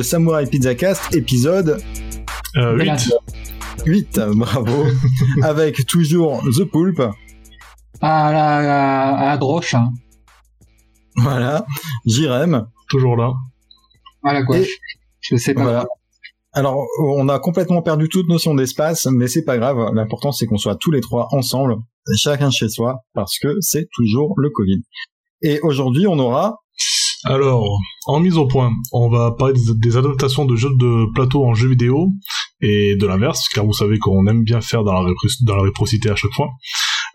le Samurai Pizza Cast, épisode Euh, 8. 8, bravo, avec toujours The Poulpe, à la, à la, à la droche, hein. voilà, Jirem, Toujours là. à la gauche. Je sais pas. voilà. Alors, on a complètement perdu toute notion d'espace, mais c'est pas grave, l'important c'est qu'on soit tous les trois ensemble, chacun chez soi, parce que c'est toujours le Covid. Et aujourd'hui, on aura Alors, en mise au point, on va parler des, adaptations de jeux de plateau en jeux vidéo et de l'inverse, car vous savez qu'on aime bien faire dans la, répro- dans la réciprocité à chaque fois.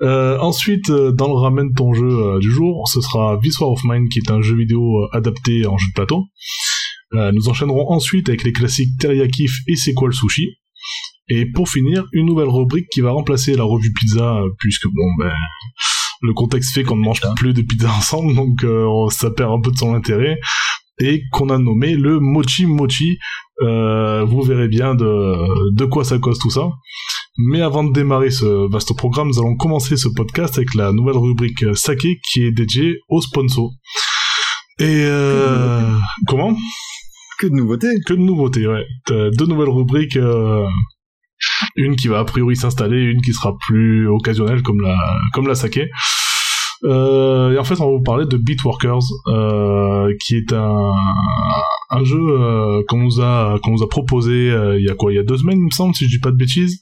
Euh, ensuite, euh, dans le ramène ton jeu euh, du jour, ce sera This of Mine, qui est un jeu vidéo adapté en jeu de plateau. Nous enchaînerons ensuite avec les classiques Teriyaki et C'est quoi le sushi Et pour finir, une nouvelle rubrique qui va remplacer la revue pizza, puisque bon ben le contexte fait qu'on ne mange plus de pizza ensemble, donc euh, ça perd un peu de son intérêt, et qu'on a nommé le Mochi Mochi. Euh, vous verrez bien de, de quoi ça cause tout ça. Mais avant de démarrer ce vaste programme, nous allons commencer ce podcast avec la nouvelle rubrique euh, Sake qui est dédiée aux sponsors. Et euh, comment que de nouveautés. que de nouveautés, ouais. Deux nouvelles rubriques, euh, une qui va a priori s'installer, une qui sera plus occasionnelle comme la comme la saké. Euh, et en fait, on va vous parler de Beatworkers, euh, qui est un un jeu euh, qu'on nous a qu'on nous a proposé euh, il y a quoi il y a deux semaines il me semble si je dis pas de bêtises.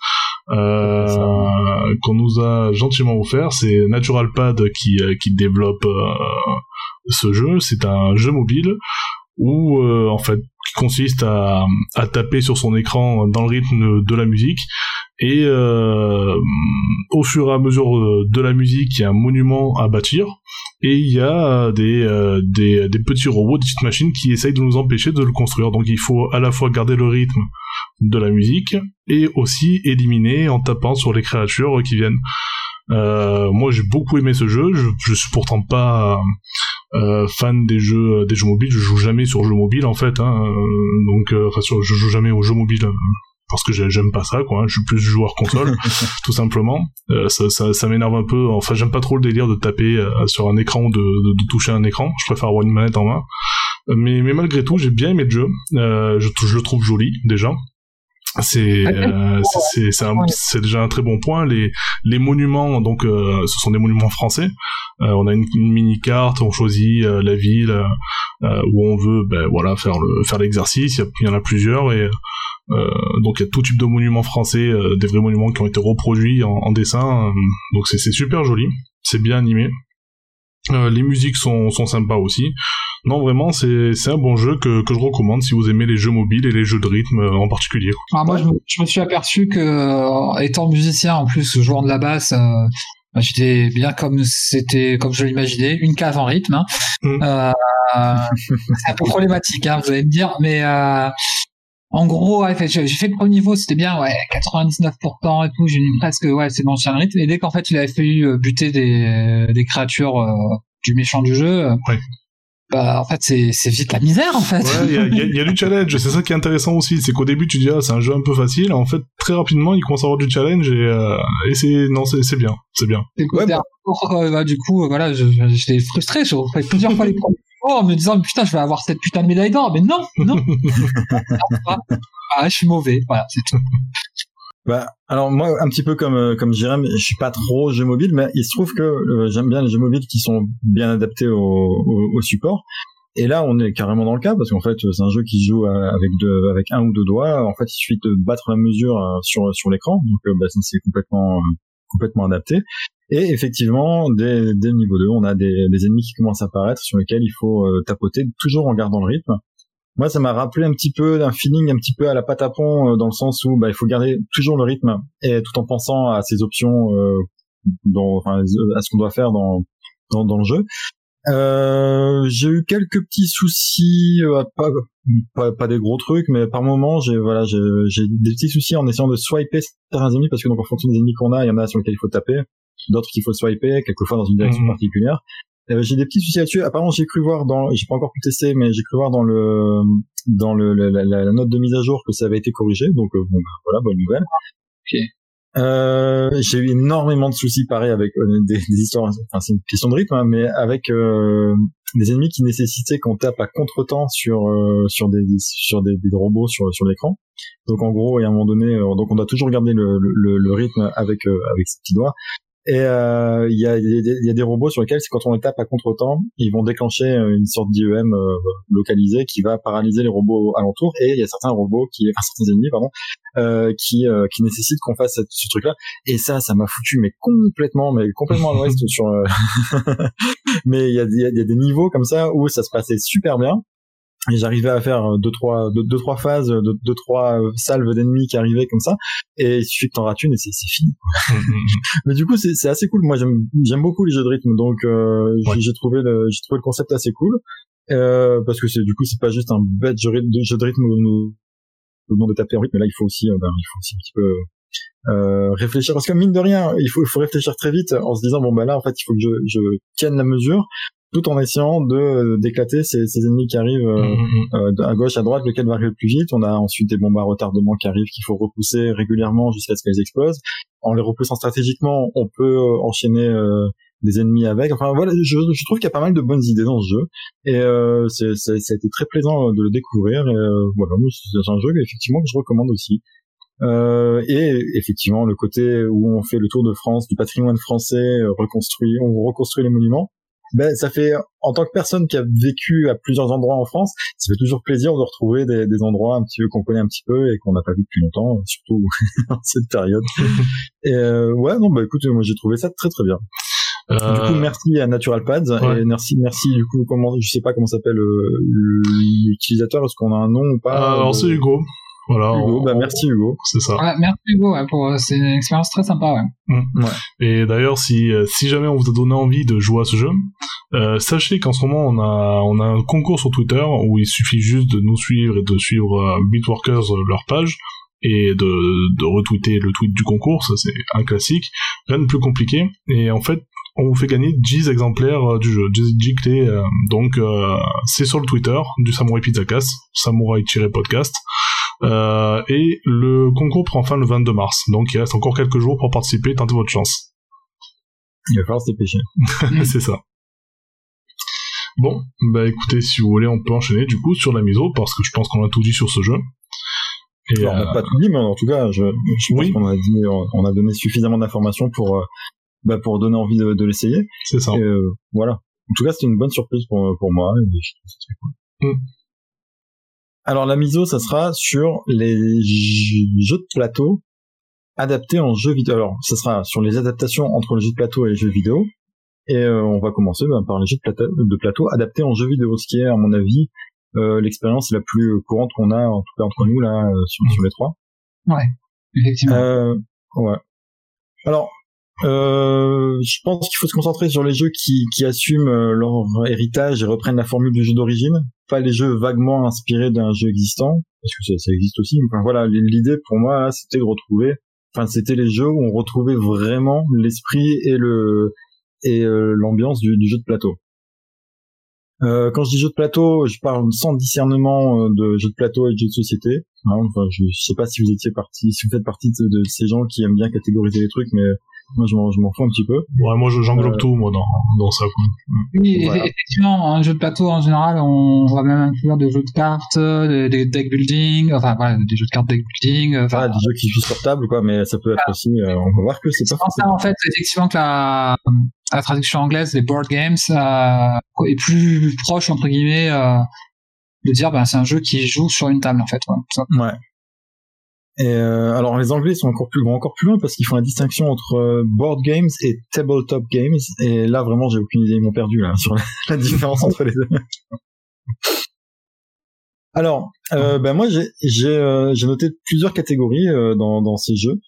Euh, qu'on nous a gentiment offert. C'est Naturalpad qui euh, qui développe euh, ce jeu. C'est un jeu mobile où euh, en fait qui consiste à, à taper sur son écran dans le rythme de la musique et euh, au fur et à mesure euh, de la musique il y a un monument à bâtir et il y a des, euh, des, des petits robots, des petites machines qui essayent de nous empêcher de le construire. Donc il faut à la fois garder le rythme de la musique et aussi éliminer en tapant sur les créatures qui viennent. Euh, moi j'ai beaucoup aimé ce jeu, je, je suis pourtant pas euh, fan des jeux des jeux mobiles, je joue jamais sur jeux mobiles en fait, hein, euh, donc euh, enfin sur, je joue jamais aux jeux mobiles euh, parce que j'ai- j'aime pas ça quoi, hein, je suis plus joueur console tout simplement. Euh, ça ça, ça m'énerve un peu, enfin j'aime pas trop le délire de taper euh, sur un écran ou de, de, de toucher un écran, je préfère avoir une manette en main. Euh, Mais, mais malgré tout, j'ai bien aimé le jeu. Euh, je, je le trouve joli déjà. C'est euh, c'est- déjà un très bon point. Les les monuments donc euh, ce sont des monuments français. Euh, on a une, une mini carte, on choisit euh, la ville euh, où on veut ben voilà faire le faire l'exercice. Il y, a- il y en a plusieurs et euh, donc il y a tout type de monuments français, euh, des vrais monuments qui ont été reproduits en, en dessin. euh, donc c'est c'est super joli, c'est bien animé. Euh, les musiques sont, sont sympas aussi. Non, vraiment, c'est c'est un bon jeu que, que je recommande si vous aimez les jeux mobiles et les jeux de rythme euh, en particulier. Alors moi, je me, je me suis aperçu que, euh, étant musicien, en plus, joueur de la basse, euh, bah, j'étais bien comme c'était, comme je l'imaginais, une cave en rythme. Hein. Mm. Euh, c'est un peu problématique, hein, vous allez me dire, mais euh, en gros, ouais, fait, j'ai fait le premier niveau, c'était bien, ouais, 99% et tout, j'ai mis presque, ouais, c'est bon, c'est un rythme. Et dès qu'en fait, il avait fallu euh, buter des, des créatures euh, du méchant du jeu, euh, Ouais. Bah en fait, c'est vite la misère, en fait. Ouais, il y a, y y du challenge, c'est ça qui est intéressant aussi, c'est qu'au début tu dis ah c'est un jeu un peu facile, en fait très rapidement il commence à avoir du challenge et, euh, et c'est non c'est bien, c'est bien. Ouais, bah- euh, bah, du coup, euh, voilà, j'étais frustré. J'ai refait plusieurs fois les premiers niveaux en me disant, putain, je vais avoir cette putain de médaille d'or. Mais non, non. ah, je suis mauvais. Voilà, c'est tout. Bah, alors moi, un petit peu comme euh, comme Jérém, je suis pas trop jeu mobile, mais il se trouve que euh, j'aime bien les jeux mobiles qui sont bien adaptés au, au, au support. Et là, on est carrément dans le cas parce qu'en fait, c'est un jeu qui joue euh, avec deux, avec un ou deux doigts. En fait, il suffit de battre la mesure sur sur l'écran, donc euh, bah, ça, c'est complètement complètement adapté. Et effectivement, dès, dès le niveau 2, on a des, des ennemis qui commencent à apparaître sur lesquels il faut tapoter toujours en gardant le rythme. Moi, ça m'a rappelé un petit peu un feeling un petit peu à la patapon euh, dans le sens où bah, il faut garder toujours le rythme et tout en pensant à ses options, euh, dans, enfin, à ce qu'on doit faire dans, dans, dans le jeu. Euh, j'ai eu quelques petits soucis, euh, pas, pas, pas des gros trucs, mais par moment, j'ai voilà, j'ai j'ai des petits soucis en essayant de swiper certains ennemis parce que donc en fonction des ennemis qu'on a, il y en a sur lesquels il faut taper, d'autres qu'il faut swiper, quelquefois dans une direction Mhm. particulière. Euh, j'ai des petits soucis là-dessus. Apparemment, j'ai cru voir dans, j'ai pas encore pu tester, mais j'ai cru voir dans le dans le la, la, note de mise à jour que ça avait été corrigé. Donc bon, bah, voilà, bonne nouvelle. Ok. Euh, j'ai eu énormément de soucis pareil avec des, des, histoires. Enfin, c'est une question de rythme, hein, mais avec euh, des ennemis qui nécessitaient qu'on tape à contre-temps sur euh, sur des sur des, des, robots sur sur l'écran. Donc en gros, et à un moment donné, euh, donc on doit toujours garder le, le, le rythme avec euh, avec ses petits doigts. Et il y, a, y, a, des robots sur lesquels, quand on les tape à contre-temps, ils vont déclencher une sorte d'IEM localisé qui va paralyser les robots alentours. Et il y a certains robots qui, enfin certains ennemis, pardon, euh, qui qui nécessitent qu'on fasse ce truc-là. Et ça, ça m'a foutu mais complètement, mais complètement à l'ouest sur. mais il y a, y a des niveaux comme ça où ça se passait super bien j'arrivais à faire deux trois deux, deux trois phases deux, deux trois salves d'ennemis qui arrivaient comme ça. Et il suffit que t'en rates une et c'est fini. Mais du coup c'est assez cool. Moi j'aime j'aime beaucoup les jeux de rythme. Donc euh, j'ai trouvé le j'ai trouvé le concept assez cool. Euh, parce que c'est du coup c'est pas juste un bête jeu, de jeu de rythme où nous le monde de taper en rythme. Mais là il faut aussi euh, ben, il faut aussi un petit peu euh, réfléchir. Parce que mine de rien il faut il faut réfléchir très vite en se disant bon bah là en fait il faut que je je tienne la mesure tout en essayant de euh, d'éclater ces, ces, ennemis qui arrivent euh, mmh, euh, à gauche, à droite, lequel va arriver le plus vite. On a ensuite des bombes à retardement qui arrivent qu'il faut repousser régulièrement jusqu'à ce qu'elles explosent. En les repoussant stratégiquement, on peut enchaîner des ennemis avec. Enfin voilà, je, je trouve qu'il y a pas mal de bonnes idées dans ce jeu et euh, c'est, ça a été très plaisant de le découvrir. Et, voilà, c'est un jeu effectivement que je recommande aussi. Euh, et effectivement, le côté où on fait le tour de France, du patrimoine français, reconstruit, on reconstruit les monuments ben ça fait en tant que personne qui a vécu à plusieurs endroits en France, ça fait toujours plaisir de retrouver des, des endroits un petit peu qu'on connaît un petit peu et qu'on n'a pas vu depuis longtemps, surtout en cette période. et euh, ouais, non, bah écoute, moi j'ai trouvé ça très très bien. Du coup, euh, merci à Natural Pads et merci, merci du coup, comment, je sais pas comment s'appelle euh, l'utilisateur, est-ce qu'on a un nom ou pas Alors euh, c'est Hugo. Voilà. Hugo, bah merci Hugo. C'est ça. Ouais, merci Hugo, ouais, pour, c'est une expérience très sympa, ouais. Mmh. ouais. Et d'ailleurs, si, si jamais on vous a donné envie de jouer à ce jeu, euh, sachez qu'en ce moment, on a, on a un concours sur Twitter où il suffit juste de nous suivre et de suivre euh, Beatworkers, euh, leur page, et de, de retweeter le tweet du concours, ça c'est un classique, rien de plus compliqué. Et en fait, on vous fait gagner 10 exemplaires du jeu, 10 clés. donc c'est sur le Twitter du Samurai Pizzacast, samurai-podcast. Euh, et le concours prend fin le 22 mars, donc il reste encore quelques jours pour participer, tentez votre chance. Il va falloir se dépêcher. c'est ça. Bon, bah écoutez, si vous voulez, on peut enchaîner du coup sur la mise parce que je pense qu'on a tout dit sur ce jeu. Et Alors, on n'a pas tout dit, mais en tout cas, je, je pense qu'on a dit, on a donné suffisamment d'informations pour, euh, bah, pour donner envie de, de l'essayer. C'est ça. Euh, voilà. En tout cas, c'était une bonne surprise pour, pour moi. Et je très cool. Mm. Alors la miso, ça sera sur les jeux de plateau adaptés en jeux vidéo. Alors, ça sera sur les adaptations entre les jeux de plateau et les jeux vidéo. Et euh, on va commencer ben, par les jeux de plateau, de plateau, adaptés en jeux vidéo, ce qui est, à mon avis, euh, l'expérience la plus courante qu'on a, en tout cas entre nous là, euh, sur, sur les trois. Ouais, effectivement. Euh, ouais. Alors, euh, je pense qu'il faut se concentrer sur les jeux qui, qui assument euh, leur héritage et reprennent la formule du jeu d'origine, pas les jeux vaguement inspirés d'un jeu existant, parce que ça, ça existe aussi. Enfin, voilà, l'idée pour moi, c'était de retrouver, enfin, c'était les jeux où on retrouvait vraiment l'esprit et le et euh, l'ambiance du, du, jeu de plateau. Euh, quand je dis jeu de plateau, je parle sans discernement de jeu de plateau et de jeu de société. Hein, enfin, je, je sais pas si vous étiez parti, si vous faites partie de, de ces gens qui aiment bien catégoriser les trucs, mais moi, je m'en, je m'en fous un petit peu. Ouais, moi, j'englobe euh, tout, moi, dans, dans ça. Oui, effectivement, un jeu de plateau, en général, on va même inclure des jeux de cartes, des, deck building, enfin, voilà, des jeux de cartes deck building. Enfin, ah, des jeux qui jouent sur table, quoi, mais ça peut être aussi, euh, on va voir que c'est pas ça, en fait, effectivement, que la, la traduction anglaise, les board games, euh, est plus proche, entre guillemets, euh, de dire, ben, c'est un jeu qui joue sur une table, en fait, ouais. ouais. Et euh, alors les Anglais sont encore plus encore plus loin parce qu'ils font la distinction entre board games et tabletop games. Et là vraiment j'ai aucune idée, ils m'ont perdu là sur la, différence entre les deux. Alors ben moi j'ai noté plusieurs catégories dans dans ces jeux.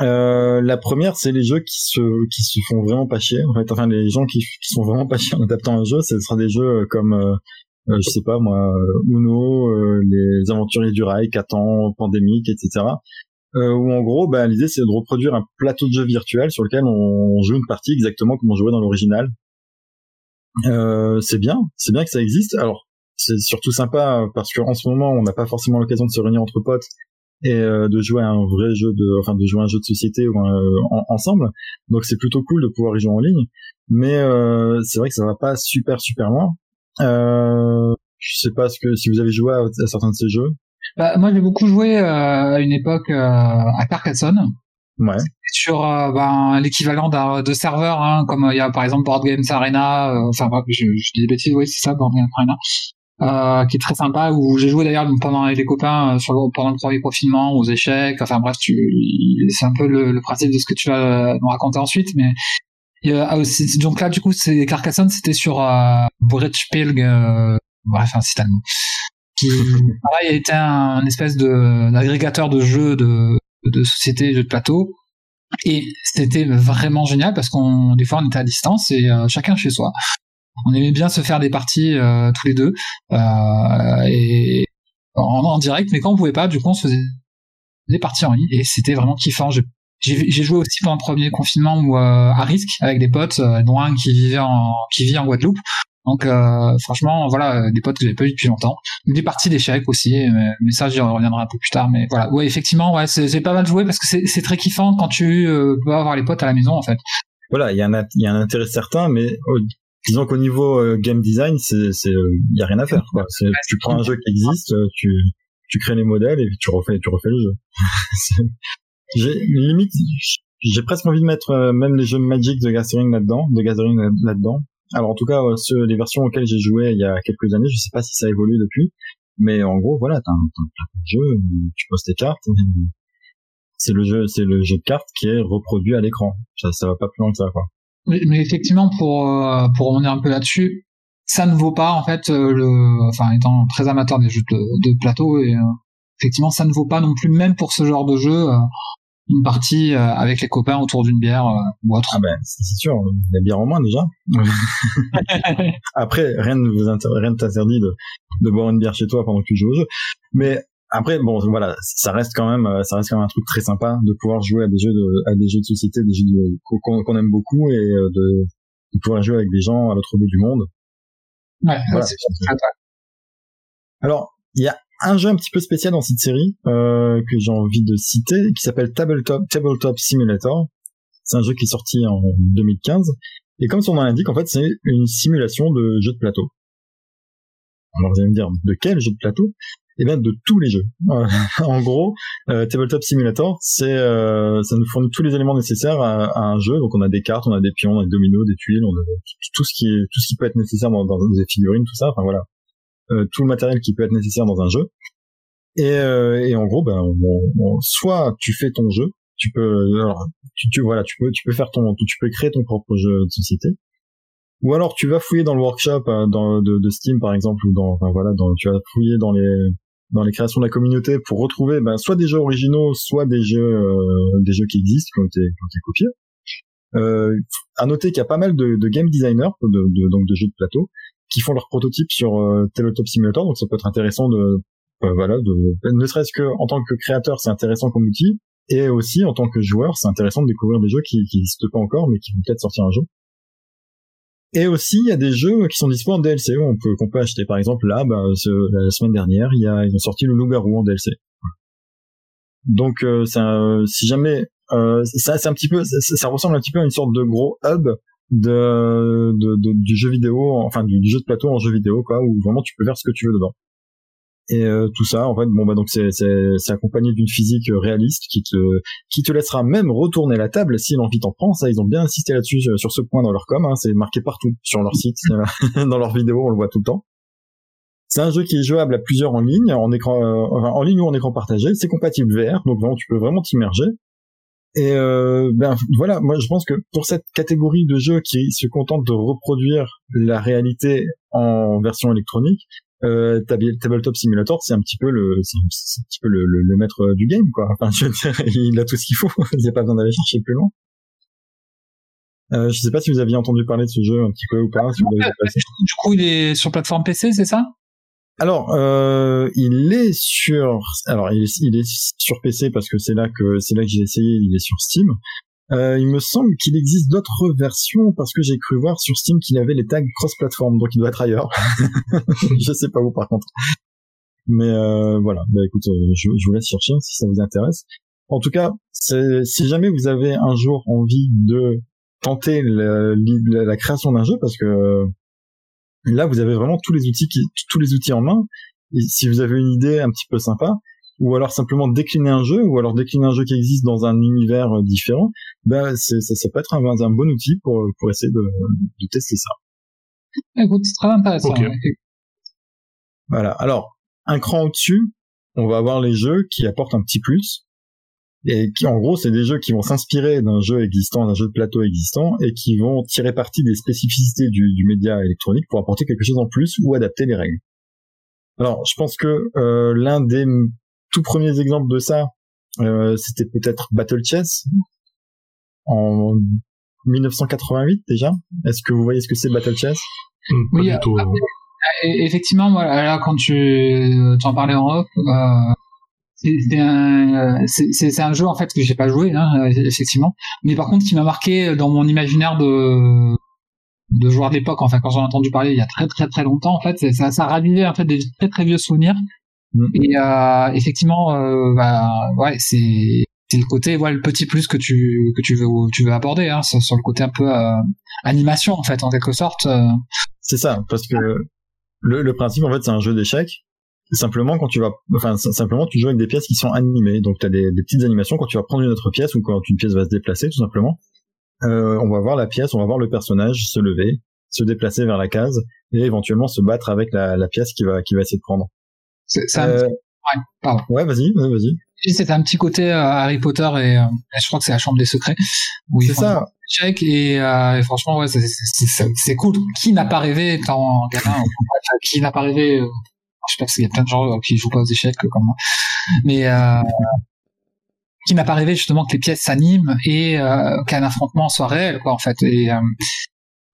La première c'est les jeux qui se qui se font vraiment pas chier. En fait enfin les gens qui, qui sont vraiment pas chier en adaptant un jeu, ce sera des jeux comme euh, je sais pas moi, Uno, euh, les aventuriers du rail, Catan, Pandémique, etc. Euh, où en gros, bah, l'idée c'est de reproduire un plateau de jeu virtuel sur lequel on joue une partie exactement comme on jouait dans l'original. Euh, c'est bien, c'est bien que ça existe. Alors c'est surtout sympa parce qu'en ce moment on n'a pas forcément l'occasion de se réunir entre potes et euh, de jouer à un vrai jeu de, enfin de jouer à un jeu de société ou ensemble. Donc c'est plutôt cool de pouvoir y jouer en ligne. Mais c'est vrai que ça va pas super super loin. Euh, je sais pas ce que si vous avez joué à, certains de ces jeux. Bah, moi j'ai beaucoup joué à une époque à Carcassonne. Ouais. Sur euh, ben, l'équivalent de serveurs, hein, comme il y a par exemple Board Games Arena, euh, enfin je, je dis des bêtises, oui c'est ça, Board Games Arena, euh, qui est très sympa, où j'ai joué d'ailleurs pendant avec les copains sur pendant le premier confinement, aux échecs, enfin bref, c'est un peu le, principe de ce que tu vas nous raconter ensuite, mais ah, donc là du coup c'est Carcassonne, c'était sur euh, euh, bref un site allemand, qui pareil était un, espèce de d'agrégateur de jeux de de société, jeux de plateau. Et c'était vraiment génial parce qu'on des fois on était à distance et euh, chacun chez soi. On aimait bien se faire des parties euh, tous les deux euh, et en, direct, mais quand on pouvait pas, du coup on se faisait des parties en ligne et c'était vraiment kiffant. J'ai joué aussi pendant le premier confinement où, à risque avec des potes, dont un qui vivait en qui vit en Guadeloupe. Donc euh, franchement, voilà, des potes que j'avais pas eu depuis longtemps. Des parties d'échecs aussi, mais, ça j'y reviendrai un peu plus tard. Mais voilà, ouais, effectivement, ouais, c'est pas mal joué parce que c'est très kiffant quand tu euh, peux avoir les potes à la maison en fait. Voilà, il y a un il y a un intérêt certain, mais disons qu'au niveau euh, game design, c'est c'est il y a rien à faire quoi. tu prends un jeu qui existe, tu tu crées les modèles et puis tu refais tu refais le jeu. j'ai limite j'ai presque envie de mettre même les jeux Magic de Gathering là-dedans, de Gathering là-dedans, alors en tout cas, euh, les versions auxquelles j'ai joué il y a quelques années, je sais pas si ça a évolué depuis, mais en gros, voilà, t'as un, un, jeu, tu poses tes cartes, c'est le jeu, c'est le jeu de cartes qui est reproduit à l'écran. Ça, ça va pas plus loin que ça, quoi. Mais, mais effectivement, pour euh, pour revenir un peu là-dessus, ça ne vaut pas en fait euh, le, enfin étant très amateur des jeux de, de plateau et effectivement, ça ne vaut pas non plus même pour ce genre de jeu une partie euh, avec les copains autour d'une bière euh, ou autre. Ah ben c'est sûr, la bière en moins déjà. après rien ne vous rien t'interdit de, de boire une bière chez toi pendant que tu joues au jeu. Mais après bon voilà, ça reste quand même ça reste quand même un truc très sympa de pouvoir jouer à des jeux de à des jeux de société, des jeux qu'on aime beaucoup et euh, de, de, pouvoir jouer avec des gens à l'autre bout du monde. Ouais, c'est sympa. Alors, il y a un jeu un petit peu spécial dans cette série euh, que j'ai envie de citer, qui s'appelle Tabletop, Tabletop Simulator. C'est un jeu qui est sorti en 2015. Et comme son nom l'indique, en fait, c'est une simulation de jeu de plateau. Alors vous allez me dire, de quel jeu de plateau? Eh bien, de tous les jeux. en gros, euh, Tabletop Simulator, c'est euh, ça nous fournit tous les éléments nécessaires à, un jeu. Donc on a des cartes, on a des pions, on a des dominos, des tuiles, on a tout ce qui est tout ce qui peut être nécessaire dans, des figurines, tout ça. Enfin voilà, euh, tout le matériel qui peut être nécessaire dans un jeu. Et, euh, et en gros, ben, soit tu fais ton jeu, tu peux, alors, tu, voilà, tu peux, tu peux faire ton, tu peux créer ton propre jeu de société. Ou alors tu vas fouiller dans le workshop euh, dans, de, de, Steam par exemple ou dans, enfin voilà, tu vas fouiller dans les dans les créations de la communauté pour retrouver ben, soit des jeux originaux, soit des jeux des jeux qui existent, qui ont été, qui ont été copiés. Euh, à noter qu'il y a pas mal de, de game designers, de, de, donc de jeux de plateau, qui font leur prototype sur euh, Simulator, donc ça peut être intéressant de euh, voilà, de ne serait-ce que en tant que créateur, c'est intéressant comme outil, et aussi en tant que joueur, c'est intéressant de découvrir des jeux qui n'existent pas encore, mais qui vont peut-être sortir un jour. Et aussi, il y a des jeux qui sont disponibles en DLC, on peut qu'on peut acheter. Par exemple, là, bah, la semaine dernière, y a, ils ont sorti le Loup-garou en DLC. Donc, euh, si jamais, euh, ça, c'est un petit peu, ça, ça, ressemble un petit peu à une sorte de gros hub de, de, de, du jeu vidéo, enfin du, jeu de plateau en jeu vidéo, quoi, où vraiment tu peux faire ce que tu veux dedans. Et euh, tout ça, en fait, bon bah donc c'est c'est accompagné d'une physique réaliste qui te qui te laissera même retourner la table si l'envie t'en prend. Ça, ils ont bien insisté là-dessus euh, sur ce point dans leur com. Hein, c'est marqué partout sur leur site, dans leurs vidéos, on le voit tout le temps. C'est un jeu qui est jouable à plusieurs en ligne, en écran, euh, en ligne ou en écran partagé. C'est compatible VR, donc vraiment tu peux vraiment t'immerger. Et euh, ben voilà, moi je pense que pour cette catégorie de jeux qui se contente de reproduire la réalité en version électronique, euh, Tabletop Simulator c'est un petit peu le c'est un petit peu le, le, maître du game quoi. Enfin je veux dire, il a tout ce qu'il faut, il n'y a pas besoin d'aller chercher plus loin. Euh, je sais pas si vous aviez entendu parler de ce jeu un petit peu ou pas. Si du coup, il est sur plateforme PC, c'est ça? Alors, euh, il est sur, alors il est, il est, sur PC parce que c'est là que c'est là que j'ai essayé. Il est sur Steam. Euh, il me semble qu'il existe d'autres versions parce que j'ai cru voir sur Steam qu'il avait les tags cross-platform, donc il doit être ailleurs. je sais pas où par contre. Mais euh, voilà, bah, écoute, euh, je, vous laisse chercher si ça vous intéresse. En tout cas, si jamais vous avez un jour envie de tenter la, création d'un jeu, parce que là vous avez vraiment tous les outils tous les outils en main. Et si vous avez une idée un petit peu sympa, ou alors simplement décliner un jeu, ou alors décliner un jeu qui existe dans un univers euh, différent, ben c'est, ça, ça, peut être un, un, bon outil pour, pour essayer de, de tester ça. Écoute, c'est très intéressant. Voilà. Alors, un cran au-dessus, on va avoir les jeux qui apportent un petit plus. Et qui, en gros, c'est des jeux qui vont s'inspirer d'un jeu existant, d'un jeu de plateau existant, et qui vont tirer parti des spécificités du, du média électronique pour apporter quelque chose en plus ou adapter les règles. Alors, je pense que euh, l'un des tout premiers exemples de ça, euh, c'était peut-être Battle Chess en 1988 déjà. Est-ce que vous voyez ce que c'est Battle Chess? Hmm, Pas du tout. effectivement, voilà, là, quand tu, tu en parlais en off, euh, c'est un, c'est un jeu en fait que j'ai pas joué, hein, effectivement, mais par contre qui m'a marqué dans mon imaginaire de de joueur d'époque. Enfin, quand j'en ai entendu parler il y a très très très longtemps, en fait, ça, ça ravivait en fait des très très vieux souvenirs Mm. Et euh, effectivement, euh, bah, ouais, c'est c'est le côté, voilà, le petit plus que tu que tu veux tu veux aborder, hein, sur, le côté un peu euh, animation en fait, en quelque sorte. Euh. C'est ça, parce que le, le principe en fait, c'est un jeu d'échecs. Simplement quand tu vas, enfin simplement tu joues avec des pièces qui sont animées, donc tu as des, des, petites animations quand tu vas prendre une autre pièce ou quand une pièce va se déplacer tout simplement. Euh, on va voir la pièce, on va voir le personnage se lever, se déplacer vers la case et éventuellement se battre avec la, la pièce qui va qui va essayer de prendre. C'est un euh, ouais, pardon. Ouais, vas-y, vas-y. C'était un petit côté euh, Harry Potter et euh, je crois que c'est la Chambre des secrets. C'est ça. Check et, et franchement ouais c'est cool. Qui n'a pas rêvé étant gamin Qui n'a pas rêvé Je sais pas parce qu'il y a plein de gens qui jouent pas aux échecs comme moi, mais qui n'a pas rêvé justement que les pièces s'animent et qu'un affrontement soit réel quoi en fait et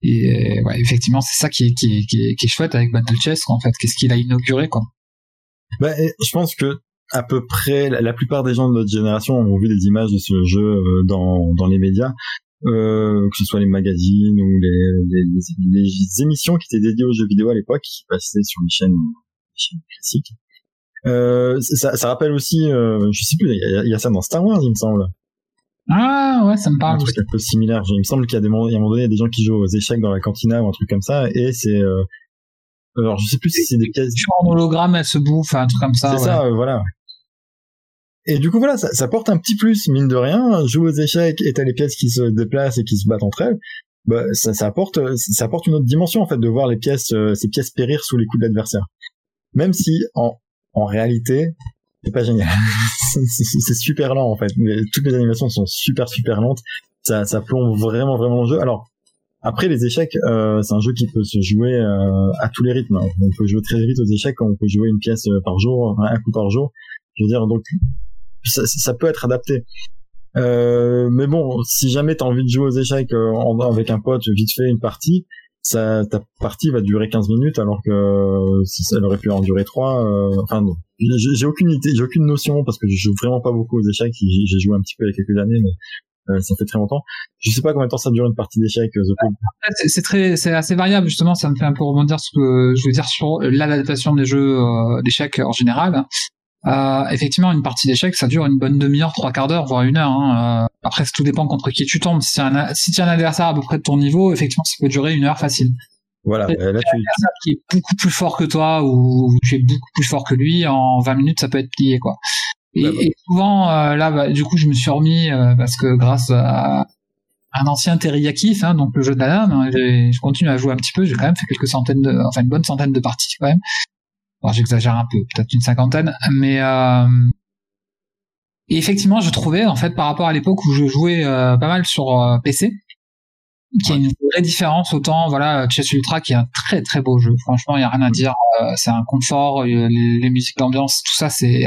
et ouais, effectivement, c'est ça qui est, qui, est, qui, est, qui est chouette avec Battle Chess, en fait. Qu'est-ce qu'il a inauguré, quoi. Bah, je pense que à peu près la plupart des gens de notre génération ont vu des images de ce jeu euh, dans, dans les médias, euh, que ce soit les magazines ou les, les, les, émissions qui étaient dédiées aux jeux vidéo à l'époque, qui passaient sur les chaînes, les chaînes classiques. Euh, ça, ça rappelle aussi, euh, je sais plus, il y, a ça dans Star Wars, il me semble. Ah ouais, ça me parle. Un truc un peu similaire. Il me semble qu'il y a des moments, il y a un moment donné, des gens qui jouent aux échecs dans la cantina ou un truc comme ça, et c'est euh, alors, je sais plus si c'est des pièces. En hologramme, elle se bouffe, un truc comme ça. C'est ça, euh, voilà. Et du coup, voilà, ça, ça, porte un petit plus, mine de rien. Joue aux échecs et t'as les pièces qui se déplacent et qui se battent entre elles. Bah, ça, ça apporte, ça apporte une autre dimension, en fait, de voir les pièces, euh, ces pièces périr sous les coups de l'adversaire. Même si, en, en réalité, c'est pas génial. c'est super lent, en fait. Mais toutes les animations sont super, super lentes. Ça, ça plombe vraiment, vraiment le jeu. Alors, après, les échecs, euh, c'est un jeu qui peut se jouer euh, à tous les rythmes. On peut jouer très vite aux échecs, on peut jouer une pièce euh, par jour, un coup par jour. Je veux dire, donc ça, ça peut être adapté. Euh, mais bon, si jamais t'as envie de jouer aux échecs euh, avec un pote, vite fait une partie, ça, ta partie va durer 15 minutes alors que si ça aurait pu en durer 3 enfin non. J'ai aucune idée, j'ai aucune notion parce que je joue vraiment pas beaucoup aux échecs. J'ai joué un petit peu il y a quelques années, mais euh, ça fait très longtemps. Je sais pas combien de temps ça dure une partie d'échecs. Euh, c'est très, c'est assez variable justement. Ça me fait un peu rebondir ce que je veux dire sur l'adaptation des jeux euh, d'échecs en général. Euh, effectivement, une partie d'échecs, ça dure une bonne demi-heure, trois quarts d'heure, voire une heure. Hein. après, tout dépend contre qui tu tombes. Si tu as, si un adversaire à peu près de ton niveau, effectivement, ça peut durer une heure facile. Voilà, là, tu... qui est beaucoup plus fort que toi ou tu es beaucoup plus fort que lui, en 20 minutes, ça peut être plié, quoi. Et, souvent, euh, là, bah, du coup, je me suis remis euh, parce que grâce à un ancien teriyaki, hein, donc le jeu de la dame, hein, je continue à jouer un petit peu. J'ai quand même fait quelques centaines de, enfin une bonne centaine de parties quand même. Bon, j'exagère un peu, peut-être une cinquantaine, mais euh, et effectivement, je trouvais en fait par rapport à l'époque où je jouais pas mal sur PC, qui a une vraie différence autant voilà Chess Ultra qui est un très très beau jeu franchement il y a rien à dire euh, c'est un confort les, les, musiques d'ambiance tout ça c'est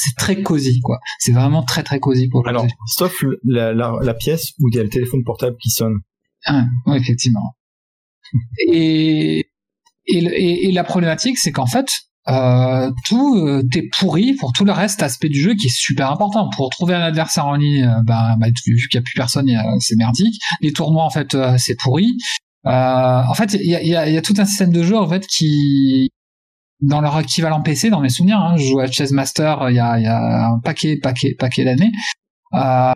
c'est très cosy quoi. C'est vraiment très très cosy pour alors sauf la, la, la, pièce où il y a le téléphone portable qui sonne. Ah, ouais, effectivement. Et, et, et, la problématique c'est qu'en fait euh, tout euh, t'es pourri pour tout le reste aspect du jeu qui est super important. Pour trouver un adversaire en ligne euh, bah, bah vu qu'il y a plus personne c'est merdique. Les tournois en fait euh, c'est pourri. En fait il y a, y, a, y a, tout un système de jeu en fait qui dans leur équivalent PC dans mes souvenirs hein, je joue à Chess Master il y a, y a un paquet paquet paquet d'années euh,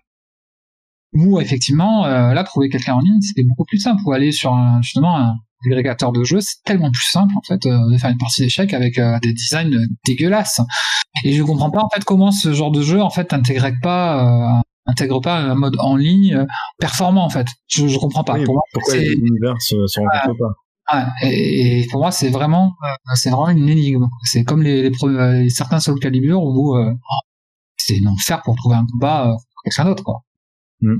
où effectivement là trouver quelqu'un en ligne c'était beaucoup plus simple pour aller sur un, justement un agrégateur de jeux, c'est tellement plus simple en fait euh, de faire une partie d'échecs avec euh, des designs dégueulasses. Et je comprends pas en fait comment ce genre de jeu en fait intègre pas euh, intègre pas un mode en ligne performant en fait. Je, je comprends pas. pour pourquoi l'univers se, se rencontre pas? Et, pour moi, c'est vraiment, c'est vraiment une énigme. C'est comme les, les, certains Soul Calibur où c'est non faire pour trouver un combat euh, quelqu'un d'autre, quoi. Mm.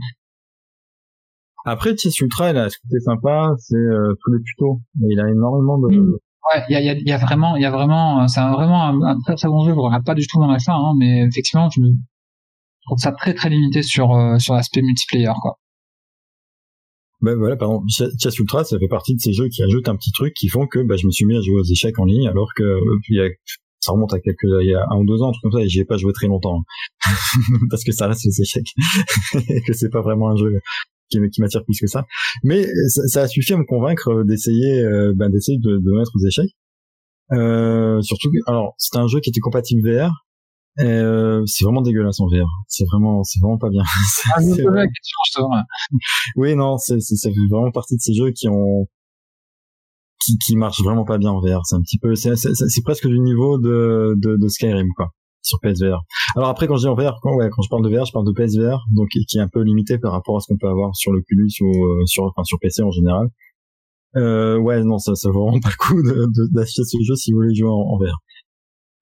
Après, Chess Ultra, il a ce côté sympa, c'est euh, tous les tutos. il a énormément de... Ouais, il y a, y, a, y a, vraiment, il y a vraiment, c'est vraiment un, très très bon jeu. Je regarde pas du tout dans la fin, hein, mais effectivement, je, trouve ça très très limité sur euh, sur l'aspect multiplayer, quoi. Ben voilà, pardon. Chess Ultra, ça fait partie de ces jeux qui ajoutent un petit truc qui font que bah, je me suis mis à jouer aux échecs en ligne, alors que euh, il y a, ça remonte à quelques, il y a un ou deux ans, un truc comme ça, et j'y ai pas joué très longtemps, parce que ça reste les échecs, et que c'est pas vraiment un jeu qui, m'attire plus que ça. Mais ça, ça, a suffi à me convaincre euh, d'essayer, euh, ben, d'essayer de, de mettre aux échecs. Euh, surtout, alors c'était un jeu qui était compatible VR. Euh, c'est vraiment dégueulasse en VR. C'est vraiment, c'est vraiment pas bien. Ah, question, oui, non, c'est, ça fait vraiment partie de ces jeux qui ont, qui, qui marchent vraiment pas bien en VR. C'est un petit peu, c'est, c'est, presque du niveau de, de, de Skyrim, quoi sur PSVR. Alors après, quand je dis en VR, quand, ouais, quand je parle de VR, je parle de PSVR, donc qui est un peu limité par rapport à ce qu'on peut avoir sur l'Oculus ou euh, sur, enfin, sur PC en général. Euh, ouais, non, ça, ça vaut vraiment pas le coup d'acheter ce jeu si vous voulez jouer en, VR.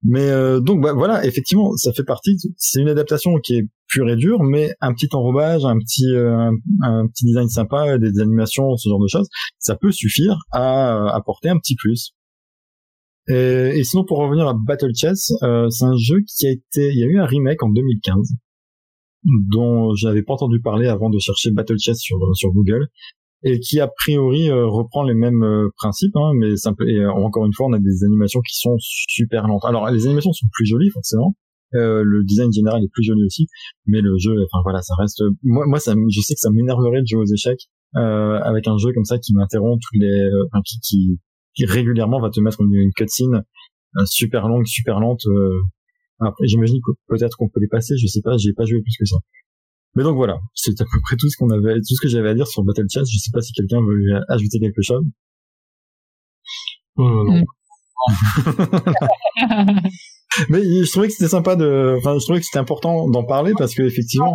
Mais euh, donc bah, voilà, effectivement, ça fait partie. C'est une adaptation qui est pure et dure, mais un petit enrobage, un petit euh, un, petit design sympa, des animations, ce genre de choses, ça peut suffire à apporter un petit plus. Et, sinon, pour revenir à Battle Chess, euh, c'est un jeu qui a été, il y a eu un remake en 2015 dont j'avais pas entendu parler avant de chercher Battle Chess sur sur Google et qui a priori euh, reprend les mêmes euh, principes, hein, mais simple, et encore une fois, on a des animations qui sont super lentes. Alors, les animations sont plus jolies forcément. le design général est plus joli aussi, mais le jeu, enfin voilà, ça reste. Moi, moi, ça, je sais que ça m'énerverait de jouer aux échecs avec un jeu comme ça qui m'interrompt tous les, enfin, qui, qui qui régulièrement va te mettre une, cutscene euh, super longue, super lente. Euh. Après, j'imagine que peut-être qu'on peut les passer, je sais pas, j'ai pas joué plus que ça. Mais donc voilà, c'est à peu près tout ce qu'on avait, tout ce que j'avais à dire sur Battle Chat. Je sais pas si quelqu'un veut ajouter quelque chose. non. Mais je trouvais que c'était sympa de, enfin, je trouvais que c'était important d'en parler parce que effectivement,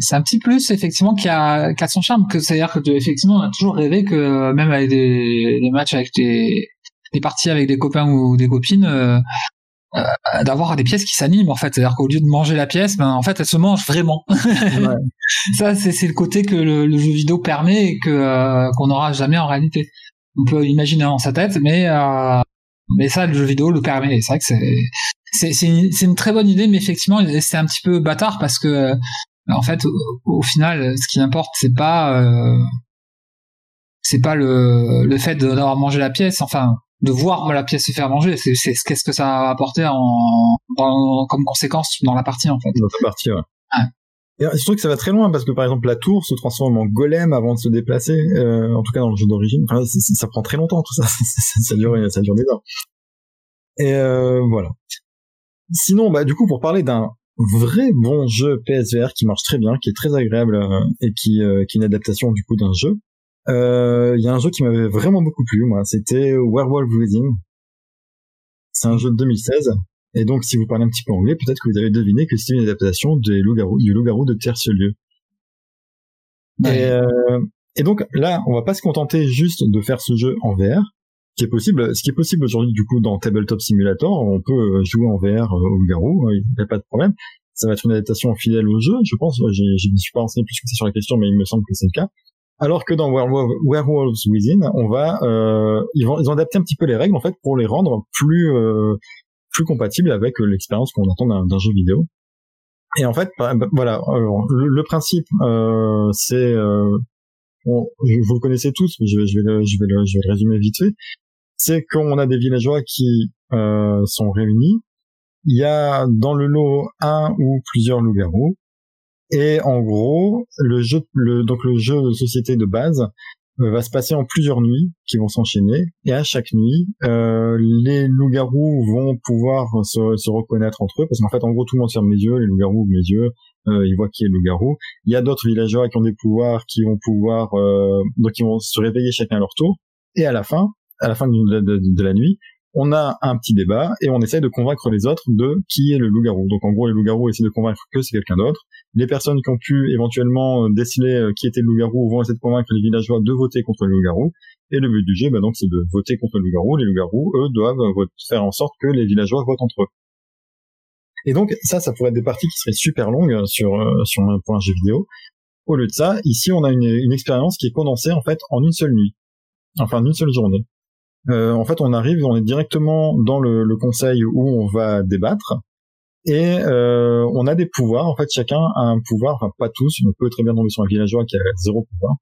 c'est un petit plus effectivement qui a, qui a son charme. Que c'est-à-dire que effectivement, on a toujours rêvé que même avec des, des matchs avec des, des parties avec des copains ou des copines, euh, euh, d'avoir des pièces qui s'animent en fait. C'est-à-dire qu'au lieu de manger la pièce, ben en fait, elle se mange vraiment. Ouais. Ça, c'est, c'est le côté que le, le, jeu vidéo permet et que euh, qu'on n'aura jamais en réalité. On peut imaginer dans sa tête, mais euh, mais ça, le jeu vidéo le permet. C'est vrai que c'est c'est c'est une, une, très bonne idée, mais effectivement, c'est un petit peu bâtard parce que en fait, au, final, ce qui importe, c'est pas euh, c'est pas le le fait d'avoir mangé la pièce, enfin de voir la pièce se faire manger, c'est qu'est-ce que ça va apporter en comme conséquence dans la partie en fait. Dans la partie, ouais. Et je trouve que ça va très loin parce que par exemple la tour se transforme en golem avant de se déplacer, euh, en tout cas dans le jeu d'origine. Enfin, ça prend très longtemps tout ça, ça, dure, ça dure des heures. Et euh, voilà. Sinon, bah du coup pour parler d'un vrai bon jeu PSVR qui marche très bien, qui est très agréable euh, et qui, euh, qui est une adaptation du coup d'un jeu. Euh, il y a un jeu qui m'avait vraiment beaucoup plu, moi, c'était Werewolf Within. C'est un jeu de 2016 et donc, si vous parlez un petit peu anglais, peut-être que vous avez deviné que c'est une adaptation des du loup-garou de Tierce-Lieu. Et, euh, et donc là, on va pas se contenter juste de faire ce jeu en VR. Ce qui est possible, ce qui est possible aujourd'hui du coup dans Tabletop Simulator, on peut jouer en VR au loup-garou, il n'y a pas de problème. Ça va être une adaptation fidèle au jeu, je pense. Je ne suis pas renseigné plus que ça sur la question, mais il me semble que c'est le cas. Alors que dans Werewolves Within, on va, euh, ils vont, ils ont adapté un petit peu les règles en fait pour les rendre plus, euh, plus compatible avec euh, l'expérience qu'on attend d'un jeu vidéo. Et en fait, bah, bah, voilà, le, principe, euh, c'est, euh, vous le connaissez tous, mais je vais, je vais, le, je vais, le, je vais le résumer vite fait. c'est qu'on a des villageois qui euh, sont réunis. Il y a dans le lot un ou plusieurs loups-garous. Et en gros, le jeu, le, donc le jeu de société de base euh, va se passer en plusieurs nuits qui vont s'enchaîner. Et à chaque nuit, euh, les loups-garous vont pouvoir se, se, reconnaître entre eux, parce qu'en fait, en gros, tout le monde ferme les yeux, les loups-garous ouvrent les yeux, euh, ils voient qui est le loup-garou. Il y a d'autres villageois qui ont des pouvoirs, qui vont pouvoir, euh, donc ils vont se réveiller chacun à leur tour. Et à la fin, à la fin de, la nuit, on a un petit débat et on essaie de convaincre les autres de qui est le loup-garou. Donc en gros, les loups-garous essaient de convaincre que c'est quelqu'un d'autre. Les personnes qui ont pu éventuellement euh, déceler euh, qui était le loup-garou vont essayer de convaincre les villageois de voter contre le loup-garou. Et le but du jeu, bah donc, c'est de voter contre le loup-garou. Les loups-garous, eux, doivent euh, faire en sorte que les villageois votent entre eux. Et donc ça, ça pourrait être des parties qui seraient super longues sur sur un point jeu vidéo. Au lieu de ça, ici, on a une, expérience qui est condensée en fait en une seule nuit, enfin en une seule journée. Euh, en fait, on arrive, on est directement dans le, le conseil où on va débattre. Et euh, on a des pouvoirs. En fait, chacun a un pouvoir. Enfin, pas tous. On peut très bien tomber sur un villageois qui a zéro pouvoir.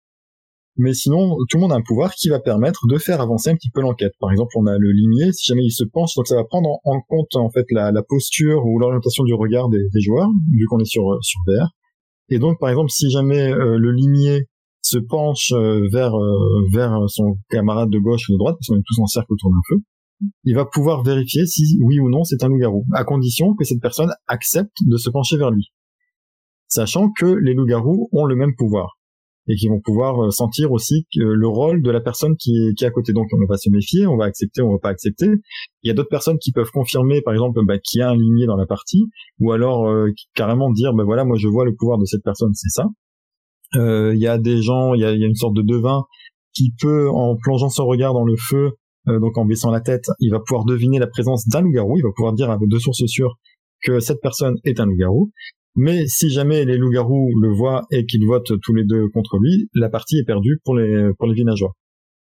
Mais sinon, tout le monde a un pouvoir qui va permettre de faire avancer un petit peu l'enquête. Par exemple, on a le limier. Si jamais il se penche, donc ça va prendre en, compte en fait la, la posture ou l'orientation du regard des, des joueurs, vu qu'on est sur sur VR. Et donc, par exemple, si jamais euh, le limier se penche euh, vers euh, vers son camarade de gauche ou de droite, parce qu'on est tous en cercle autour d'un feu, il va pouvoir vérifier si oui ou non c'est un loup-garou, à condition que cette personne accepte de se pencher vers lui, sachant que les loups-garous ont le même pouvoir et qui vont pouvoir euh, sentir aussi le rôle de la personne qui est, qui est à côté. Donc on va se méfier, on va accepter, on va pas accepter. Il y a d'autres personnes qui peuvent confirmer, par exemple, bah, qu'il y a un ligné dans la partie, ou alors carrément dire, bah voilà, moi je vois le pouvoir de cette personne, c'est ça. Euh, il y a des gens, il y a, y a, une sorte de devin qui peut, en plongeant son regard dans le feu, euh, donc en baissant la tête, il va pouvoir deviner la présence d'un loup-garou. Il va pouvoir dire avec deux sources sûres que cette personne est un loup-garou. Mais si jamais les loups-garous le voient et qu'ils votent tous les deux contre lui, la partie est perdue pour les pour les villageois.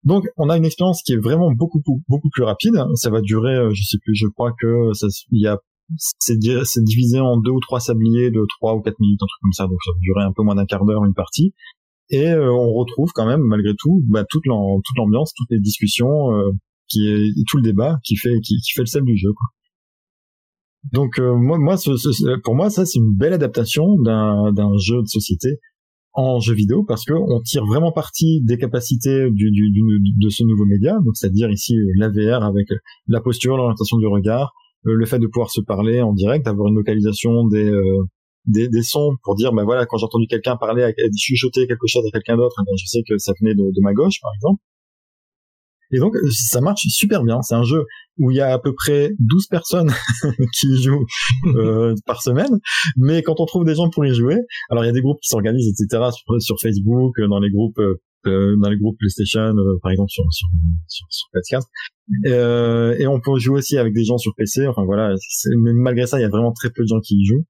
Donc on a une expérience qui est vraiment beaucoup beaucoup plus rapide. Ça va durer, euh, je sais plus, je crois que ça, il y a c'est divisé en deux ou trois sabliers de trois ou quatre minutes, un truc comme ça, donc ça durer un peu moins d'un quart d'heure une partie. Et euh, on retrouve quand même, malgré tout, bah, toute l'ambiance, toutes les discussions, euh, qui est tout le débat qui fait qui, fait le sel du jeu. Quoi. Donc euh, moi, moi pour moi, ça c'est une belle adaptation d'un jeu de société en jeu vidéo parce que on tire vraiment parti des capacités du, du, de ce nouveau média, donc c'est-à-dire ici la VR avec la posture, l'orientation du regard, euh, le fait de pouvoir se parler en direct, d'avoir une localisation des, euh, des, des sons pour dire ben voilà quand j'ai entendu quelqu'un parler chuchoter quelque chose à quelqu'un d'autre ben je sais que ça venait de, de, ma gauche par exemple. Et donc ça marche super bien. C'est un jeu où il y a à peu près 12 personnes qui jouent euh, par semaine. Mais quand on trouve des gens pour y jouer alors il y a des groupes qui s'organisent etc sur, sur Facebook dans les groupes euh, dans les groupes PlayStation, euh, par exemple sur sur sur, sur PS4. Euh, et on peut jouer aussi avec des gens sur PC. Enfin voilà, mais malgré ça, il y a vraiment très peu de gens qui y jouent.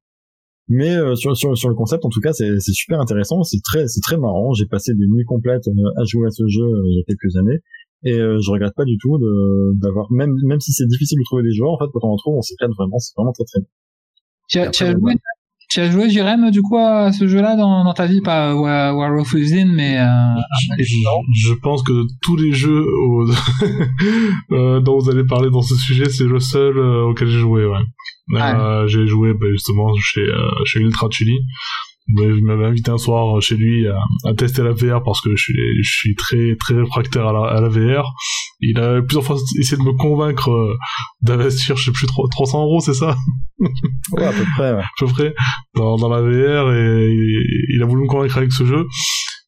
Mais sur, sur, sur le concept, en tout cas, c'est super intéressant. C'est très c'est très marrant. J'ai passé des nuits complètes à jouer à ce jeu il y a quelques années. Et je regrette pas du tout d'avoir même même si c'est difficile de trouver des joueurs en fait quand on en trouve on s'éclate vraiment c'est vraiment très très bien. Tu as, tu as joué tu as joué, Jérém, du coup, à ce jeu-là dans, dans ta vie, pas War, War of Within, mais... Euh, je, pense que tous les jeux euh, dont vous allez parler dans ce sujet, c'est le seul euh, auquel j'ai joué, ouais. Euh, j'ai joué bah, justement chez, chez Ultra Chili il m'avait invité un soir chez lui à, tester la VR parce que je suis, je suis très très réfractaire à la, à la VR. Il a plusieurs fois essayé de me convaincre euh, d'investir, je sais plus, 300 euros, c'est ça? Ouais, à peu près. Ouais. À peu près dans, dans la VR et il a voulu me convaincre avec ce jeu.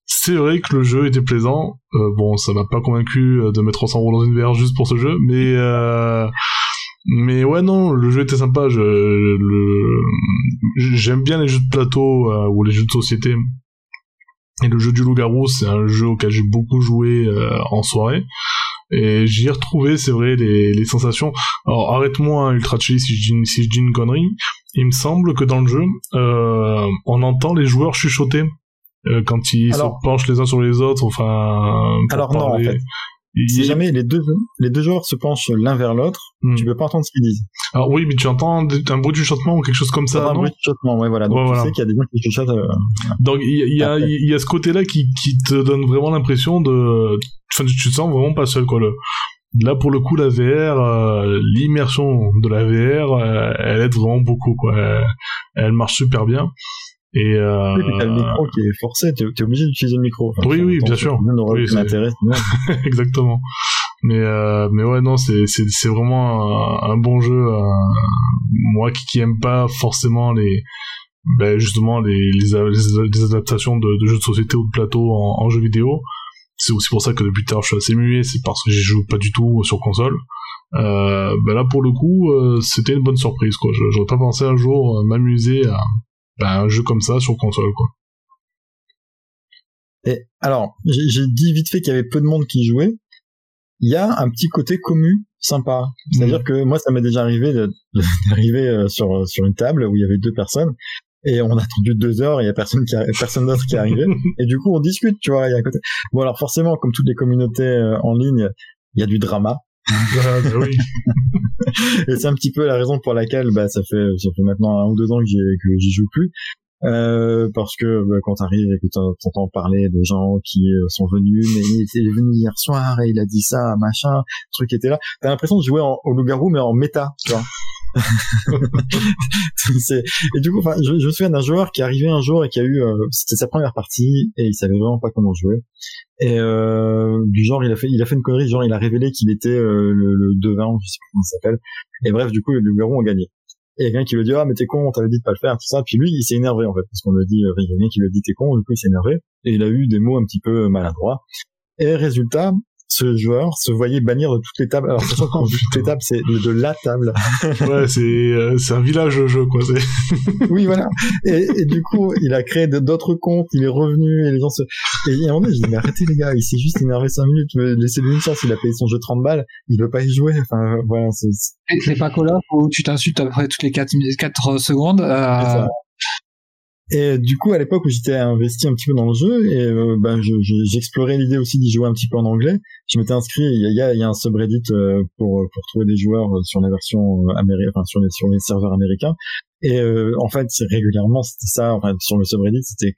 C'est vrai que le jeu était plaisant. Euh, bon, ça m'a pas convaincu de mettre 300 euros dans une VR juste pour ce jeu, mais euh, mais ouais, non, le jeu était sympa. Je, j'aime bien les jeux de plateau euh, ou les jeux de société. Et le jeu du loup-garou, c'est un jeu auquel j'ai beaucoup joué euh, en soirée. Et j'y ai retrouvé, c'est vrai, les, les sensations. Alors arrête-moi, hein, Ultra Chili, si je, dis, si je dis une connerie. Il me semble que dans le jeu, euh, on entend les joueurs chuchoter quand ils se penchent les uns sur les autres. Enfin, alors non, en fait si jamais les deux, les deux joueurs se penchent l'un vers l'autre, hmm. tu peux pas entendre ce qu'ils disent. Alors oui, mais tu entends un bruit de chuchotement ou quelque chose comme ça, Un bruit de chuchotement, ouais, voilà. Donc tu sais qu'il y a des gens qui chuchotent. Euh, Donc il y, a, il y a ce côté-là qui, qui te donne vraiment l'impression de, enfin, tu te sens vraiment pas seul, quoi. Le, Là, pour le coup, la VR, euh, l'immersion de la VR, euh, elle aide vraiment beaucoup, quoi. Elle, elle marche super bien. Et euh... Oui, t'as le micro qui est forcé, t'es, t'es obligé d'utiliser le micro. Enfin, Oui, oui, bien sûr. Oui. Exactement. Mais euh, mais ouais non c'est c'est c'est vraiment un, un bon jeu. euh, moi qui, qui aime pas forcément les ben justement les les, adaptations de, de jeux de société ou de plateau en, en jeu vidéo. C'est aussi pour ça que depuis l'heure je suis assez muet, c'est parce que j'y joue pas du tout sur console. Euh, ben là pour le coup euh, c'était une bonne surprise quoi. J'aurais pas pensé un jour euh, m'amuser à ben, un jeu comme ça sur console quoi. Et alors, j'ai, dit vite fait qu'il y avait peu de monde qui jouait. Il y a un petit côté commu sympa. C'est-à-dire Mhm. que moi, ça m'est déjà arrivé d'arriver euh, sur sur une table où il y avait deux personnes et on a attendu deux heures et il y a personne qui a, personne d'autre qui est arrivé et du coup on discute, tu vois. Il y a un côté. Bon alors forcément, comme toutes les communautés euh, en ligne, il y a du drama Ah, oui. et c'est un petit peu la raison pour laquelle bah ça fait ça fait maintenant un ou deux ans que j'y que j'y joue plus. Euh, parce que bah, quand t'arrives et que t'en- t'entends parler de gens qui euh, sont venus mais il était venu hier soir et il a dit ça machin le truc était là. T'as l'impression de jouer en, au loup-garou mais en méta tu vois et du coup enfin je, me souviens d'un joueur qui est arrivé un jour et qui a eu euh, c'était sa première partie et il savait vraiment pas comment jouer. Et euh, du genre il a fait il a fait une connerie genre il a révélé qu'il était euh, le, le devin je sais pas comment ça s'appelle. Et bref du coup les loups-garous ont gagné et quelqu'un qui lui dit ah mais t'es con on t'avait dit de pas le faire tout ça. Puis lui il s'est énervé en fait parce qu'on lui a dit euh, il y a quelqu'un qui lui a dit t'es con du coup il s'est énervé. Et il a eu des mots un petit peu maladroits. Et résultat ce joueur se voyait bannir de toutes les tables alors sachant toutes les tables c'est de, de la table Ouais c'est euh, c'est un village de jeu quoi. Oui voilà et, et du coup il a créé d'autres comptes il est revenu et les gens se et il y a un moment donné, je dis mais arrêtez les gars il s'est juste énervé 5 minutes mais laissez-lui une chance il a payé son jeu 30 balles il veut pas y jouer enfin voilà c'est c'est- pas Call of où tu t'insultes à peu près toutes les 4, 4 secondes. Euh. Et du coup à l'époque où j'étais investi un petit peu dans le jeu et euh, ben je- je- j'explorais l'idée aussi d'y jouer un petit peu en anglais. Je m'étais inscrit il y a, y un subreddit euh, pour pour trouver des joueurs euh, sur la version américaine enfin sur les sur les serveurs américains. Et euh, en fait régulièrement c'était ça enfin sur le subreddit c'était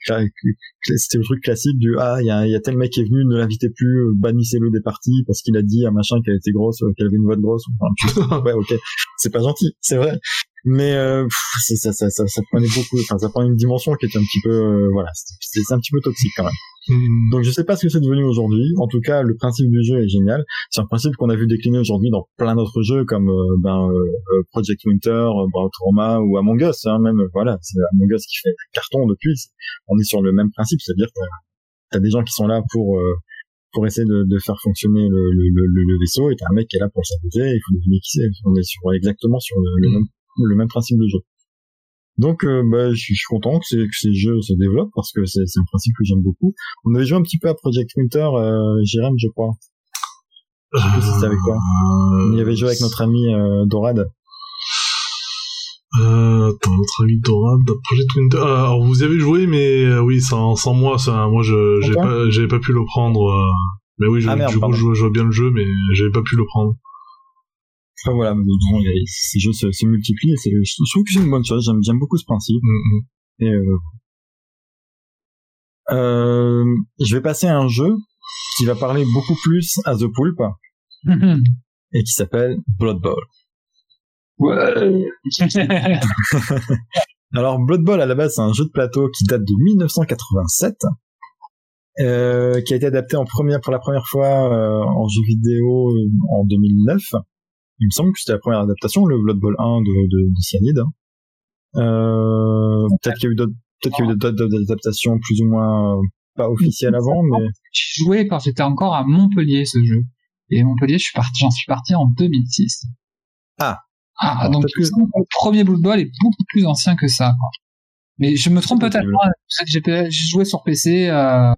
le truc classique du ah il y a, il y a tel mec qui est venu ne l'invitez plus euh, bannissez-le des parties parce qu'il a dit à machin qu'elle était grosse euh, qu'elle avait une voix de grosse enfin, ouais ok. C'est pas gentil c'est vrai mais euh, pff, ça, ça, ça, ça prenait beaucoup enfin ça prend une dimension qui était un petit peu euh, voilà c'était c'est un petit peu toxique quand même Hmm. donc je sais pas ce que c'est devenu aujourd'hui. En tout cas, le principe du jeu est génial. C'est un principe qu'on a vu décliner aujourd'hui dans plein d'autres jeux comme euh, ben, euh, Project Winter, euh, Brawl Trauma ou Among Us. Hein, même voilà, c'est Among Us qui fait carton depuis. On est sur le même principe, c'est-à-dire que t'as des gens qui sont là pour euh, pour essayer de, de faire fonctionner le, le, le, le vaisseau et t'as un mec qui est là pour s'amuser. Il faut deviner qui c'est. On est sur exactement sur le, le Mm. même le même principe de jeu. Donc, euh, bah, je suis content que, ces- que ces jeux se développent parce que c'est un principe que j'aime beaucoup. On avait joué un petit peu à Project Winter, euh, Jérém, je crois. Je sais plus si c'était avec toi. On y avait joué avec notre ami euh, Dorad. Euh, attends, notre ami Dorad, Project Winter. Ah, alors vous y avez joué, mais euh, oui, sans, sans moi, ça, moi, je, toi pas, j'avais pas pu le prendre. euh, mais oui, je, Ah, merde, du coup, je, je vois bien le jeu, mais j'avais pas pu le prendre. Enfin voilà, bon, ces jeux se, se multiplient et je trouve que c'est une bonne chose. J'aime beaucoup ce principe. Mm, mm. Et euh, euh, je vais passer à un jeu qui va parler beaucoup plus à The Pulp et qui s'appelle Blood Bowl. ouais. Alors Blood Bowl à la base c'est un jeu de plateau qui date de 1987, euh, qui a été adapté en première pour la première fois euh, en jeu vidéo en 2009. Il me semble que c'était la première adaptation, le Blood Bowl 1 de, de, de Cyanide. Euh, peut-être qu'il y a eu d'autres peut-être qu'il y a eu d'autres adaptations plus ou moins euh, pas officielles avant, mais J'ai joué quand j'étais encore à Montpellier ce jeu. Et Montpellier, je suis parti, j'en suis parti en 2006. Ah. Ah, Alors, donc que- le premier Blood Bowl est beaucoup plus ancien que ça. Quoi. Mais je me trompe peut-être. hein. J'ai joué sur PC euh,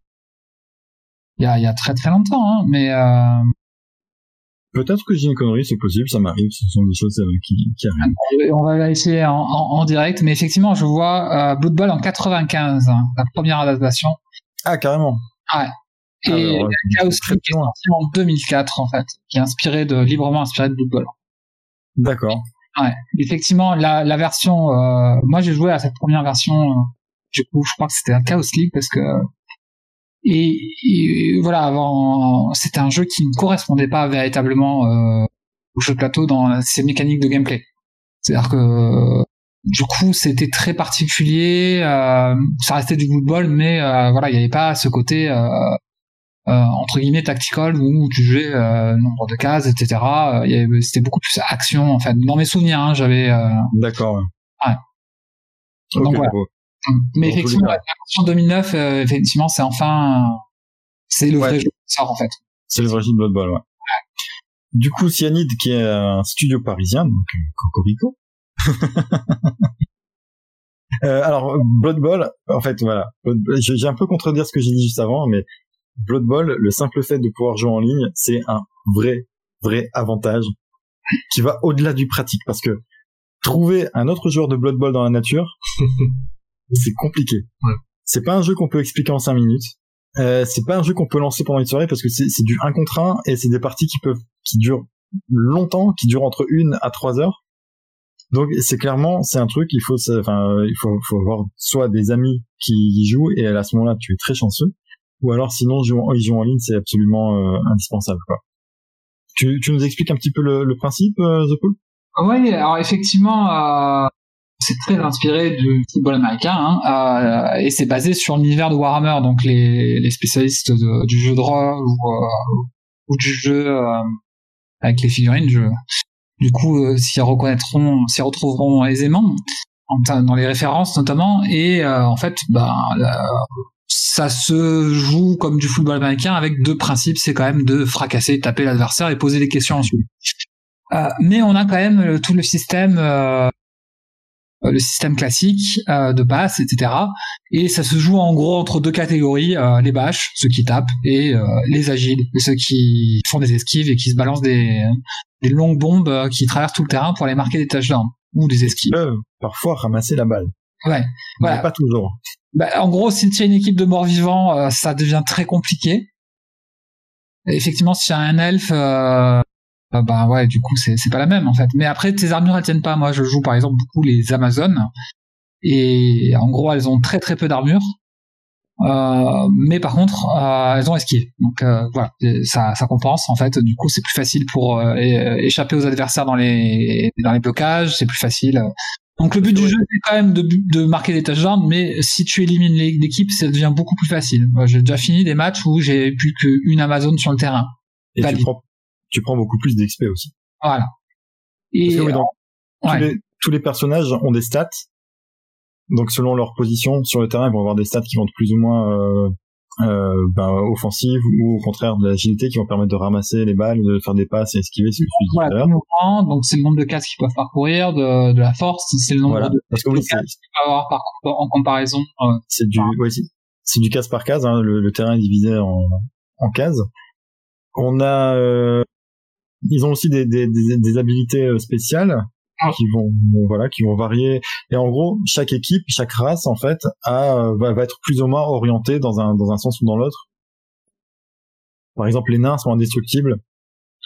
il y, a, y a très très longtemps, hein, mais euh, peut-être que j'ai une connerie, c'est possible, ça m'arrive, ce sont des choses euh, qui, qui arrivent. on va essayer en, en, en direct. Mais effectivement, je vois euh, Blood Bowl en 95, hein, la première adaptation. Ah carrément. Et Ah, ouais, Chaos League est sorti en 2004 en fait, qui est inspiré de librement inspiré de Blood Bowl. D'accord. Ouais, effectivement, la, la version, euh, moi j'ai joué à cette première version. euh, du coup, je crois que c'était un Chaos League parce que Et, voilà, avant, c'était un jeu qui ne correspondait pas véritablement euh, au jeu de plateau dans ses mécaniques de gameplay. C'est-à-dire que du coup, c'était très particulier. Euh, ça restait du football, mais euh, voilà, il n'y avait pas ce côté euh, entre guillemets tactical où tu jouais nombre de cases, etc. C'était beaucoup plus action en fait. Dans mes souvenirs, hein, j'avais. D'accord. Ouais. Donc voilà. Mais effectivement, la version 2009, effectivement, c'est enfin, c'est le vrai jeu qui sort en fait. C'est le vrai jeu de Blood Bowl, ouais. Du coup, Cyanide, qui est un studio parisien, donc Cocorico, euh, alors Blood Bowl, en fait voilà, j'ai un peu contredire ce que j'ai dit juste avant, mais Blood Bowl, le simple fait de pouvoir jouer en ligne, c'est un vrai vrai avantage qui va au-delà du pratique. Parce que trouver un autre joueur de Blood Bowl dans la nature, c'est compliqué. Ouais. C'est pas un jeu qu'on peut expliquer en 5 minutes. Euh, c'est pas un jeu qu'on peut lancer pendant une soirée parce que c'est du 1 contre 1 et c'est des parties qui peuvent qui durent longtemps, qui durent entre 1 à 3 heures donc c'est clairement c'est un truc il faut enfin il faut faut avoir soit des amis qui y jouent et à ce moment-là tu es très chanceux ou alors sinon ils jouent en ligne c'est absolument euh, indispensable quoi. Tu, tu nous expliques un petit peu le, le principe euh, The Pool? Oui, alors effectivement euh, c'est très inspiré du football américain hein, euh, et c'est basé sur l'univers de Warhammer donc les, les spécialistes du jeu de rôle ou, euh, ou du jeu avec les figurines du coup euh, s'y reconnaîtront, s'y retrouveront aisément dans les références notamment. Et euh, en fait, bah, ça se joue comme du football américain avec deux principes, c'est quand même de fracasser, taper l'adversaire et poser des questions ensuite. Euh, mais on a quand même tout le système euh, le système classique euh, de passe, etc. Et ça se joue en gros entre deux catégories euh, les bâches, ceux qui tapent, et les agiles, ceux qui font des esquives et qui se balancent des, des longues bombes qui traversent tout le terrain pour aller marquer des touchdowns ou des esquives. parfois ramasser la balle. Ouais. Mais pas toujours. Bah, en gros, si tu as une équipe de morts-vivants, ça devient très compliqué. effectivement, si tu as un elfe, ah bah ouais, du coup c'est c'est pas la même en fait. Mais après tes armures elles tiennent pas. Moi je joue par exemple beaucoup les Amazones et en gros elles ont très très peu d'armure. Euh, mais par contre euh, elles ont esquivé. Donc euh, voilà, ça ça compense en fait. Du coup c'est plus facile pour euh, échapper aux adversaires dans les dans les blocages. C'est plus facile. Donc le but du jeu c'est quand même de, de marquer des touchdowns, mais si tu élimines l'équipe, ça devient beaucoup plus facile. J'ai déjà fini des matchs où j'ai plus qu'une Amazon sur le terrain. Et tu prends, tu prends beaucoup plus d'XP aussi. Voilà. Et tous, les, personnages ont des stats. Donc selon leur position sur le terrain, ils vont avoir des stats qui vont être plus ou moins euh, euh, ben, offensives ou au contraire de l'agilité qui vont permettre de ramasser les balles, de faire des passes et esquiver. Ce que tu voilà, donc c'est le nombre de cases qu'ils peuvent parcourir, de, de la force, c'est le nombre de, Parce que oui, cases qu'ils peuvent avoir par, en comparaison. Euh, c'est du, ouais, c'est du case par case. Hein, le, le, terrain est divisé en, en cases. On a euh, ils ont aussi des, des, des, des habilités euh, spéciales ah. qui vont voilà qui vont varier. Et en gros chaque équipe chaque race en fait a, va, va être plus ou moins orientée dans un dans un sens ou dans l'autre. Par exemple les nains sont indestructibles.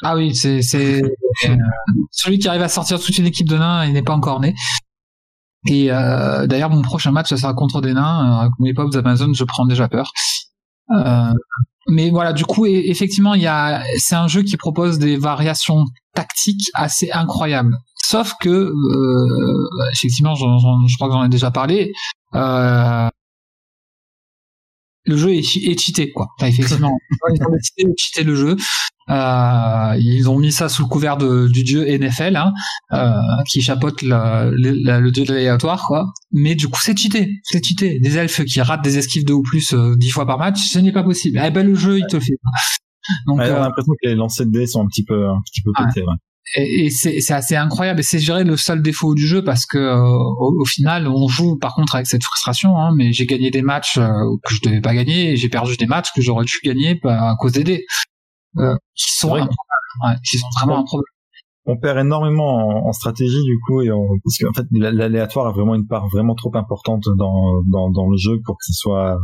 Ah oui c'est c'est euh, celui qui arrive à sortir toute une équipe de nains il n'est pas encore né. Et euh, d'ailleurs mon prochain match ça sera contre des nains. Avec mes pop Amazon je prends déjà peur euh, mais voilà, du coup, effectivement, il y a, c'est un jeu qui propose des variations tactiques assez incroyables. Sauf que, euh, effectivement, je crois que j'en ai déjà parlé. Euh, le jeu est, est cheaté, quoi. Enfin, effectivement, ils ont décidé de cheater le jeu. Euh, ils ont mis ça sous le couvert de, du dieu NFL, hein, euh, qui chapeaute le, le, le dieu de l'aléatoire, quoi. Mais du coup, c'est cheaté, c'est cheaté. Des elfes qui ratent des esquives deux ou plus euh, dix fois par match, ce n'est pas possible. Eh ben, le jeu, il te le fait. Donc, ouais, on a euh, l'impression que les lancers de dés sont un petit peu, un petit peu pétés. Ouais et, c'est assez incroyable. Et c'est géré le seul défaut du jeu parce que euh, au, final on joue par contre avec cette frustration hein, mais j'ai gagné des matchs euh, que je devais pas gagner et j'ai perdu des matchs que j'aurais dû gagner à cause des dés. Euh, qui sont, ouais, qui sont vraiment un problème on perd énormément en, stratégie du coup et parce qu'en fait l'aléatoire a vraiment une part vraiment trop importante dans, dans, dans le jeu pour que ce soit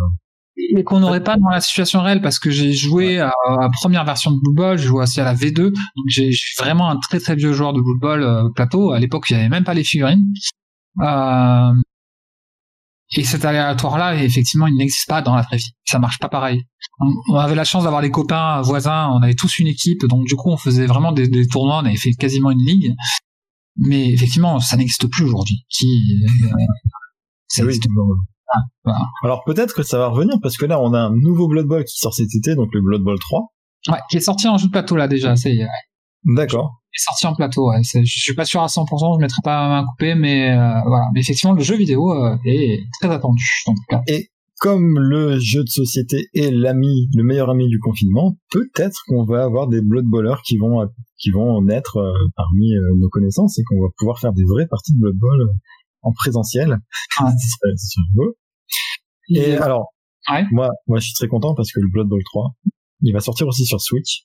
mais qu'on n'aurait pas dans la situation réelle parce que j'ai joué à la première version de Blue Ball, j'ai joué aussi à la V2, donc j'ai vraiment un très très vieux joueur de Blue Ball euh, plateau. À l'époque, il n'y avait même pas les figurines. Euh, et cet aléatoire-là, effectivement, il n'existe pas dans la vraie vie. Ça marche pas pareil. On, avait la chance d'avoir des copains voisins, on avait tous une équipe, donc du coup, on faisait vraiment des, des tournois, on avait fait quasiment une ligue. Mais effectivement, ça n'existe plus aujourd'hui. Qui, euh, ça oui, ah. Alors peut-être que ça va revenir parce que là, on a un nouveau Blood Bowl qui sort cet été, donc le Blood Bowl 3. Ouais, qui est sorti en jeu de plateau là déjà. C'est D'accord. Il est sorti en plateau. Ouais. Je suis pas sûr à 100%, je mettrai pas ma main coupée, mais euh, voilà. Mais effectivement, le jeu vidéo euh, est très attendu en tout cas. Et comme le jeu de société est l'ami, le meilleur ami du confinement, peut-être qu'on va avoir des Blood Bowlers qui vont qui vont naître euh, parmi nos connaissances et qu'on va pouvoir faire des vraies parties de Blood Bowl en présentiel. Ah. c'est. Et alors, moi, moi, je suis très content parce que le Blood Bowl 3, il va sortir aussi sur Switch.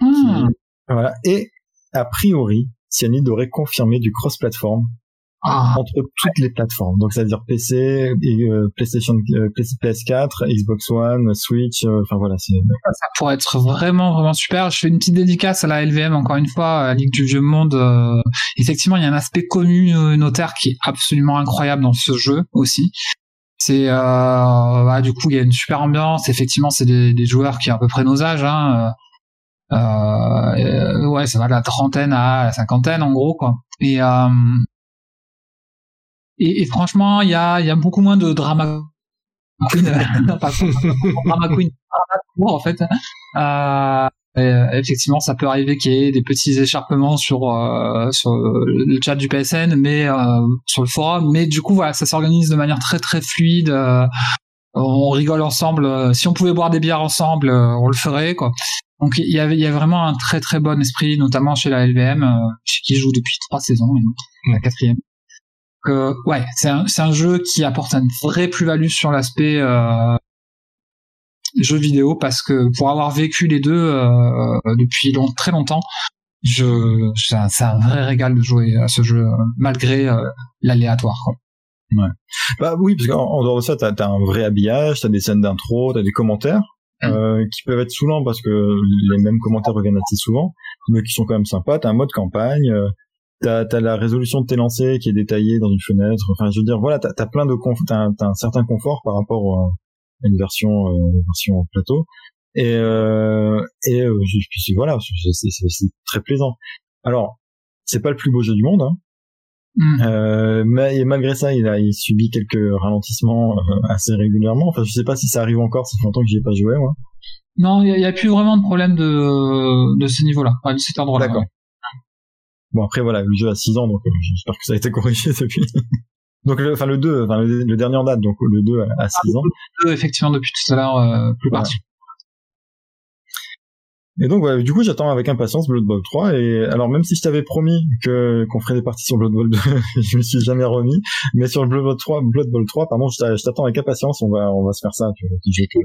Hmm. Voilà. Et a priori, Cyanide aurait confirmé du cross-platform ah. entre toutes les plateformes. Donc, c'est-à-dire PC, euh, PlayStation, euh, PS4, Xbox One, Switch. Euh, enfin voilà, c'est. Ça pourrait être vraiment vraiment super. Je fais une petite dédicace à la LVM encore une fois, à la Ligue du Vieux Monde. effectivement, il y a un aspect communautaire qui est absolument incroyable dans ce jeu aussi. C'est bah, du coup il y a une super ambiance. Effectivement, c'est des, des, joueurs qui ont à peu près nos âges. Hein. Euh, ouais, ça va de la trentaine à la cinquantaine en gros quoi. Et euh, et, et, franchement, il y a, y a beaucoup moins de drama queen, pas drama queen, en fait. Euh, effectivement, ça peut arriver qu'il y ait des petits écharpements sur euh, sur le chat du PSN, mais euh, sur le forum. Mais du coup, voilà, ça s'organise de manière très très fluide. Euh, on rigole ensemble. Si on pouvait boire des bières ensemble, on le ferait, quoi. Donc il y avait il y a vraiment un très très bon esprit, notamment chez la LVM, chez qui je joue depuis trois saisons, la quatrième que ouais, c'est un, un jeu qui apporte une vraie plus-value sur l'aspect euh, jeu vidéo parce que pour avoir vécu les deux euh, depuis long, très longtemps, je c'est un, un, vrai régal de jouer à ce jeu malgré euh, l'aléatoire. Ouais. Bah oui, parce qu'en dehors de ça, t'as as un vrai habillage, t'as des scènes d'intro, t'as des commentaires. Mm. Euh, qui peuvent être saoulants parce que les mêmes commentaires reviennent assez souvent, mais qui sont quand même sympas. T'as un mode campagne, euh, t'as as la résolution de tes lancers qui est détaillée dans une fenêtre. Enfin, je veux dire, voilà, t'as as plein de t'as as un certain confort par rapport à une version euh, version plateau. Et euh, et euh, puis voilà, c'est très plaisant. Alors, c'est pas le plus beau jeu du monde, hein. Mm. Euh, mais et malgré ça, il a il subit quelques ralentissements euh, assez régulièrement. Enfin, je sais pas si ça arrive encore. Ça fait longtemps que j'y ai pas joué, moi. Non, il y, a plus vraiment de problème de de ce niveau-là, de cet endroit-là. D'accord. Bon après voilà, le jeu a 6 ans donc euh, j'espère que ça a été corrigé depuis. donc le, enfin le 2, enfin le, dernier en date donc le 2 a 6 ah, ans. Le 2 effectivement depuis tout à l'heure euh, plus ouais. Et donc ouais, du coup j'attends avec impatience Blood Bowl 3 et alors même si je t'avais promis que qu'on ferait des parties sur Blood Bowl 2, je me suis jamais remis, mais sur Blood Bowl 3, Blood Bowl 3 pardon, je t'attends avec impatience, on va on va se faire ça. Tu,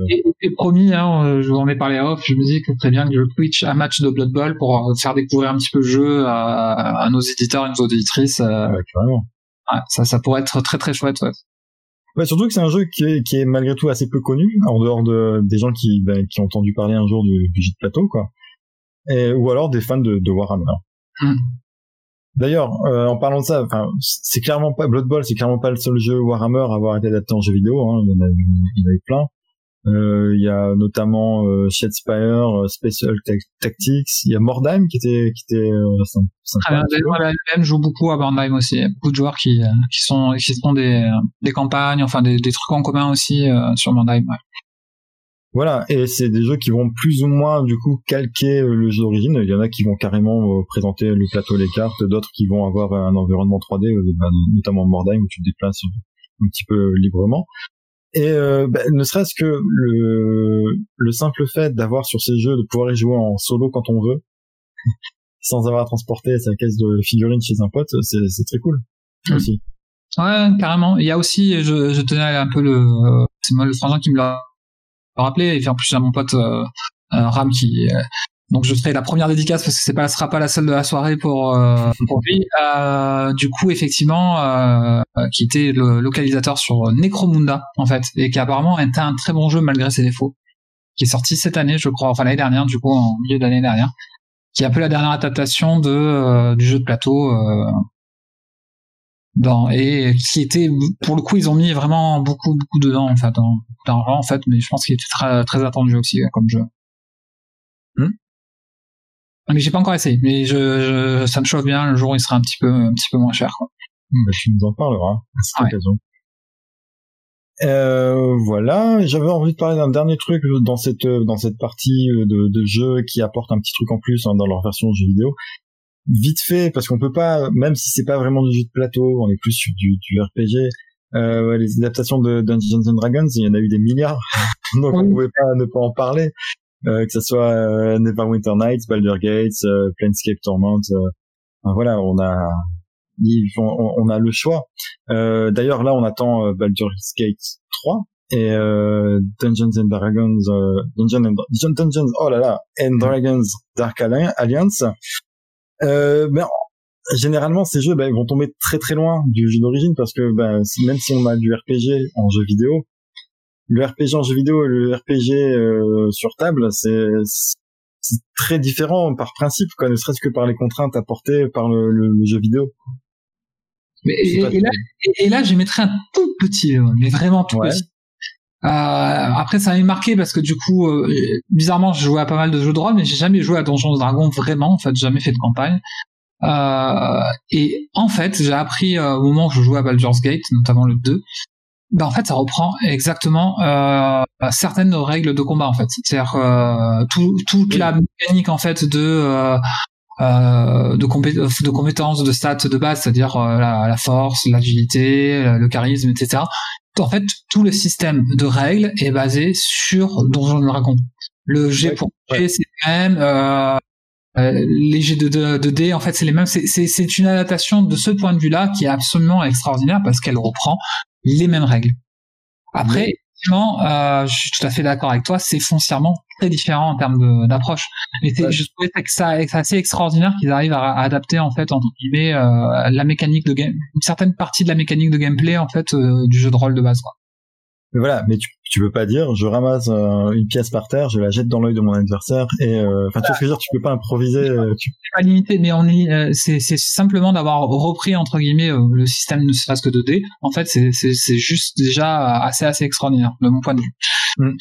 et, et, promis hein, euh, je vous en ai parlé off, je me dis que très bien que je Twitch un match de Blood Bowl pour euh, faire découvrir un petit peu le jeu à, à nos éditeurs et nos auditrices. Euh, ouais, carrément. Ouais, ça ça pourrait être très très chouette ouais. Ouais, surtout que c'est un jeu qui est, qui est malgré tout assez peu connu, en dehors de des gens qui, ben, qui ont entendu parler un jour du, du de plateau, quoi. Et, ou alors des fans de, de Warhammer. Mm. D'ailleurs, euh, en parlant de ça, c'est clairement pas Blood Bowl, c'est clairement pas le seul jeu Warhammer à avoir été adapté en jeu vidéo. Hein, il, y en a, il y en a eu plein. Euh, il y a notamment euh, Shadespire, euh, Special Tactics. Il y a Mordheim qui était qui était sympa. Ah, même joue beaucoup à Mordheim aussi. Il y a beaucoup de joueurs qui qui sont qui font des des campagnes, enfin des, des trucs en commun aussi sur Mordheim. Ouais. Voilà, et c'est des jeux qui vont plus ou moins du coup calquer le jeu d'origine. Il y en a qui vont carrément présenter le plateau, les cartes, d'autres qui vont avoir un environnement 3D, bah, notamment Mordheim où tu te déplaces un petit peu librement. Et euh, bah, ne serait-ce que le, le simple fait d'avoir sur ces jeux de pouvoir y jouer en solo quand on veut, sans avoir à transporter sa caisse de figurines chez un pote, c'est très cool mmh. aussi. Ouais, carrément. Il y a aussi, je, je tenais un peu le, c'est moi le frangin qui me l'a rappelé, et puis en plus j'ai mon pote euh, Ram qui, euh, donc je ferai la première dédicace parce que c'est pas sera pas la seule de la soirée pour euh, pour lui. Euh, du coup effectivement euh, qui était le localisateur sur Necromunda en fait et qui apparemment était un très bon jeu malgré ses défauts qui est sorti cette année je crois enfin l'année dernière du coup en milieu d'année dernière qui est un peu la dernière adaptation de du jeu de plateau dans et qui était pour le coup ils ont mis vraiment beaucoup beaucoup dedans en fait hein, d'argent en fait mais je pense qu'il était très très attendu aussi comme jeu. Mais j'ai pas encore essayé mais je, je, ça me chauffe bien le jour où il sera un petit peu un petit peu moins cher quoi. Bah, tu nous en parleras à cette occasion. Euh, voilà, j'avais envie de parler d'un dernier truc dans cette dans cette partie de, de jeu qui apporte un petit truc en plus hein, dans leur version jeu vidéo. Vite fait, parce qu'on peut pas, même si c'est pas vraiment du jeu de plateau, on est plus sur du, du RPG. Euh, les adaptations de Dungeons and Dragons, il y en a eu des milliards, donc on pouvait pas ne pas en parler. Euh, que ce soit euh, Neverwinter Nights, Baldur's Gate, euh, Planescape Torment, euh, enfin, voilà, on a on, on a le choix. Euh, D'ailleurs, là, on attend euh, Baldur's Gate 3 et euh, Dungeons and Dragons, euh, Dungeons and Dungeons, oh là là, and Dragons Dark Alli- Alliance. Euh, ben, généralement, ces jeux, ben, vont tomber très très loin du jeu d'origine parce que ben, même si on a du RPG en jeu vidéo, le RPG en jeu vidéo et le RPG euh, sur table, c'est très différent par principe, quoi, ne serait-ce que par les contraintes apportées par le, le- le jeu vidéo. Mais, Je et, là, et, et là, j'y mettrais un tout petit, euh, mais vraiment tout Ouais. petit. Euh, après, ça m'a marqué parce que du coup, euh, bizarrement, je jouais à pas mal de jeux de rôle, mais j'ai jamais joué à Donjons et Dragons vraiment. En fait, jamais fait de campagne. Euh, et en fait, j'ai appris euh, au moment où je jouais à Baldur's Gate, notamment le 2, ben en fait, ça reprend exactement euh, certaines règles de combat en fait. C'est-à-dire euh, tout, toute la mécanique en fait de euh, euh, de, compé- de compétences, de stats de base, c'est-à-dire euh, la, la force, l'agilité, le charisme, etc. En fait, tout le système de règles est basé sur Donjons et Dragons. Le G pour G, c'est même. Euh, les G de, de, de D, en fait, c'est les mêmes. C'est- une adaptation de ce point de vue-là qui est absolument extraordinaire parce qu'elle reprend les mêmes règles. Après, effectivement, euh, je suis tout à fait d'accord avec toi, c'est foncièrement très différent en termes d'approche. Mais c'est- Ouais. je trouvais que ça assez extraordinaire qu'ils arrivent à, à adapter en fait entre guillemets euh, la mécanique de game, une certaine partie de la mécanique de gameplay en fait euh, du jeu de rôle de base. Quoi. Mais voilà, mais tu, tu peux pas dire, je ramasse euh, une pièce par terre, je la jette dans l'œil de mon adversaire et, euh, enfin, tu vois ce que je veux dire, tu peux pas improviser. euh, tu- C'est pas limité, mais on est, euh, c'est c'est simplement d'avoir repris entre guillemets euh, le système ne serait-ce que 2D. En fait, c'est c'est c'est juste déjà assez assez extraordinaire de mon point de vue. Mm.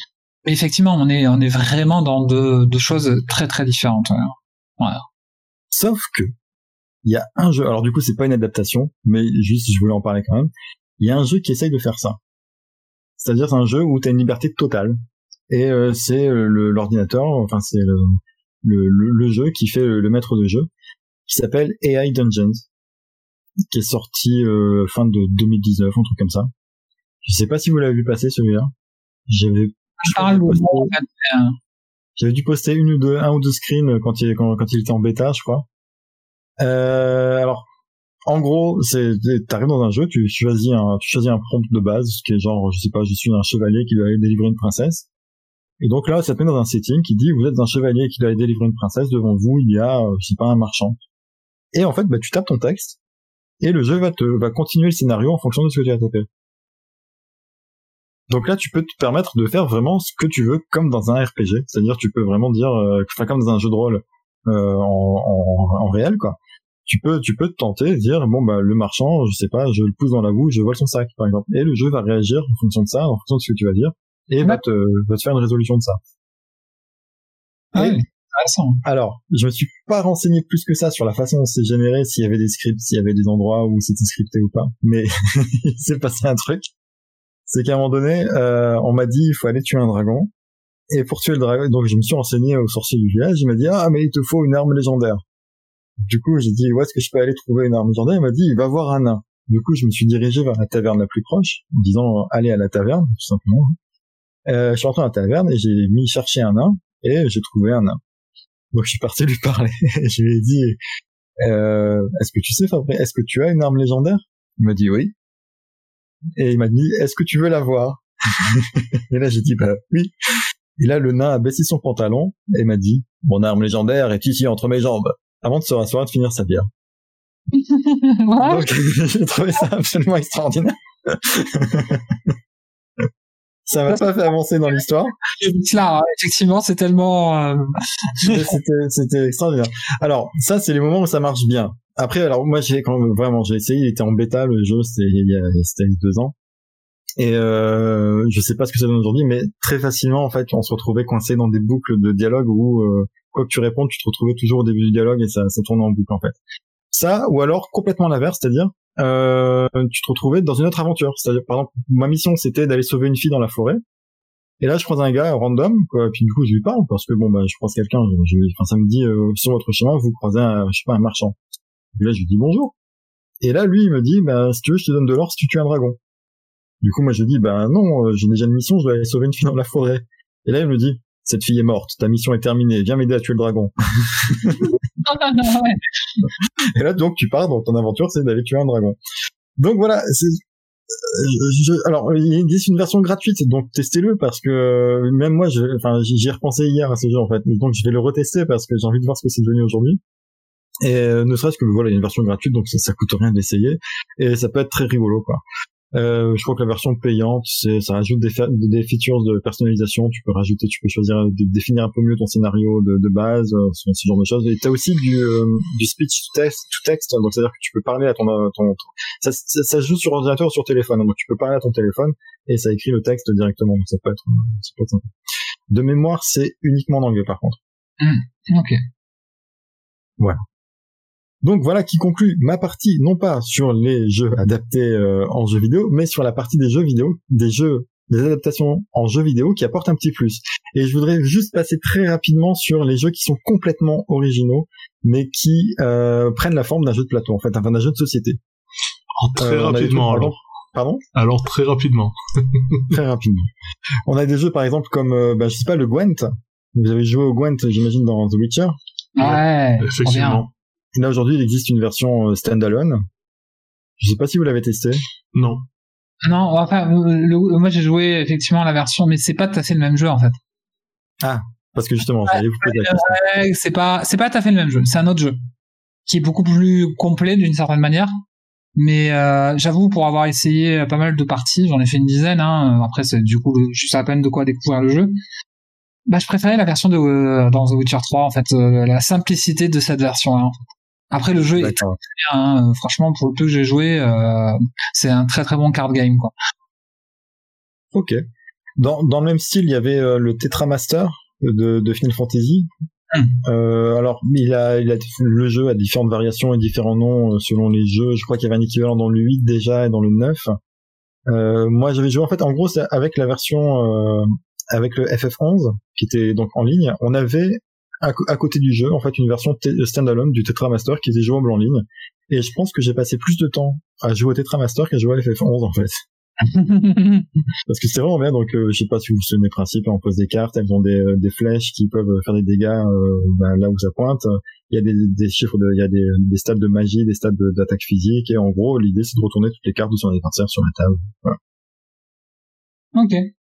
Mais effectivement, on est on est vraiment dans deux deux choses très très différentes. ouais. Voilà. Sauf que il y a un jeu. Alors du coup, c'est pas une adaptation, mais juste, je voulais en parler quand même. Il y a un jeu qui essaye de faire ça. C'est-à-dire, c'est un jeu où tu as une liberté totale. Et euh, c'est euh, l'ordinateur, enfin c'est le, le, le- jeu qui fait le, le maître de jeu, qui s'appelle AI Dungeons, qui est sorti euh, fin de 2019, un truc comme ça. Je sais pas si vous l'avez vu passer celui-là. J'avais euh, j'avais dû poster une ou deux, un ou deux screens quand il, quand, quand il était en bêta, je crois. Euh, alors, en gros, c'est, t'arrives dans un jeu, tu choisis un, prompt de base, qui est genre, je sais pas, je suis un chevalier qui doit aller délivrer une princesse. Et donc là, ça te met dans un setting qui dit, vous êtes un chevalier qui doit aller délivrer une princesse, devant vous, il y a, euh, je sais pas, un marchand. Et en fait, bah, tu tapes ton texte, et le jeu va continuer le scénario en fonction de ce que tu as tapé. Donc là, tu peux te permettre de faire vraiment ce que tu veux, comme dans un RPG. C'est-à-dire, tu peux vraiment dire, euh, enfin, comme dans un jeu de rôle euh, en, en, en réel, quoi. Tu peux, tu peux te tenter, dire, bon bah le marchand, je sais pas, je le pousse dans la boue, je vole son sac, par exemple. Et le jeu va réagir en fonction de ça, en fonction de ce que tu vas dire, et va te, va te faire une résolution de ça. ah ouais, intéressant. alors, je me suis pas renseigné plus que ça sur la façon dont c'est généré, s'il y avait des scripts, s'il y avait des endroits où c'était scripté ou pas. Mais il s'est passé un truc. C'est qu'à un moment donné, euh, on m'a dit il faut aller tuer un dragon. Et pour tuer le dragon, donc je me suis renseigné au sorcier du village. Il m'a dit ah mais il te faut une arme légendaire. Du coup j'ai dit où est-ce que je peux aller trouver une arme légendaire? Il m'a dit il va voir un nain. Du coup je me suis dirigé vers la taverne la plus proche, en disant allez à la taverne tout simplement. Euh, je suis rentré à la taverne et j'ai mis chercher un nain et j'ai trouvé un nain. Donc je suis parti lui parler. je lui ai dit, euh, est-ce que tu sais Fabrice, est-ce que tu as une arme légendaire? Il m'a dit oui. Et il m'a dit, est-ce que tu veux la voir? Et là j'ai dit bah oui. Et là le nain a baissé son pantalon et m'a dit, mon arme légendaire est ici entre mes jambes, avant de se rasseoir et de finir sa bière. Donc j'ai trouvé ça absolument extraordinaire. ça m'a pas fait avancer dans l'histoire. Là, hein, effectivement, c'est tellement. euh, c'était extraordinaire. Alors ça c'est les moments où ça marche bien. après, alors moi j'ai quand même, vraiment j'ai essayé, il était en bêta le jeu, c'était il y a c'était il y a deux ans. Et euh, je sais pas ce que ça donne aujourd'hui, mais très facilement en fait, on se retrouvait coincé dans des boucles de dialogue où euh, quoi que tu répondes, tu te retrouvais toujours au début du dialogue et ça, ça tournait en boucle en fait. Ça, ou alors complètement l'inverse, c'est-à-dire euh, tu te retrouvais dans une autre aventure. C'est-à-dire, par exemple, ma mission c'était d'aller sauver une fille dans la forêt. Et là, je croise un gars random, quoi. Puis du coup, je lui parle parce que bon, bah, je croise quelqu'un. Je, je- enfin, ça me dit euh, sur votre chemin, vous croisez, un, je sais pas, un marchand. Et là, je lui dis bonjour. Et là, lui, il me dit, bah, si tu veux, je te donne de l'or si tu tues un dragon. Du coup, moi, je lui dis, bah non, euh, j'ai déjà une mission, je dois aller sauver une fille dans la forêt. Et là, il me dit, cette fille est morte, ta mission est terminée, viens m'aider à tuer le dragon. Et là, donc, tu pars dans ton aventure, c'est d'aller tuer un dragon. Donc voilà, c'est, euh, je- alors, il existe une version gratuite, donc testez-le parce que euh, même moi, je, enfin, j'y j'y ai repensé hier à ce jeu en fait, donc je vais le retester parce que j'ai envie de voir ce que c'est devenu aujourd'hui. Et euh, ne serait-ce que voilà, il y a une version gratuite, donc ça, ça coûte rien d'essayer et ça peut être très rigolo quoi. Euh, je crois que la version payante, c'est ça rajoute des, des features de personnalisation. Tu peux rajouter, tu peux choisir de définir un peu mieux ton scénario de, de base, euh, ce, ce genre de choses. Et t'as aussi du, euh, du speech to text, to text, donc c'est-à-dire que tu peux parler à ton, ton, ton- ça, ça, ça se joue sur ordinateur ou sur téléphone, donc tu peux parler à ton téléphone et ça écrit le texte directement. Donc ça peut être, ça peut être sympa. De mémoire, c'est uniquement en anglais par contre. Ok. Donc voilà qui conclut ma partie, non pas sur les jeux adaptés euh, en jeux vidéo, mais sur la partie des jeux vidéo, des jeux, des adaptations en jeux vidéo qui apportent un petit plus. Et je voudrais juste passer très rapidement sur les jeux qui sont complètement originaux, mais qui euh, prennent la forme d'un jeu de plateau, en fait, enfin d'un jeu de société. Alors, très Euh, rapidement, alors. Pardon? Alors, très rapidement. Très rapidement. On a des jeux par exemple comme, euh, bah, je sais pas, le Gwent. Vous avez joué au Gwent, j'imagine, dans The Witcher? Ouais. bien. Effectivement. Là aujourd'hui, il existe une version euh, standalone. Je sais pas si vous l'avez testé. Non. Non, enfin, euh, le- moi j'ai joué effectivement la version, mais c'est pas tout à fait le même jeu en fait. Parce que justement, j'allais vous poser la question. Ouais, c'est pas, c'est pas tout à fait le même jeu. C'est un autre jeu qui est beaucoup plus complet d'une certaine manière. Mais euh, j'avoue, pour avoir essayé pas mal de parties, j'en ai fait une dizaine. Hein, après, c'est du coup juste à peine de quoi découvrir le jeu. Bah, je préférais la version de euh, dans The Witcher 3 en fait, euh, la simplicité de cette version-là. En fait. Après, le jeu est très bien. Hein, franchement, pour le peu que j'ai joué, euh, c'est un très très bon card game quoi. Ok. Dans, dans le même style, il y avait euh, le Tetramaster de, de Final Fantasy. Hmm. Euh, alors, il a, il a, le jeu a différentes variations et différents noms euh, selon les jeux. Je crois qu'il y avait un équivalent dans le 8 déjà et dans le 9. Euh, moi, j'avais joué en fait, en gros, avec la version, euh, avec le FF11 qui était donc en ligne. On avait à, à côté du jeu, en fait, une version t- standalone du Tetramaster qui était jouable en ligne. Et je pense que j'ai passé plus de temps à jouer au Tetramaster qu'à jouer à FF11 en fait. Parce que c'est vraiment bien, donc euh, je sais pas si vous vous souvenez le principe, on pose des cartes, elles ont des, euh, des flèches qui peuvent faire des dégâts euh, ben, là où ça pointe. Il y a des, des chiffres, de, il y a des, des stades de magie, des stades de- d'attaque physique, et en gros l'idée c'est de retourner toutes les cartes de son adversaire sur la table. ok.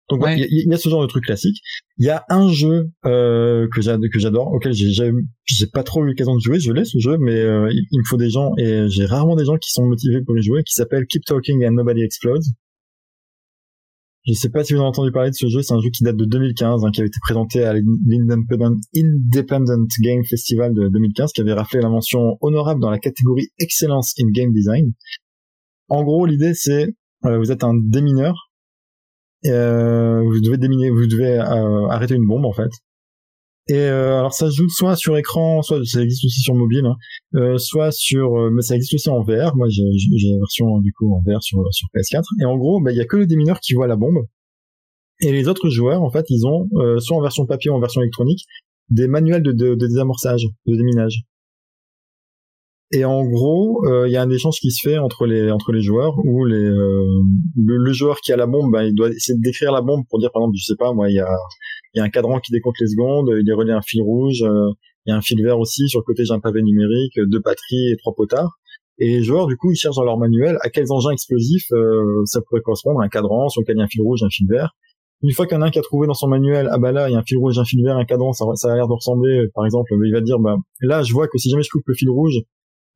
Donc Ouais. il y, a- il y a ce genre de truc classique. Il y a un jeu euh, que j'ad- que j'adore, auquel j'ai pas trop eu l'occasion de jouer, je l'ai ce jeu, mais euh, il, me faut des gens et j'ai rarement des gens qui sont motivés pour y jouer, qui s'appelle Keep Talking and Nobody Explodes. Je sais pas si vous avez entendu parler de ce jeu, c'est un jeu qui date de 2015, hein, qui avait été présenté à l'Independent Independent Game Festival de 2015, qui avait raflé la mention honorable dans la catégorie Excellence in Game Design. En gros, l'idée c'est, euh, vous êtes un démineur, vous devez déminer, vous devez euh, arrêter une bombe en fait. Et euh, alors ça se joue soit sur écran, soit ça existe aussi sur mobile, hein, euh, soit sur, euh, mais ça existe aussi en VR. Moi j'ai la version du coup en VR sur sur PS4. Et en gros, bah, il y a que le démineur qui voit la bombe. Et les autres joueurs en fait, ils ont euh, soit en version papier ou en version électronique des manuels de, de, de désamorçage, de déminage. Et en gros, euh, il y a un échange qui se fait entre les entre les joueurs où les euh, le, le joueur qui a la bombe, bah, il doit essayer de décrire la bombe pour dire par exemple, je sais pas, moi, il y a il y a un cadran qui décompte les secondes, il est relié à un fil rouge, il y a un fil vert aussi, sur le côté j'ai un pavé numérique, deux batteries et trois potards. Et les joueurs, du coup, ils cherchent dans leur manuel à quels engins explosifs euh, ça pourrait correspondre, un cadran sur lequel il y a un fil rouge, un fil vert. Une fois qu'il y en a un qui a trouvé dans son manuel, ah bah là, il y a un fil rouge, un fil vert, un cadran, ça, ça a l'air de ressembler, par exemple, il va dire, bah là, je vois que si jamais je coupe le fil rouge,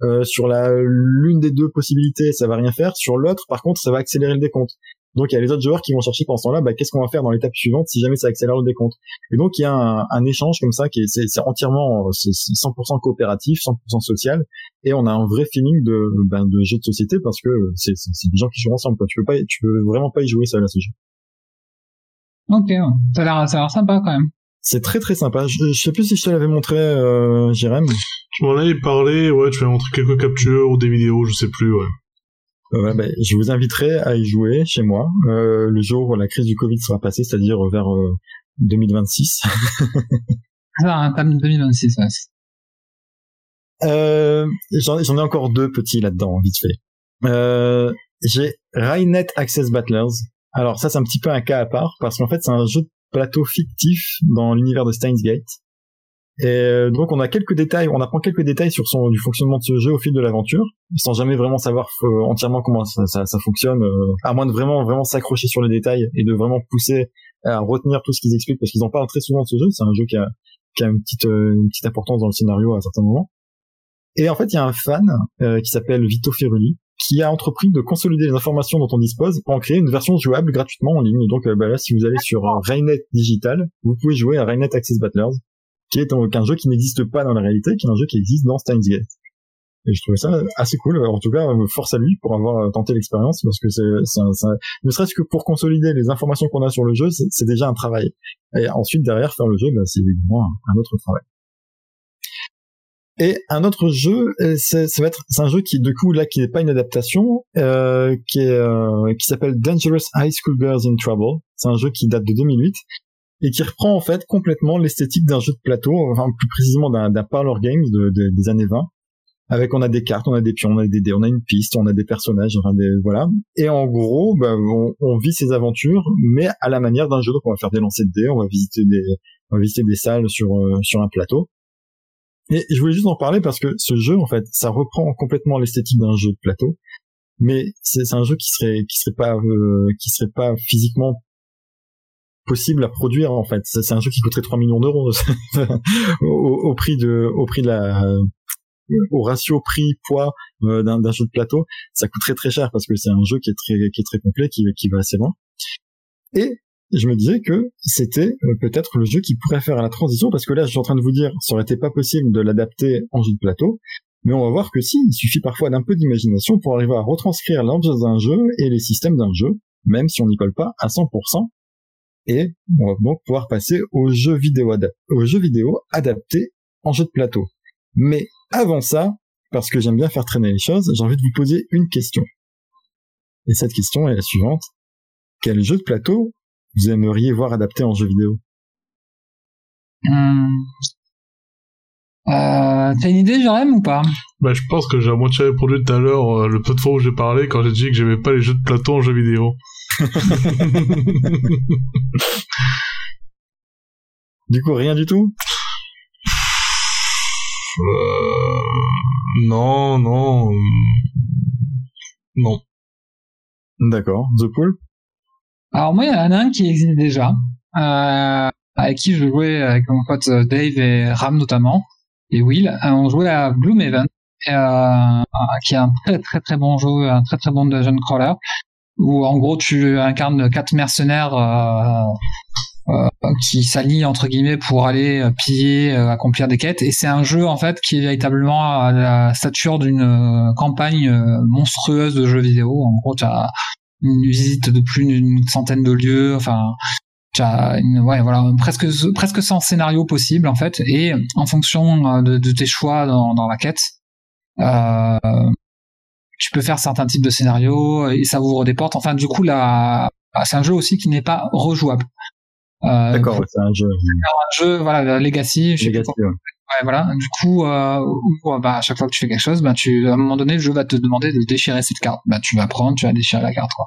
euh, sur la l'une des deux possibilités, ça va rien faire. Sur l'autre, par contre, ça va accélérer le décompte. Donc il y a les autres joueurs qui vont chercher pendant ce temps-là, bah, qu'est-ce qu'on va faire dans l'étape suivante si jamais ça accélère le décompte? Et donc il y a un, un échange comme ça qui est, c'est, c'est entièrement c'est 100% coopératif, 100% social, et on a un vrai feeling de, ben, de jeu de société parce que c'est, c'est, c'est des gens qui jouent ensemble. Quoi. Tu peux pas, tu peux vraiment pas y jouer seul à ce jeu. Ok, ça a l'air, ça a l'air sympa quand même. C'est très très sympa. Je, je sais plus si je te l'avais montré, euh, Jérém. Tu m'en avais parlé, ouais, tu m'as montré quelques captures ou des vidéos, je sais plus, ouais. Ouais, ben, je vous inviterai à y jouer chez moi euh, le jour où la crise du Covid sera passée, c'est-à-dire vers euh, 2026. Ah, 2026, ouais. Euh, j'en, ai encore deux petits là-dedans, vite fait. Euh, j'ai Rainet Access Battlers. Alors ça, c'est un petit peu un cas à part parce qu'en fait, c'est un jeu de plateau fictif dans l'univers de Steins Gate. Et euh, donc on a quelques détails, on apprend quelques détails sur son du fonctionnement de ce jeu au fil de l'aventure, sans jamais vraiment savoir euh, entièrement comment ça, ça, ça fonctionne, euh, à moins de vraiment vraiment s'accrocher sur les détails et de vraiment pousser à retenir tout ce qu'ils expliquent parce qu'ils en parlent très souvent de ce jeu. C'est un jeu qui a, qui a une petite une petite importance dans le scénario à certains moments. Et en fait, il y a un fan qui s'appelle Vito Ferruli qui a entrepris de consolider les informations dont on dispose pour en créer une version jouable gratuitement en ligne. Donc bah là, si vous allez sur Rainet Digital, vous pouvez jouer à Rainet Access Battlers qui est un, jeu qui n'existe pas dans la réalité, qui est un jeu qui existe dans Steins Gate. Et je trouvais ça assez cool. En tout cas, force à lui pour avoir tenté l'expérience, parce que c'est, ne serait-ce que pour consolider les informations qu'on a sur le jeu, c'est, déjà un travail. Et ensuite, derrière, faire le jeu, bah, c'est évidemment un, autre travail. Et un autre jeu, c'est, ça va être, c'est un jeu qui, du coup, là, qui n'est pas une adaptation, euh, qui est, euh, qui s'appelle Dangerous High School Girls in Trouble. C'est un jeu qui date de 2008 et qui reprend en fait complètement l'esthétique d'un jeu de plateau, enfin plus précisément d'un, d'un parlor game de, des années 20. Avec on a des cartes, on a des pions, on a des dés, on a une piste, on a des personnages, enfin des voilà. Et en gros, bah, on, on, vit ces aventures, mais à la manière d'un jeu. Donc on va faire des lancers de dés, on va visiter des, on va visiter des salles sur euh, sur un plateau. Et je voulais juste en parler parce que ce jeu, en fait, ça reprend complètement l'esthétique d'un jeu de plateau, mais c'est, un jeu qui serait qui serait pas euh, qui serait pas physiquement possible à produire en fait. C'est un jeu qui coûterait 3 millions d'euros au, prix de au prix de la au ratio prix poids euh, d'un jeu de plateau, ça coûterait très cher parce que c'est un jeu qui est très qui est très complet, qui va assez loin. Et je me disais que c'était euh, peut-être le jeu qui pourrait faire la transition parce que là je suis en train de vous dire ça aurait été pas possible de l'adapter en jeu de plateau mais on va voir que si il suffit parfois d'un peu d'imagination pour arriver à retranscrire l'ambiance d'un jeu et les systèmes d'un jeu même si on n'y colle pas à 100% et on va donc pouvoir passer aux jeux vidéo, aux vidéo adaptés en jeu de plateau. Mais avant ça, parce que j'aime bien faire traîner les choses, j'ai envie de vous poser une question. Et cette question est la suivante. Quel jeu de plateau vous aimeriez voir adapté en jeu vidéo? Hum. euh, T'as une idée, Jérém, ou pas? Bah, je pense que j'ai à moitié répondu tout à l'heure, euh, le peu de fois où j'ai parlé, quand j'ai dit que j'aimais pas les jeux de plateau en jeu vidéo. du coup, rien du tout? Euh... Non, non. Non. D'accord. The Pool? Alors moi, il y en a un qui existe déjà, euh, avec qui je jouais avec mon pote Dave et Ram notamment, et Will. Euh, on jouait à Gloomhaven, euh, qui est un très très très bon jeu, un très très bon dungeon crawler où en gros tu incarnes quatre mercenaires euh, euh, qui s'allient entre guillemets pour aller euh, piller, accomplir des quêtes. Et c'est un jeu en fait qui est véritablement à la stature d'une campagne monstrueuse de jeux vidéo. En gros, tu as une visite de plus d'une centaine de lieux. Enfin, une, ouais, voilà, presque presque 100 scénarios possibles en fait. Et en fonction de, de tes choix dans, dans la quête. Euh, tu peux faire certains types de scénarios et ça ouvre des portes. Enfin, du coup, là, c'est un jeu aussi qui n'est pas rejouable. Euh, D'accord, c'est un jeu. Un jeu, voilà, Legacy. Legacy, ouais. Ouais. voilà. Du coup, euh, bah, à chaque fois que tu fais quelque chose, bah, tu, à un moment donné, le jeu va te demander de déchirer cette carte. Bah, tu vas prendre, tu vas déchirer la carte, quoi.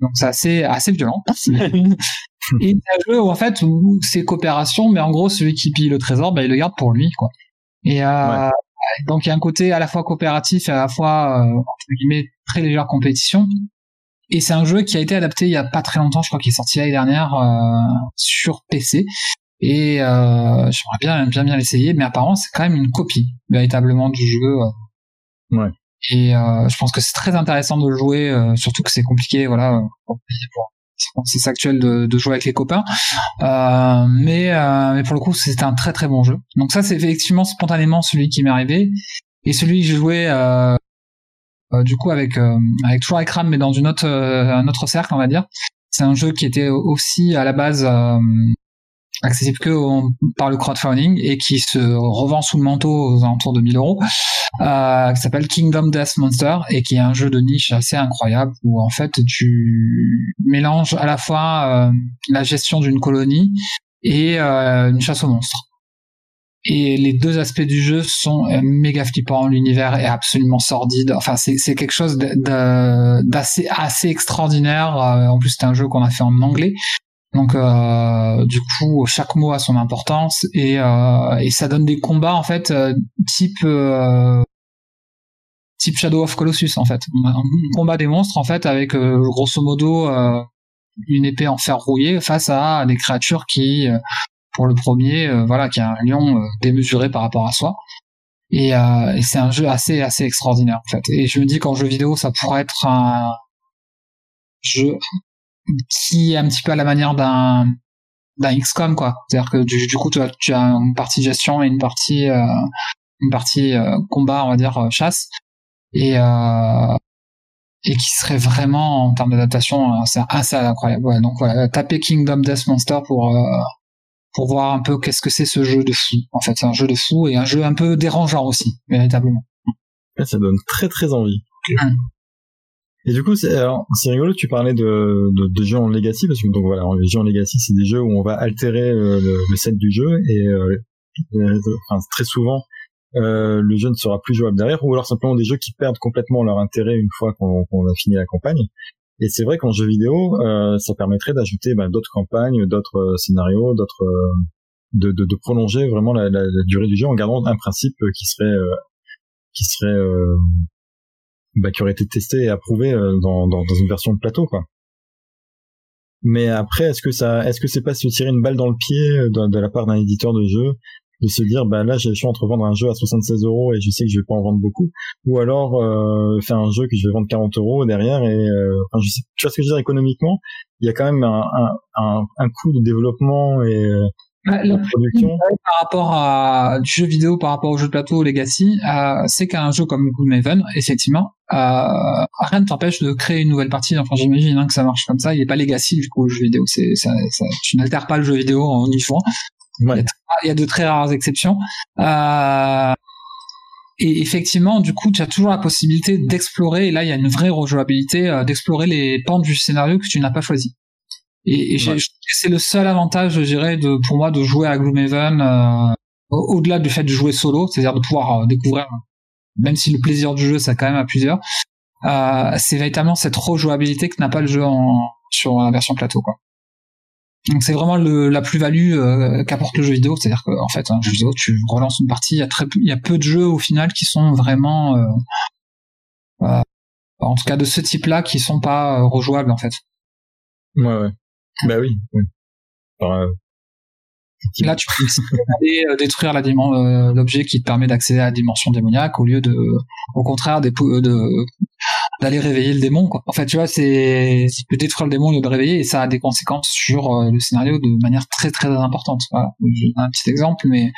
Donc, c'est assez, assez violent. et c'est un jeu où, en fait, où c'est coopération, mais en gros, celui qui pille le trésor, bah, il le garde pour lui, quoi. Et, euh, donc il y a un côté à la fois coopératif et à la fois euh, entre guillemets très légère compétition. Et c'est un jeu qui a été adapté il y a pas très longtemps, je crois qu'il est sorti l'année dernière euh, sur PC. Et euh, j'aimerais bien bien bien l'essayer, mais apparemment c'est quand même une copie véritablement du jeu. Ouais. Et je pense que c'est très intéressant de le jouer, surtout que c'est compliqué, voilà, pour, c'est actuel de, de, jouer avec les copains. Euh, mais, euh, mais pour le coup, c'était un très très bon jeu. Donc ça, c'est effectivement spontanément celui qui m'est arrivé. Et celui que j'ai joué euh, euh du coup avec euh, avec toujours avec Ram, mais dans une autre un autre cercle, on va dire. C'est un jeu qui était aussi à la base accessible que par le crowdfunding et qui se revend sous le manteau aux alentours de 1000 euros, euh, qui s'appelle Kingdom Death Monster et qui est un jeu de niche assez incroyable où en fait tu mélanges à la fois euh, la gestion d'une colonie et euh, une chasse aux monstres. Et les deux aspects du jeu sont euh, méga flippants. L'univers est absolument sordide. Enfin, c'est, quelque chose d'assez assez extraordinaire. Euh, en plus, c'est un jeu qu'on a fait en anglais. Donc euh, du coup, chaque mot a son importance et, euh, ça donne des combats en fait euh, type Shadow of Colossus en fait. Un combat des monstres en fait avec grosso modo une épée en fer rouillé face à des créatures qui, pour le premier, voilà, qui a un lion démesuré par rapport à soi. Et, et c'est un jeu assez assez extraordinaire en fait. Et je me dis qu'en jeu vidéo, ça pourrait être un jeu qui est un petit peu à la manière d'un d'un XCOM quoi. C'est-à-dire que du, du coup tu as, tu as une partie gestion et une partie euh, une partie euh, combat on va dire euh, chasse et euh, et qui serait vraiment en termes d'adaptation c'est assez incroyable. Ouais, donc voilà, tapez Kingdom Death Monster pour pour voir un peu qu'est-ce que c'est ce jeu de fou. En fait, c'est un jeu de fou et un jeu un peu dérangeant aussi, véritablement. Ça donne très très envie. Hum. Et du coup, c'est rigolo. Tu parlais de, de, de, jeux en legacy parce que donc voilà, les jeux en legacy, c'est des jeux où on va altérer euh, le, le, set du jeu et euh, enfin, très souvent euh, le jeu ne sera plus jouable derrière, ou alors simplement des jeux qui perdent complètement leur intérêt une fois qu'on a fini la campagne. Et c'est vrai qu'en jeu vidéo, euh, ça permettrait d'ajouter bah, d'autres campagnes, d'autres euh, scénarios, d'autres de, de, de, prolonger vraiment la, la, la, durée du jeu en gardant un principe qui serait qui serait bah, qui aurait été testé et approuvé euh, dans, dans, dans, une version de plateau quoi. Mais après, est-ce que ça, est-ce que c'est pas se tirer une balle dans le pied euh, de, de la part d'un éditeur de jeu de se dire bah là j'ai le choix entre vendre un jeu à 76 euros et je sais que je vais pas en vendre beaucoup ou alors euh, faire un jeu que je vais vendre 40 euros derrière et euh, enfin je sais tu vois ce que je veux dire économiquement il y a quand même un, un, un, un coût de développement et bah, par rapport à du jeu vidéo par rapport au jeu de plateau Legacy, euh, c'est qu'un jeu comme Gloomhaven, effectivement, euh, rien ne t'empêche de créer une nouvelle partie. Enfin, j'imagine hein, que ça marche comme ça. Il n'est pas Legacy du coup le jeu vidéo. C'est ça, ça, tu n'altères pas le jeu vidéo en y. Ouais. Il, y a de très rares exceptions. Euh, et effectivement, du coup, tu as toujours la possibilité d'explorer. Et là, il y a une vraie rejouabilité euh, d'explorer les pentes du scénario que tu n'as pas choisi. Et, c'est le seul avantage, je dirais, de, pour moi, de jouer à Gloomhaven, euh, au-delà du fait de jouer solo, c'est-à-dire de pouvoir euh, découvrir, même si le plaisir du jeu, ça quand même à plusieurs, euh, c'est véritablement cette rejouabilité que n'a pas le jeu en, sur la version plateau, quoi. Donc c'est vraiment le, la plus-value euh, qu'apporte le jeu vidéo, c'est-à-dire qu'en fait, un jeu vidéo, tu relances une partie, il y a très, il y a peu de jeux au final qui sont vraiment, euh, euh, en tout cas de ce type-là, qui sont pas rejouables en fait. Ouais, ouais. Bah oui. Euh, Là, tu peux aller euh, détruire la euh, l'objet qui te permet d'accéder à la dimension démoniaque au lieu de, au contraire, de d'aller réveiller le démon. Quoi. En fait, tu vois, c'est tu peux détruire le démon au lieu de le réveiller et ça a des conséquences sur le scénario de manière très très importante. Voilà. Un petit exemple, mais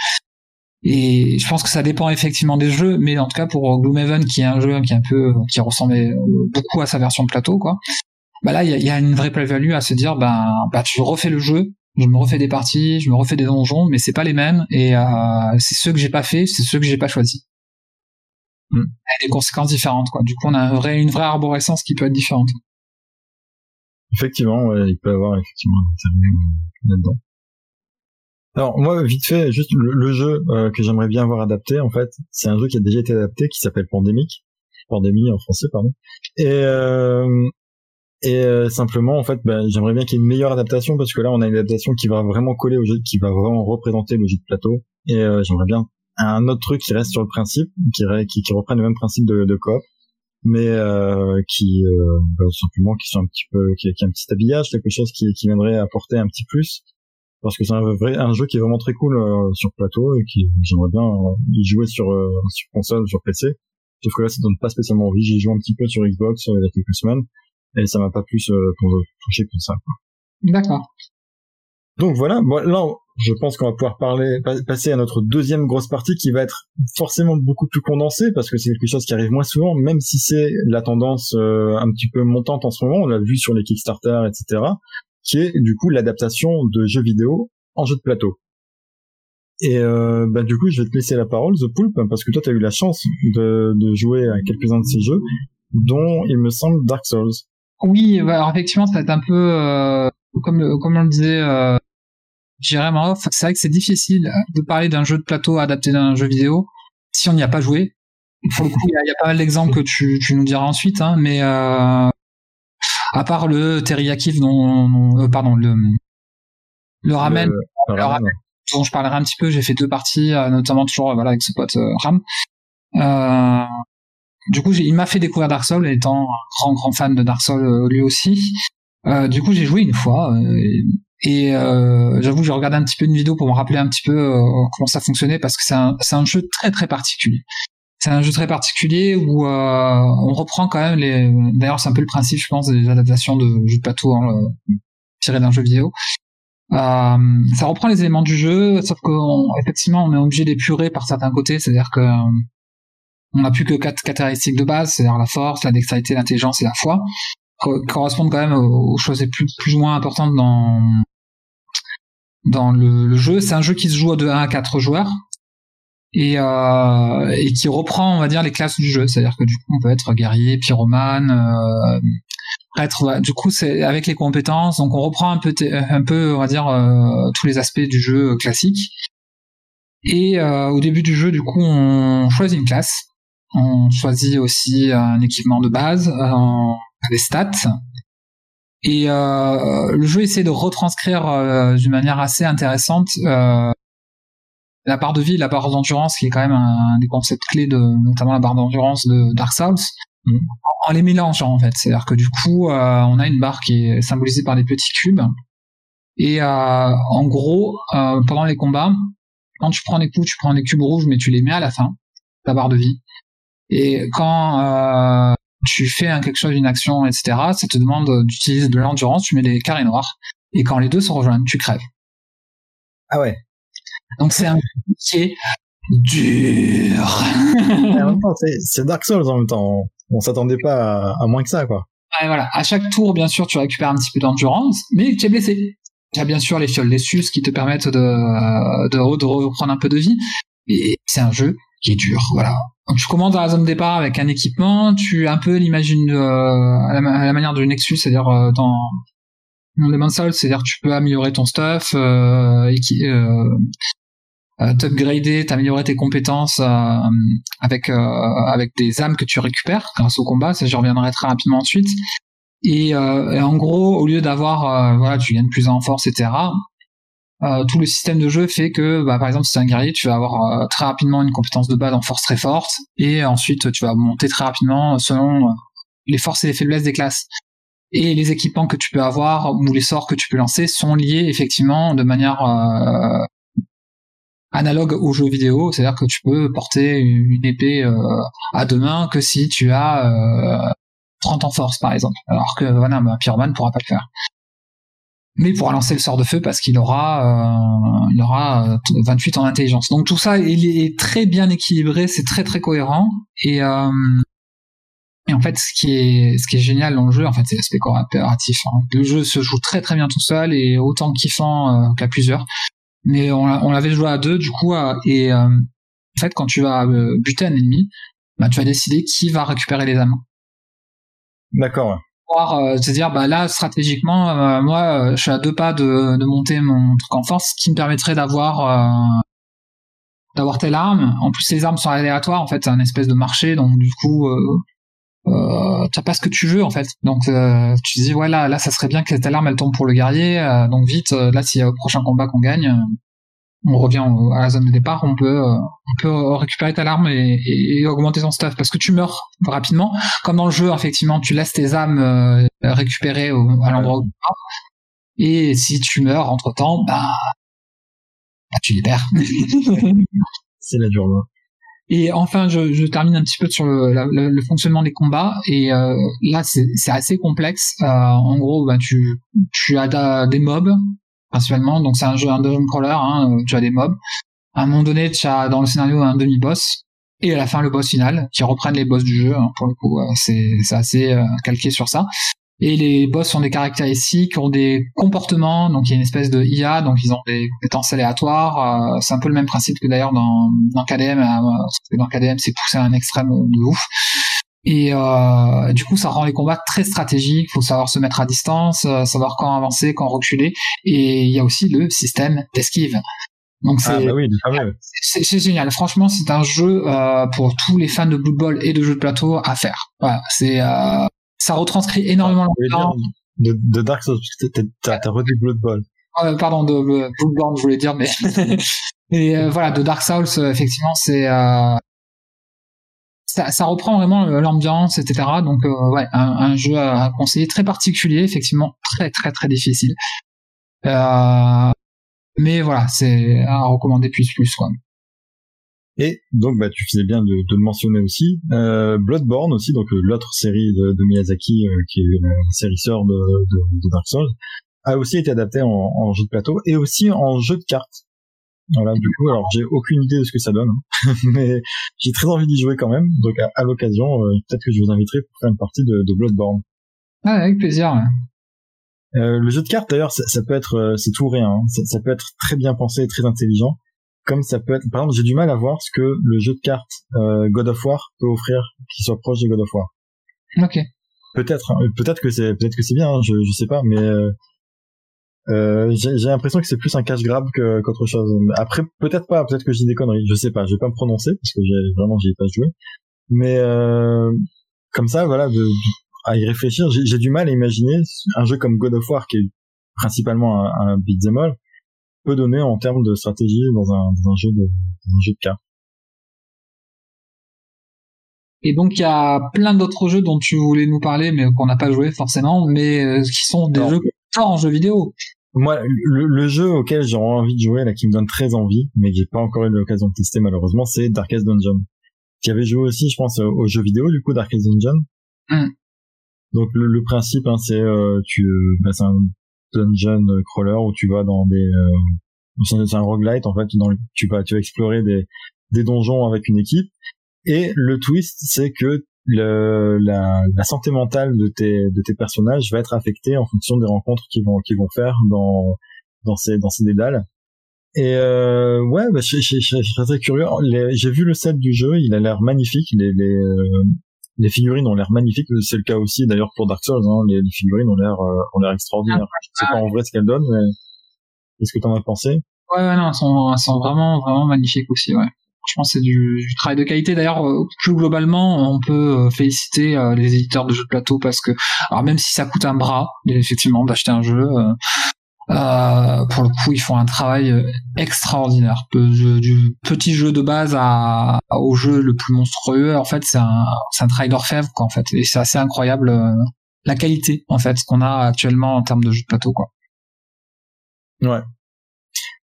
et je pense que ça dépend effectivement des jeux, mais en tout cas pour Gloomhaven, qui est un jeu qui est un peu qui ressemblait beaucoup à sa version plateau, quoi bah là il y a, une vraie plus-value à se dire ben bah tu refais le jeu je me refais des parties je me refais des donjons mais c'est pas les mêmes et euh, c'est ceux que j'ai pas fait c'est ceux que j'ai pas choisi. Mm. des conséquences différentes quoi. Du coup on a une vraie arborescence qui peut être différente. Effectivement ouais, il peut y avoir effectivement là-dedans. Alors moi vite fait juste le, jeu euh, que j'aimerais bien voir adapté en fait c'est un jeu qui a déjà été adapté qui s'appelle Pandémique. Pandémie en français pardon. Et euh, et euh, simplement, en fait, ben, j'aimerais bien qu'il y ait une meilleure adaptation parce que là, on a une adaptation qui va vraiment coller au jeu, qui va vraiment représenter le jeu de plateau. Et euh, j'aimerais bien un autre truc qui reste sur le principe, qui, reprenne le même principe de, de coop, mais euh, qui ben, simplement qui sont un petit peu, qui, qui a un petit habillage, quelque chose qui, viendrait apporter un petit plus. Parce que c'est un vrai, un jeu qui est vraiment très cool sur plateau et qui j'aimerais bien y jouer sur sur console, sur PC Sauf que là, ça donne pas spécialement envie. J'ai joué un petit peu sur Xbox il y a quelques semaines et ça m'a pas plus pour toucher que ça. D'accord. Donc voilà, bon, là, je pense qu'on va pouvoir parler, passer à notre deuxième grosse partie qui va être forcément beaucoup plus condensée parce que c'est quelque chose qui arrive moins souvent, même si c'est la tendance euh, un petit peu montante en ce moment. On l'a vu sur les Kickstarter, etc. Qui est du coup l'adaptation de jeux vidéo en jeu de plateau. Et euh, bah, du coup, je vais te laisser la parole, The Poulp, parce que toi, tu as eu la chance de, de jouer à quelques-uns de ces jeux, dont il me semble Dark Souls. Oui, bah, alors effectivement, ça va être un peu euh, comme comme on le disait euh, off. C'est vrai que c'est difficile de parler d'un jeu de plateau adapté d'un jeu vidéo si on n'y a pas joué. Pour le coup, il y, a pas mal d'exemples que tu, tu nous diras ensuite, hein, mais euh, à part le teriyaki dont, euh, pardon, le le ramen, le, ramen, dont je parlerai un petit peu. J'ai fait deux parties, euh, notamment toujours voilà avec ce pote euh, Ram. Euh, du coup, il m'a fait découvrir Dark Souls, étant un grand grand fan de Dark Souls lui aussi. Euh, du coup, j'ai joué une fois et euh, j'avoue, j'ai regardé un petit peu une vidéo pour me rappeler un petit peu comment ça fonctionnait parce que c'est un, un jeu très très particulier. C'est un jeu très particulier où on reprend quand même les. D'ailleurs, c'est un peu le principe, je pense, des adaptations de jeux de plateau hein, tirés d'un jeu vidéo. Euh, ça reprend les éléments du jeu, sauf qu'effectivement on est obligé d'épurer par certains côtés, c'est-à-dire que on n'a plus que quatre caractéristiques de base, c'est-à-dire la force, la dextérité, l'intelligence et la foi, correspondent quand même aux choses les plus, plus ou moins importantes dans dans le, jeu. C'est un jeu qui se joue de 1 à 4 joueurs et, euh, et qui reprend, on va dire, les classes du jeu. C'est-à-dire que du coup, on peut être guerrier, pyromane, euh. Du coup, c'est avec les compétences. Donc, on reprend un peu, un peu, on va dire, euh, tous les aspects du jeu classique. Et euh, au début du jeu, du coup, on choisit une classe. On choisit aussi un équipement de base, euh, des stats. Et euh, le jeu essaie de retranscrire euh, d'une manière assez intéressante euh, la barre de vie, la barre d'endurance, qui est quand même un, des concepts clés de notamment la barre d'endurance de Dark Souls, mm. en, les mélangeant en fait. C'est-à-dire que du coup, euh, on a une barre qui est symbolisée par des petits cubes. Et euh, en gros, euh, pendant les combats, quand tu prends des coups, tu prends des cubes rouges, mais tu les mets à la fin, ta barre de vie. Et quand tu fais quelque chose, une action, etc., ça te demande d'utiliser de l'endurance, tu mets des carrés noirs. Et quand les deux se rejoignent, tu crèves. Ah ouais. Donc c'est un jeu qui est dur. c'est Dark Souls en même temps. On s'attendait pas à, moins que ça, quoi. Ouais, voilà. À chaque tour, bien sûr, tu récupères un petit peu d'endurance, mais tu es blessé. Tu as bien sûr les fioles des sus qui te permettent de, de, de reprendre un peu de vie. Et c'est un jeu qui est dur, voilà. Tu commences dans la zone départ avec un équipement, tu un peu l'imagines euh, à, la, manière de Nexus, c'est-à-dire euh, dans le Souls, c'est-à-dire tu peux améliorer ton stuff, euh, et euh, euh, t'upgrader, t'améliorer tes compétences euh, avec euh, avec des âmes que tu récupères grâce au combat. Ça, je reviendrai très rapidement ensuite. Et, en gros, au lieu d'avoir, voilà, tu gagnes plus en force, etc. tout le système de jeu fait que, bah, par exemple, si c'est un guerrier, tu vas avoir très rapidement une compétence de base en force très forte, et ensuite tu vas monter très rapidement selon les forces et les faiblesses des classes. Et les équipements que tu peux avoir ou les sorts que tu peux lancer sont liés effectivement de manière analogue aux jeux vidéo, c'est-à-dire que tu peux porter une épée euh, à deux mains que si tu as euh, 30 en force par exemple, alors que voilà, un pyromane pourra pas le faire. Mais pourra lancer le sort de feu parce qu'il aura euh, il aura 28 en intelligence. Donc tout ça il est très bien équilibré, c'est très très cohérent et euh, et en fait, ce qui est, ce qui est génial dans le jeu, en fait, c'est l'aspect coopératif. Hein. Le jeu se joue très très bien tout seul et autant kiffant qu'à plusieurs mais on, on l'avait joué à deux du coup et euh, en fait quand tu vas euh, buter un ennemi bah tu vas décider qui va récupérer les âmes d'accord pouvoir euh, te dire bah là stratégiquement moi je suis à deux pas de, de monter mon truc en force ce qui me permettrait d'avoir d'avoir telle arme en plus les armes sont aléatoires en fait c'est un espèce de marché donc du coup euh, tu as pas ce que tu veux en fait. Donc euh, tu dis ouais là, ça serait bien que cette alarme elle tombe pour le guerrier. Euh, donc vite là s'il y a au prochain combat qu'on gagne, on revient à la zone de départ, on peut on peut récupérer ta alarme et, et, augmenter son stuff parce que tu meurs rapidement. Comme dans le jeu effectivement tu laisses tes âmes récupérer à l'endroit où tu vas. Et si tu meurs entre temps, bah, bah tu les perds. C'est la journée. Et enfin, je, je, termine un petit peu sur le, le, le fonctionnement des combats. Et euh, là, c'est assez complexe. Euh, en gros, bah, tu, tu as des mobs principalement. Donc c'est un jeu un dungeon crawler. Hein, tu as des mobs. À un moment donné, tu as dans le scénario un demi-boss. Et à la fin, le boss final, qui reprennent les boss du jeu. Hein, pour le coup, c'est assez calqué sur ça. Et les boss ont des caractéristiques, ont des comportements, donc il y a une espèce de IA, donc ils ont des compétences aléatoires. Euh, c'est un peu le même principe que d'ailleurs dans, dans KDM, euh, dans KDM c'est poussé à un extrême de ouf. Et euh, du coup, ça rend les combats très stratégiques. Il faut savoir se mettre à distance, euh, savoir quand avancer, quand reculer. Et il y a aussi le système d'esquive. Donc c'est ah bah oui, c'est génial. Franchement, c'est un jeu euh, pour tous les fans de Blood Bowl et de jeux de plateau à faire. Voilà, c'est euh, ça retranscrit énormément ah, de, de, Dark Souls, t'as as redit Blood Bowl. Euh, pardon, de, Bloodborne, je voulais dire, mais et euh, voilà, de Dark Souls, euh, effectivement, c'est euh, ça, reprend vraiment l'ambiance, etc. Donc ouais, un, jeu à conseiller très particulier, effectivement, très très très difficile. mais voilà, c'est à recommander plus plus quoi. Et donc, bah, tu faisais bien de, le mentionner aussi. Euh, Bloodborne aussi, donc euh, l'autre série de, Miyazaki, euh, qui est la série sœur de, Dark Souls, a aussi été adapté en, en, jeu de plateau et aussi en jeu de cartes. Voilà, du coup, alors j'ai aucune idée de ce que ça donne, hein. mais j'ai très envie d'y jouer quand même. Donc à, l'occasion, euh, peut-être que je vous inviterai pour faire une partie de, de Bloodborne. Ah, avec plaisir. Euh, le jeu de cartes, d'ailleurs, ça, ça, peut être, c'est tout rien. Hein. Ça, ça, peut être très bien pensé, très intelligent comme ça peut être par exemple j'ai du mal à voir ce que le jeu de cartes euh, God of War peut offrir qui soit proche de God of War ok peut-être hein, peut-être que c'est peut-être que c'est bien je je sais pas mais euh, j'ai l'impression que c'est plus un cash grab qu'autre chose après peut-être pas peut-être que j'ai des conneries je sais pas je vais pas me prononcer parce que j'ai vraiment j'y ai pas joué mais euh, comme ça voilà de, à y réfléchir j'ai du mal à imaginer un jeu comme God of War qui est principalement un, un beat'em all peut donner en termes de stratégie dans un, dans un jeu de dans un jeu de cartes. Et donc il y a plein d'autres jeux dont tu voulais nous parler, mais qu'on n'a pas joué forcément, mais euh, qui sont des jeux forts en jeu vidéo. Moi, le, le jeu auquel j'ai envie de jouer, là, qui me donne très envie, mais que j'ai pas encore eu l'occasion de tester malheureusement, c'est Darkest Dungeon. Qui avait joué aussi, je pense, au jeu vidéo du coup, Darkest Dungeon. Mm. Donc le, le principe, hein, c'est euh, tu, bah, c'est un dungeon crawler où tu vas dans des euh, c'est un roguelite en fait dans tu vas tu vas explorer des des donjons avec une équipe et le twist c'est que le, la, la, santé mentale de tes de tes personnages va être affectée en fonction des rencontres qu'ils vont qu'ils vont faire dans dans ces dans ces dédales et euh, ouais bah, je, je, je, je, très curieux j'ai vu le set du jeu il a l'air magnifique les, les euh, les figurines ont l'air magnifiques. C'est le cas aussi d'ailleurs pour Dark Souls. Hein. Les, figurines ont l'air euh, ont l'air extraordinaires. Ah, je sais pas en vrai ce qu'elles donnent, mais qu'est-ce que t'en as pensé? Ouais, ouais, non, elles sont, elles sont vraiment vraiment magnifiques aussi. Ouais. Je pense c'est du, du, travail de qualité. D'ailleurs, euh, plus globalement, on peut euh, féliciter les éditeurs de jeux de plateau parce que, alors même si ça coûte un bras, effectivement, d'acheter un jeu, euh, pour le coup, ils font un travail euh, extraordinaire. Du petit jeu de base à, au jeu le plus monstrueux, en fait, c'est un, c'est un travail d'orfèvre, quoi, en fait. Et c'est assez incroyable euh, la qualité, en fait, qu'on a actuellement en termes de jeu de plateau, quoi. Ouais.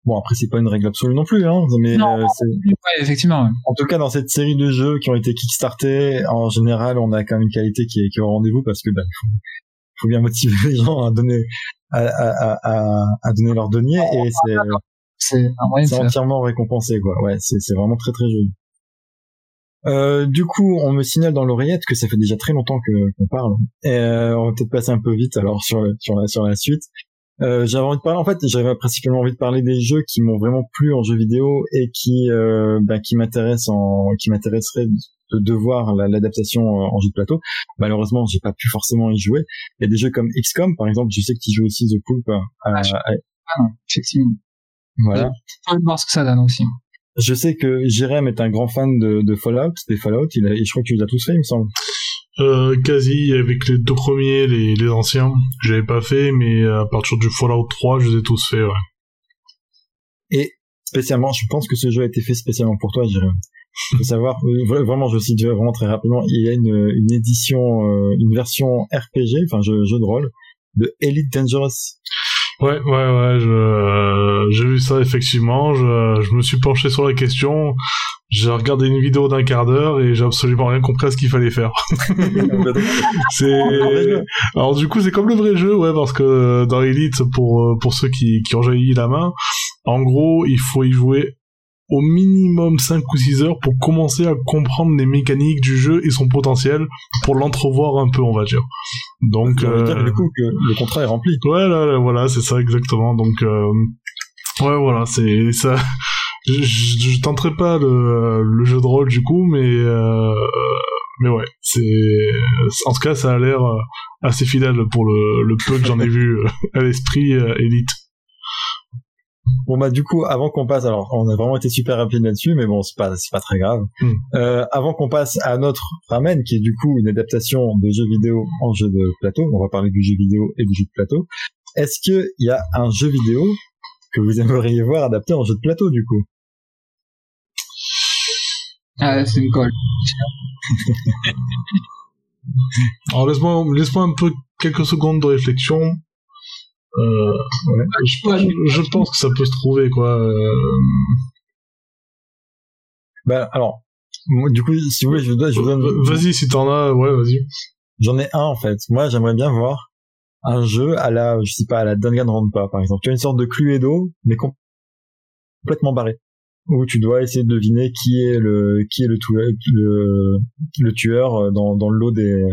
Bon, après, c'est pas une règle absolue non plus, hein, mais non, ouais, effectivement. En tout cas, dans cette série de jeux qui ont été kickstartés, en général, on a quand même une qualité qui est, qui est au rendez-vous parce que, bah, il faut, faut bien motiver les gens à donner à, à, à, à donner leur denier et c'est c'est entièrement récompensé quoi. Ouais, c'est c'est vraiment très très joli. Euh, du coup, on me signale dans l'oreillette que ça fait déjà très longtemps que qu'on parle. Et euh, on va peut-être passer un peu vite alors sur sur la sur la suite. Euh, j'avais envie de parler en fait, j'avais principalement envie de parler des jeux qui m'ont vraiment plu en jeu vidéo et qui euh, bah, qui m'intéressent en qui m'intéresseraient de, voir l'adaptation en jeu de plateau. Malheureusement, j'ai pas pu forcément y jouer. Il y a des jeux comme XCOM par exemple, je sais que tu joues aussi The Poop. À, ah, ah effectivement. Voilà. Je voir ce que ça donne aussi. Je sais que Jérém est un grand fan de, de Fallout, des Fallout, il a, je crois que tu les as tous fait, il me semble. Euh, quasi avec les deux premiers, les, les anciens, j'avais pas fait, mais à partir du Fallout 3, je les ai tous fait, ouais. Et spécialement, je pense que ce jeu a été fait spécialement pour toi, Jérém. faut savoir, euh, vraiment, je cite vraiment très rapidement, il y a une, une édition, euh, une version RPG, enfin jeu, jeu de rôle, de Elite Dangerous. Ouais, ouais, ouais, je, j'ai vu ça effectivement. Je, je me suis penché sur la question. j'ai regardé une vidéo d'un quart d'heure et j'ai absolument rien compris à ce qu'il fallait faire. c'est alors du coup c'est comme le vrai jeu ouais parce que dans Elite pour pour ceux qui qui ont jailli la main, en gros il faut y jouer au minimum 5 ou 6 heures pour commencer à comprendre les mécaniques du jeu et son potentiel pour l'entrevoir un peu on va dire. Donc dire, euh, du coup que le contrat est rempli. Ouais, là, là, voilà, c'est ça exactement. Donc, euh, ouais, voilà, c'est ça. Je, je, je tenterai pas le, le jeu de rôle du coup, mais euh, mais ouais, c'est en tout cas ça a l'air euh, assez fidèle pour le, le peu que j'en ai vu euh, à l'esprit euh, Elite. Bon bah du coup, avant qu'on passe, alors on a vraiment été super rapide là-dessus, mais bon c'est pas c'est pas très grave. Mm. Euh, avant qu'on passe à notre ramen, qui est du coup une adaptation de jeu vidéo en jeu de plateau, on va parler du jeu vidéo et du jeu de plateau. Est-ce que il y a un jeu vidéo que vous aimeriez voir adapté en jeu de plateau du coup? Ah, c'est une colle. Alors laisse-moi laisse-moi un peu quelques secondes de réflexion. Euh, ouais, je, je pense que ça peut se trouver quoi. Euh, Bah alors, moi, du coup, si vous voulez, je vous donne, donne- Vas-y si t'en as, ouais vas-y. J'en ai un en fait. Moi, j'aimerais bien voir un jeu à la, je sais pas, à la Danganronpa par exemple. Tu as une sorte de Cluedo, mais com- complètement barré, où tu dois essayer de deviner qui est le, qui est le tueur, le, le tueur euh, dans, dans le lot des,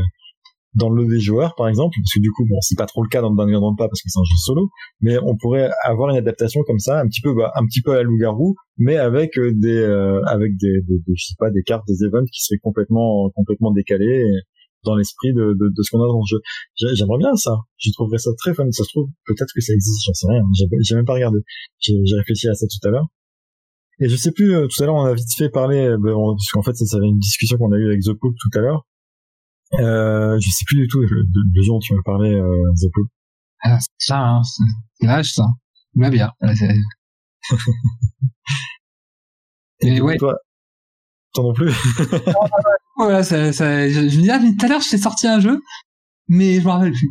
dans le des joueurs par exemple. Parce que du coup, bon, c'est pas trop le cas dans Danganronpa parce que c'est un jeu solo, mais on pourrait avoir une adaptation comme ça, un petit peu, bah, un petit peu à la loup-garou, mais avec euh, des, euh, avec des, je sais pas, des cartes, des events qui seraient complètement, complètement décalées. dans l'esprit de, de, de ce qu'on a dans le jeu. J'ai- J'aimerais bien ça. Je trouverais ça très fun. Ça se trouve, peut-être que ça existe, j'en sais rien. J'ai même pas regardé. J'ai réfléchi à ça tout à l'heure. Et je sais plus, euh, tout à l'heure on a vite fait parler, euh, ben, parce qu'en fait ça, ça avait une discussion qu'on a eue avec The Pope tout à l'heure. Euh, je sais plus du tout le, le, dont tu me parlais, euh, The Pope. Ah, c'est ça, hein, c'est vache, ça. Va bien. Et ouais. Toi, toi non plus. Voilà, ça, ça, je, je me dis, ah, mais tout à l'heure, je t'ai sorti un jeu, mais je me rappelle plus.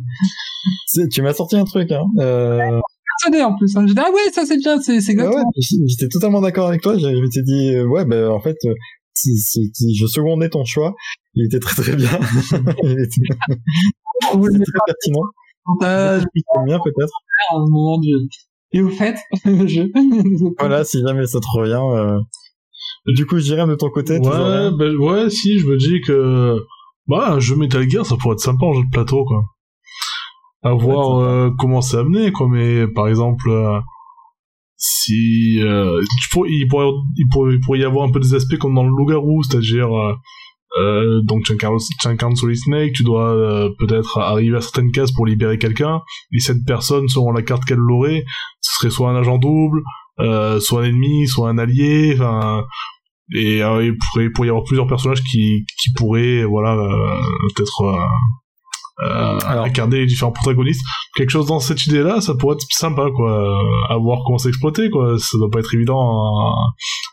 Tu m'as sorti un truc, hein. Euh, Personne en plus. Hein. Je dis, ah ouais, ça c'est bien, c'est c'est exactement. ouais, j'étais totalement d'accord avec toi. Je, je m'étais dit, euh, ouais, ben en fait, euh, c'est- c'est- je secondais ton choix. Il était très très bien. Il était c'est met très pertinent. bien peut-être. Et vous faites le jeu. Voilà, si jamais ça te revient. euh. Du coup, je dirais de ton côté. Ouais, ben, ouais, si, je me dis que bah un jeu Metal Gear, ça pourrait être sympa en jeu de plateau, quoi. À voir euh, comment c'est amené, quoi. Mais par exemple, euh, si euh, il, pourrait, il, pourrait, il pourrait y avoir un peu des aspects comme dans le loup-garou, c'est-à-dire euh, donc Solid Snake, tu dois euh, peut-être arriver à certaines cases pour libérer quelqu'un, et cette personne, selon la carte qu'elle aurait, ce serait soit un agent double, euh, soit un ennemi, soit un allié, enfin et euh, il pourrait, il pourrait y avoir plusieurs personnages qui, qui pourraient voilà euh, peut-être euh, Alors- incarner les différents protagonistes. Quelque chose dans cette idée là ça pourrait être sympa quoi à voir comment c'est exploité quoi. Ça doit pas être évident à,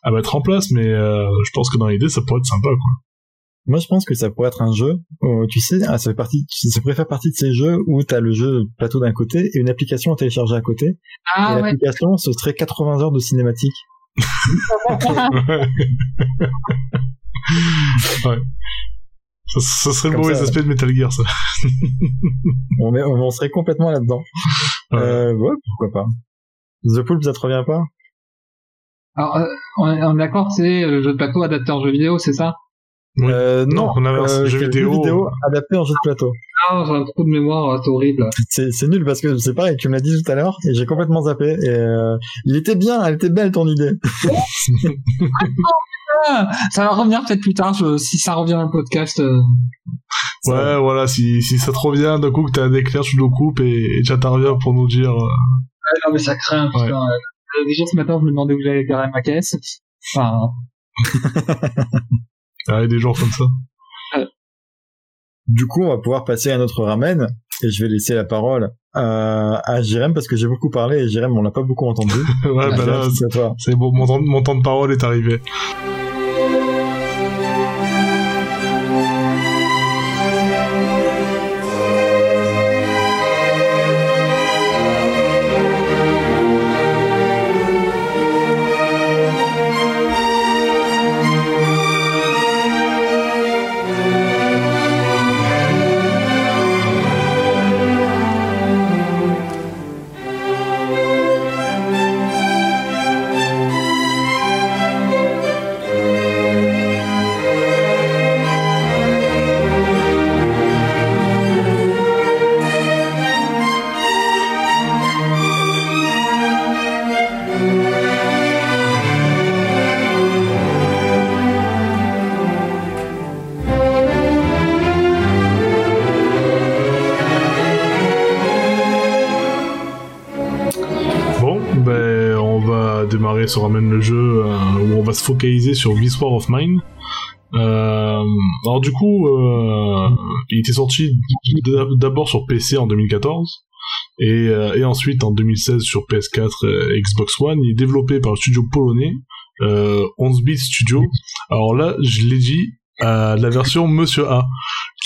à mettre en place mais euh, je pense que dans l'idée ça pourrait être sympa quoi Moi, je pense que ça pourrait être un jeu. où, tu sais, ah, ça fait partie, ça pourrait faire partie de ces jeux où t'as le jeu plateau d'un côté et une application à télécharger à côté. Ah et ouais. l'application, ce serait 80 heures de cinématique. ouais ça, ça serait le Comme mauvais ça, aspect de Metal Gear ça On, est- on serait complètement là-dedans. Ouais. Euh, ouais, pourquoi pas. The Pool, ça te revient pas? Alors, euh, on est, on est d'accord, c'est le jeu de plateau adapté en jeu vidéo, c'est ça? Oui. euh, Non, on avait un euh, jeu c'est vidéo. adapté en jeu de plateau. Ah, j'ai un trou de mémoire, euh, c'est horrible. C'est c'est nul parce que c'est pareil, tu me l'as dit tout à l'heure et j'ai complètement zappé. Et euh, il était bien, elle était belle ton idée. Ah, ça va revenir peut-être plus tard, je- si ça revient dans le podcast. euh. Ouais voilà si, si ça te revient d'un coup que t'as un éclair tu le coupes et, et tu interviens pour nous dire euh, Ouais, non, mais ça craint, putain. Ouais. Euh, Déjà ce matin, je me demandais où j'allais garer ma caisse. Enfin, ah, des gens comme ça. Du coup, on va pouvoir passer à notre ramen et je vais laisser la parole à, à Jérém parce que j'ai beaucoup parlé et Jérém on l'a pas beaucoup entendu. ouais bah là c'est bon mon temps, mon temps de parole est arrivé démarrer sur Ramène le jeu euh, où on va se focaliser sur This War of Mine. Euh, alors du coup, euh, il était sorti d'abord sur PC en 2014 et, ensuite en 2016 sur PS4 et Xbox One. Il est développé par le studio polonais euh, 11 Bit Studio. Alors là, je l'ai dit, euh, la version Monsieur A,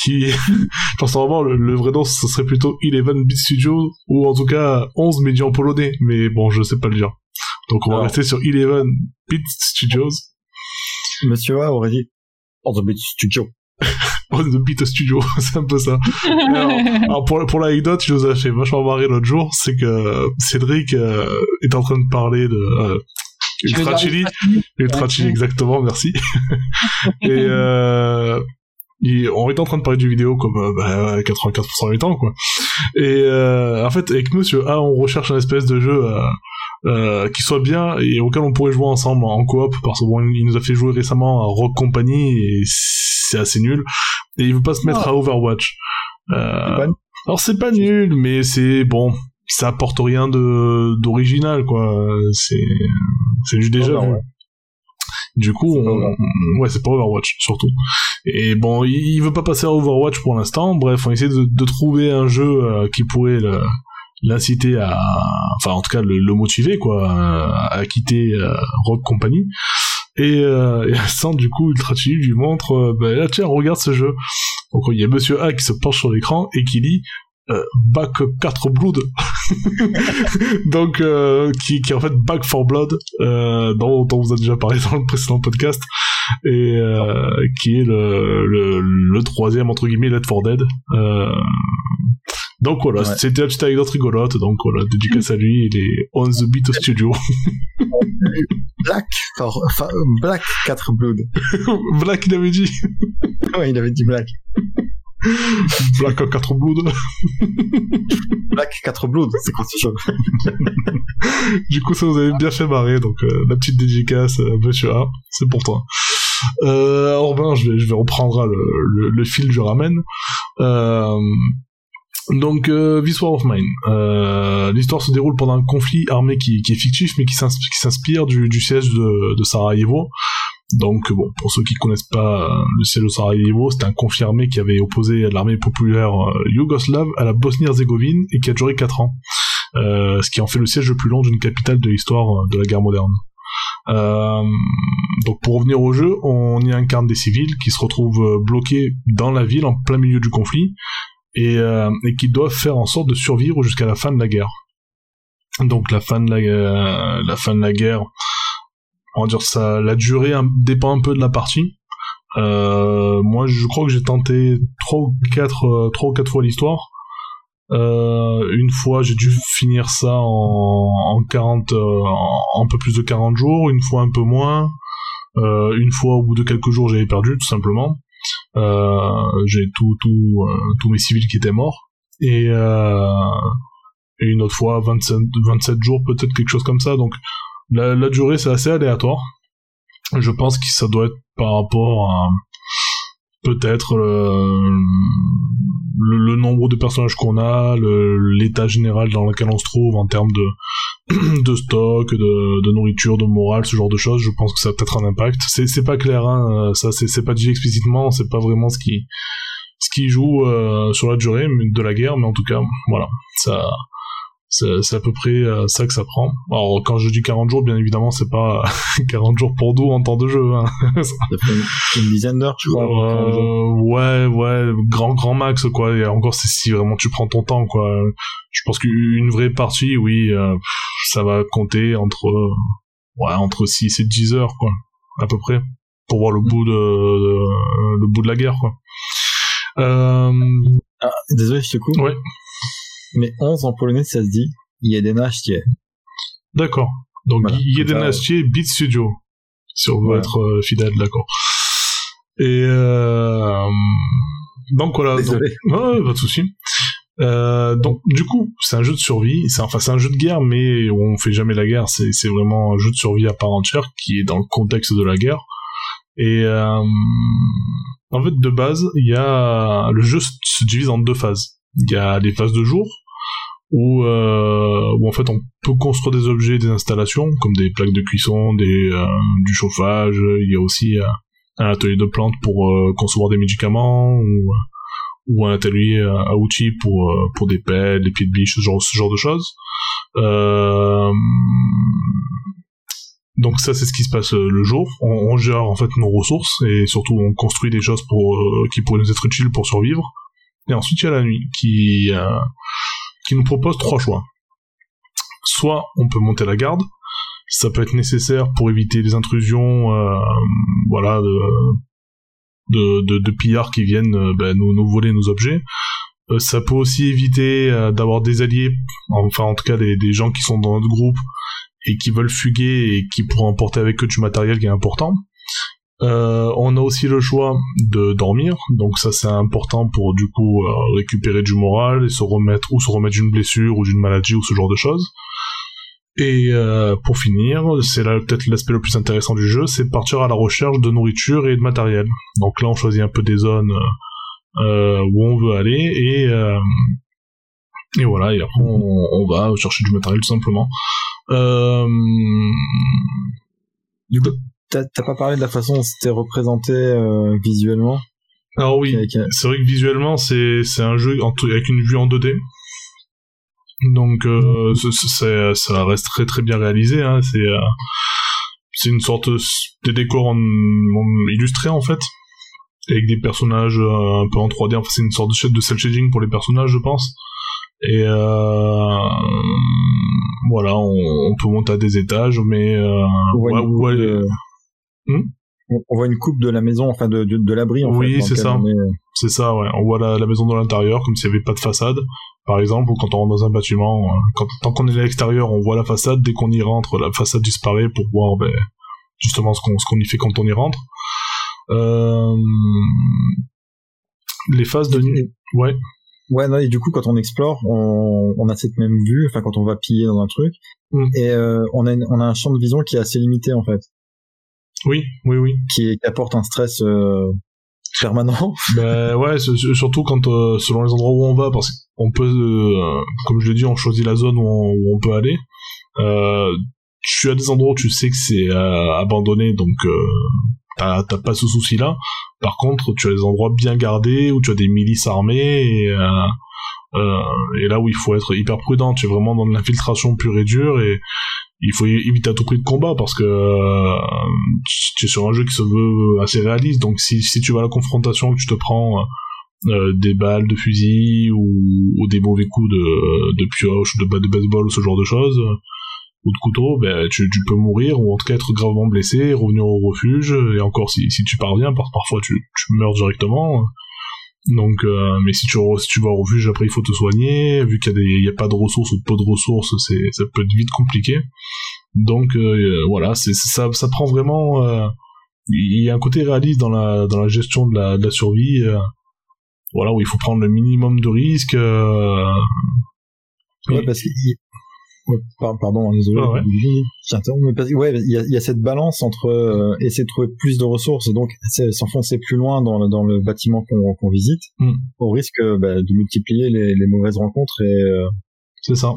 qui, je pense vraiment le, le vrai nom, ce serait plutôt 11 Bit Studio ou en tout cas 11 mais dit en polonais, mais bon, je sais pas le dire. Donc on va Alors. rester sur 11 Bit Studios. Monsieur A aurait dit Oh, The Beat Studio. Oh, The Beat Studio, c'est un peu ça. alors, alors, pour, pour l'anecdote, il nous a fait vachement marrer l'autre jour, c'est que Cédric euh, est en train de parler de euh, Je Ultra Chili, Ultra. Chili? Exactement, merci. Et euh, il- on est en train de parler du vidéo comme euh, bah, 84% du temps, quoi. Et euh, en fait, avec Monsieur A, on recherche un espèce de jeu euh, euh, qui soit bien et auquel on pourrait jouer ensemble en coop, parce que bon, il nous a fait jouer récemment à Rock Company et c'est assez nul. Et il veut pas se mettre Ah. à Overwatch. Euh, alors c'est pas nul, mais c'est bon, ça apporte rien de d'original, quoi. C'est c'est juste déjà. Overwatch. vu. Du coup, on- ouais, c'est pas Overwatch surtout. Et bon, il, il veut pas passer à Overwatch pour l'instant. Bref, on essaie de, de trouver un jeu euh, qui pourrait le- l'inciter à, enfin en tout cas le, le motiver quoi, à, à quitter euh, Rock Company. Et, euh, et du coup, Ultra Chili lui montre, euh, bah, là tiens, regarde ce jeu. Donc il y a Monsieur A qui se penche sur l'écran et qui lit euh, Back 4 Blood. Donc euh, qui, qui est en fait Back for Blood, euh, dont, on vous a déjà parlé dans le précédent podcast, et euh, qui est le, le, le troisième entre guillemets Let for Dead. Euh, donc voilà, Ouais. c'était la petite anecdote rigolote, donc voilà, dédicace à lui, il est on the beat au studio. Black, for, for- Black 4 Blood. Black il avait dit, ouais, il avait dit Black. Black en 4 Blood. Black 4 Blood, c'est quoi ce jeu Du coup, ça vous avait bien fait marrer, donc euh, la petite dédicace, euh, Monsieur A, c'est pour toi. Euh, Orban, je vais, je vais reprendre le, le, le fil du ramen. Euh, donc, euh, This War of Mine. Euh, L'histoire se déroule pendant un conflit armé qui, est fictif, mais qui s'ins- qui s'inspire du, siège de, de Sarajevo. Donc, bon, pour ceux qui connaissent pas euh, le siège de Sarajevo, c'était un conflit armé qui avait opposé l'armée populaire euh, yougoslave à la Bosnie-Herzégovine et qui a duré 4 ans. Euh, ce qui en fait le siège le plus long d'une capitale de l'histoire euh, de la guerre moderne. Euh, donc pour revenir au jeu, on y incarne des civils qui se retrouvent bloqués dans la ville en plein milieu du conflit et, euh, et qui doivent faire en sorte de survivre jusqu'à la fin de la guerre. Donc la fin de la, euh, la fin de la guerre, on va dire ça, la durée dépend un peu de la partie. Euh, moi, je crois que j'ai tenté trois ou quatre, euh, trois ou quatre fois l'histoire. Euh, une fois, j'ai dû finir ça en, en 40, euh, en un peu plus de 40 jours, une fois un peu moins. Euh, une fois, au bout de quelques jours, j'avais perdu, tout simplement. Euh, j'ai tout, tout, euh, tous mes civils qui étaient morts. Et, euh, et une autre fois, 27, 27 jours, peut-être quelque chose comme ça. Donc, la, la durée, c'est assez aléatoire. Je pense que ça doit être par rapport à peut-être le, le, nombre de personnages qu'on a, l'état général dans lequel on se trouve en termes de, de stock, de, nourriture, de morale, ce genre de choses. Je pense que ça a peut-être un impact. C'est, pas clair, hein, ça, c'est, c'est pas dit explicitement, c'est pas vraiment ce qui, ce qui joue euh, sur la durée de la guerre, mais en tout cas, voilà, ça, c'est, à peu près euh, ça que ça prend. Alors, quand je dis 40 jours, bien évidemment, c'est pas 40 jours pour nous en temps de jeu, hein. Ça fait une, dizaine d'heures, je crois. Euh, ouais, ouais, grand, grand max, quoi. Et encore, c'est si vraiment tu prends ton temps, quoi. Je pense qu'une vraie partie, oui, euh, ça va compter entre, ouais, entre 6 et 10 heures, quoi. À peu près. Pour voir le bout de, de- le bout de la guerre, quoi. Euh, Ah, désolé, je te coupe. ouais, Mais 11 en polonais, ça se dit Jedenaście. d'accord. Donc, Voilà, Jeden comme ça, Astier, Beat Studio. Si on veut Voilà. être euh, fidèle, d'accord. Et, euh, donc voilà. donc- Désolé. Ouais, pas de souci. Euh, donc du coup, c'est un jeu de survie. C'est enfin c'est un jeu de guerre, mais on fait jamais la guerre. C'est c'est vraiment un jeu de survie à part entière qui est dans le contexte de la guerre. Et euh, en fait, de base, il y a le jeu se se divise en deux phases. Il y a les phases de jour où, euh, où en fait on peut construire des objets, des installations, comme des plaques de cuisson, des, euh, du chauffage. Il y a aussi euh, un atelier de plantes pour euh, concevoir des médicaments ou, ou un atelier à outils pour pour des pelles, des pieds de biche, ce genre ce genre de choses. donc ça c'est ce qui se passe le jour. On, on, gère en fait nos ressources et surtout on construit des choses pour qui pourraient nous être utiles pour survivre. Et ensuite il y a la nuit qui qui nous propose trois choix. Soit on peut monter la garde, ça peut être nécessaire pour éviter les intrusions, euh, voilà, de, pillards qui viennent euh, ben, nous, voler nos objets. Euh, ça peut aussi éviter d'avoir des alliés, enfin en tout cas des, des gens qui sont dans notre groupe et qui veulent fuguer et qui pourront emporter avec eux du matériel qui est important. Euh, on a aussi le choix de dormir, donc ça c'est important pour du coup euh, récupérer du moral et se remettre ou se remettre d'une blessure ou d'une maladie ou ce genre de choses. Et euh, pour finir, c'est là peut-être l'aspect le plus intéressant du jeu, c'est partir à la recherche de nourriture et de matériel. Donc là on choisit un peu des zones où on veut aller et et voilà et après on, va chercher du matériel tout simplement. T'as pas parlé de la façon dont c'était représenté euh, visuellement? Alors oui, c'est vrai que visuellement c'est un jeu avec une vue en 2D. Donc euh, ça reste très très bien réalisé. Hein. C'est euh, c'est une sorte de décors en, illustrés en fait, avec des personnages un peu en 3D. Enfin c'est une sorte de de cel shading pour les personnages je pense. Et voilà, on, peut monter à des étages, mais Hmm on, voit une coupe de la maison, enfin de, de, l'abri. En oui, c'est ça. Euh. C'est ça, ouais. On voit la, maison dans l'intérieur, comme s'il n'y avait pas de façade, par exemple, ou quand on rentre dans un bâtiment. Euh, quand, tant qu'on est à l'extérieur, on voit la façade. Dès qu'on y rentre, la façade disparaît pour voir ben, justement ce qu'on ce qu'on y fait quand on y rentre. Euh... Les phases de nuit. Ouais. Ouais, non, et du coup, quand on explore, on, on a cette même vue, enfin, quand on va piller dans un truc, hmm. et euh, on, a on a un champ de vision qui est assez limité, en fait. Oui, oui, oui. Qui, apporte un stress euh, permanent. ben ouais, surtout quand euh, selon les endroits où on va, parce qu'on peut, euh, comme je l'ai dit, on choisit la zone où on, peut aller. tu as des endroits où tu sais que c'est abandonné, donc t'as pas ce souci-là. Par contre, tu as des endroits bien gardés où tu as des milices armées et, et là où il faut être hyper prudent. Tu es vraiment dans de l'infiltration pure et dure et il faut éviter à tout prix de combat parce que euh, tu es sur un jeu qui se veut assez réaliste. Donc si, si tu vas à la confrontation que tu te prends euh, des balles de fusil ou, des mauvais coups de, de pioche de batte de baseball ou ce genre de choses ou de couteau ben tu, tu, peux mourir ou en tout cas être gravement blessé revenir au refuge. Et encore si, si tu parviens parce parfois tu, tu meurs directement donc, euh, mais si tu, si tu vas au refuge, après il faut te soigner. Vu qu'il y a a pas de ressources ou peu de ressources, c'est, ça peut être vite compliqué. Donc euh, voilà, c'est ça, ça prend vraiment. Euh, il y a un côté réaliste dans la dans la gestion de la, de la survie. voilà, où il faut prendre le minimum de risques. ouais, parce qu'il pardon, désolé. Ah mais parce, ouais, il y a, y a, cette balance entre euh, essayer de trouver plus de ressources, donc s'enfoncer plus loin dans le, dans le bâtiment qu'on visite, mm. au risque bah, de multiplier les, les, mauvaises rencontres et. Euh, c'est ça.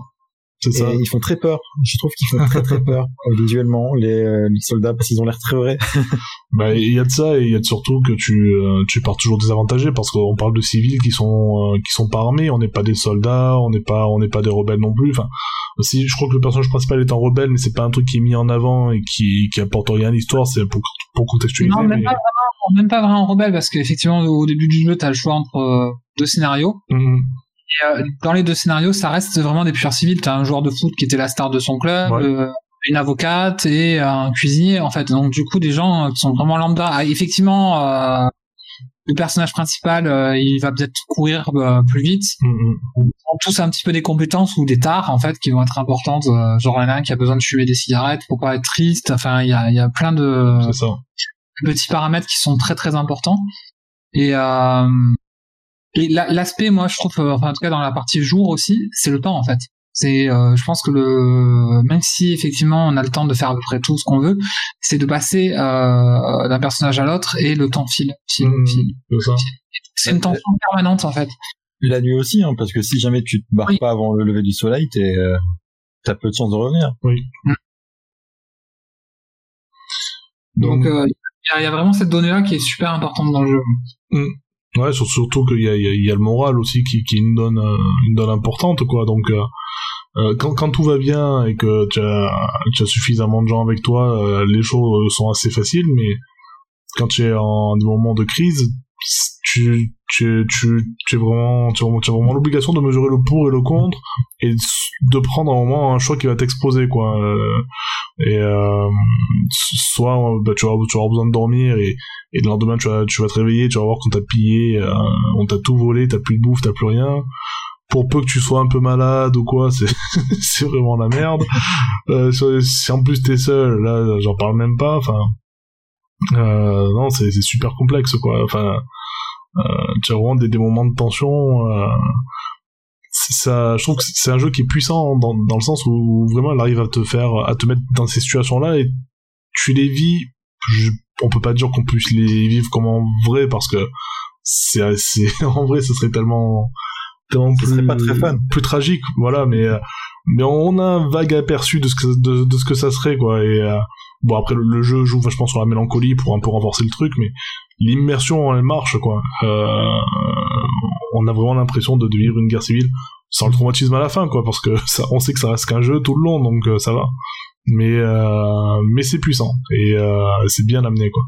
C'est ça. ils font très peur. Je trouve qu'ils font très très peur euh, visuellement les, les, soldats parce qu'ils ont l'air très vrais. bah il y a de ça et il y a de surtout que tu tu pars toujours désavantagé parce qu'on parle de civils qui sont qui sont pas armés. On n'est pas des soldats, on n'est pas on n'est pas des rebelles non plus. Enfin aussi, je crois que le personnage principal est un rebelle, mais c'est pas un truc qui est mis en avant et qui, qui apporte rien à l'histoire, c'est pour, pour contextualiser. Non, même, pas vraiment, même pas vraiment rebelle, parce qu'effectivement, au début du jeu, t'as le choix entre euh, deux scénarios. Mm-hmm. Et, euh, dans les deux scénarios, ça reste vraiment des purs civils. T'as un joueur de foot qui était la star de son club, euh, une avocate et un cuisinier, en fait. Donc, du coup, des gens qui sont vraiment lambda. Ah, effectivement, le personnage principal, euh, il va peut-être courir euh, plus vite. Mm -hmm. ont tous un petit peu des compétences ou des tares en fait qui vont être importantes. Euh, genre il y en a un qui a besoin de fumer des cigarettes pour pas être triste. Enfin, il y a, y a plein de, petits paramètres qui sont très très importants. Et et l'aspect, moi, je trouve, enfin, en tout cas dans la partie jour aussi, c'est le temps en fait. C'est, euh, je pense que le, même si effectivement on a le temps de faire à peu près tout ce qu'on veut, c'est de passer euh, d'un personnage à l'autre et le temps file, file, mmh, file. C'est une tension permanente en fait. La nuit aussi, hein, parce que si jamais tu te barres Oui. pas avant le lever du soleil, t'es, euh, t'as peu de chances de revenir. Donc, euh, il y, a- il y a vraiment cette donnée-là qui est super importante dans le jeu. Ouais, sur- surtout qu'il y a, y, a, y a le moral aussi qui, qui est donne, euh, une donne importante, quoi. Donc, euh, euh, quand, quand tout va bien et que tu as, suffisamment de gens avec toi, euh, les choses sont assez faciles, mais quand tu es en des moments de crise, tu, tu, tu, tu es vraiment, tu, as- vraiment l'obligation de mesurer le pour et le contre et de prendre un moment un choix qui va t'exposer, quoi. Euh, et euh, soit bah, tu, vas, tu avoir besoin de dormir et, et le lendemain tu vas, tu vas te réveiller, tu vas voir qu'on t'a pillé, euh, on t'a tout volé, t'as plus de bouffe, t'as plus rien. Pour peu que tu sois un peu malade ou quoi, c'est c'est vraiment la merde. Euh, si- en plus t'es seul, là j'en parle même pas. Enfin, euh, non, c'est c'est super complexe quoi. Enfin, tu as vraiment des, des moments de tension. Euh, c'est ça, je trouve que c'est un jeu qui est puissant dans, dans le sens où vraiment elle arrive à te faire, à te mettre dans ces situations-là et tu les vis. Je, on peut pas dire qu'on puisse les vivre comme en vrai parce que c'est, en vrai, ce serait tellement, tellement Ce plus, serait pas très fun. plus tragique, voilà. Mais euh, mais on a un vague aperçu de ce que de, de ce que ça serait quoi. Et euh, bon après le, le jeu joue vachement sur la mélancolie pour un peu renforcer le truc, mais l'immersion elle marche quoi. Euh, on a vraiment l'impression de, de vivre une guerre civile sans le traumatisme à la fin quoi, parce que ça, on sait que ça reste qu'un jeu tout le long donc euh, ça va. Mais euh, mais c'est puissant et c'est bien amené quoi.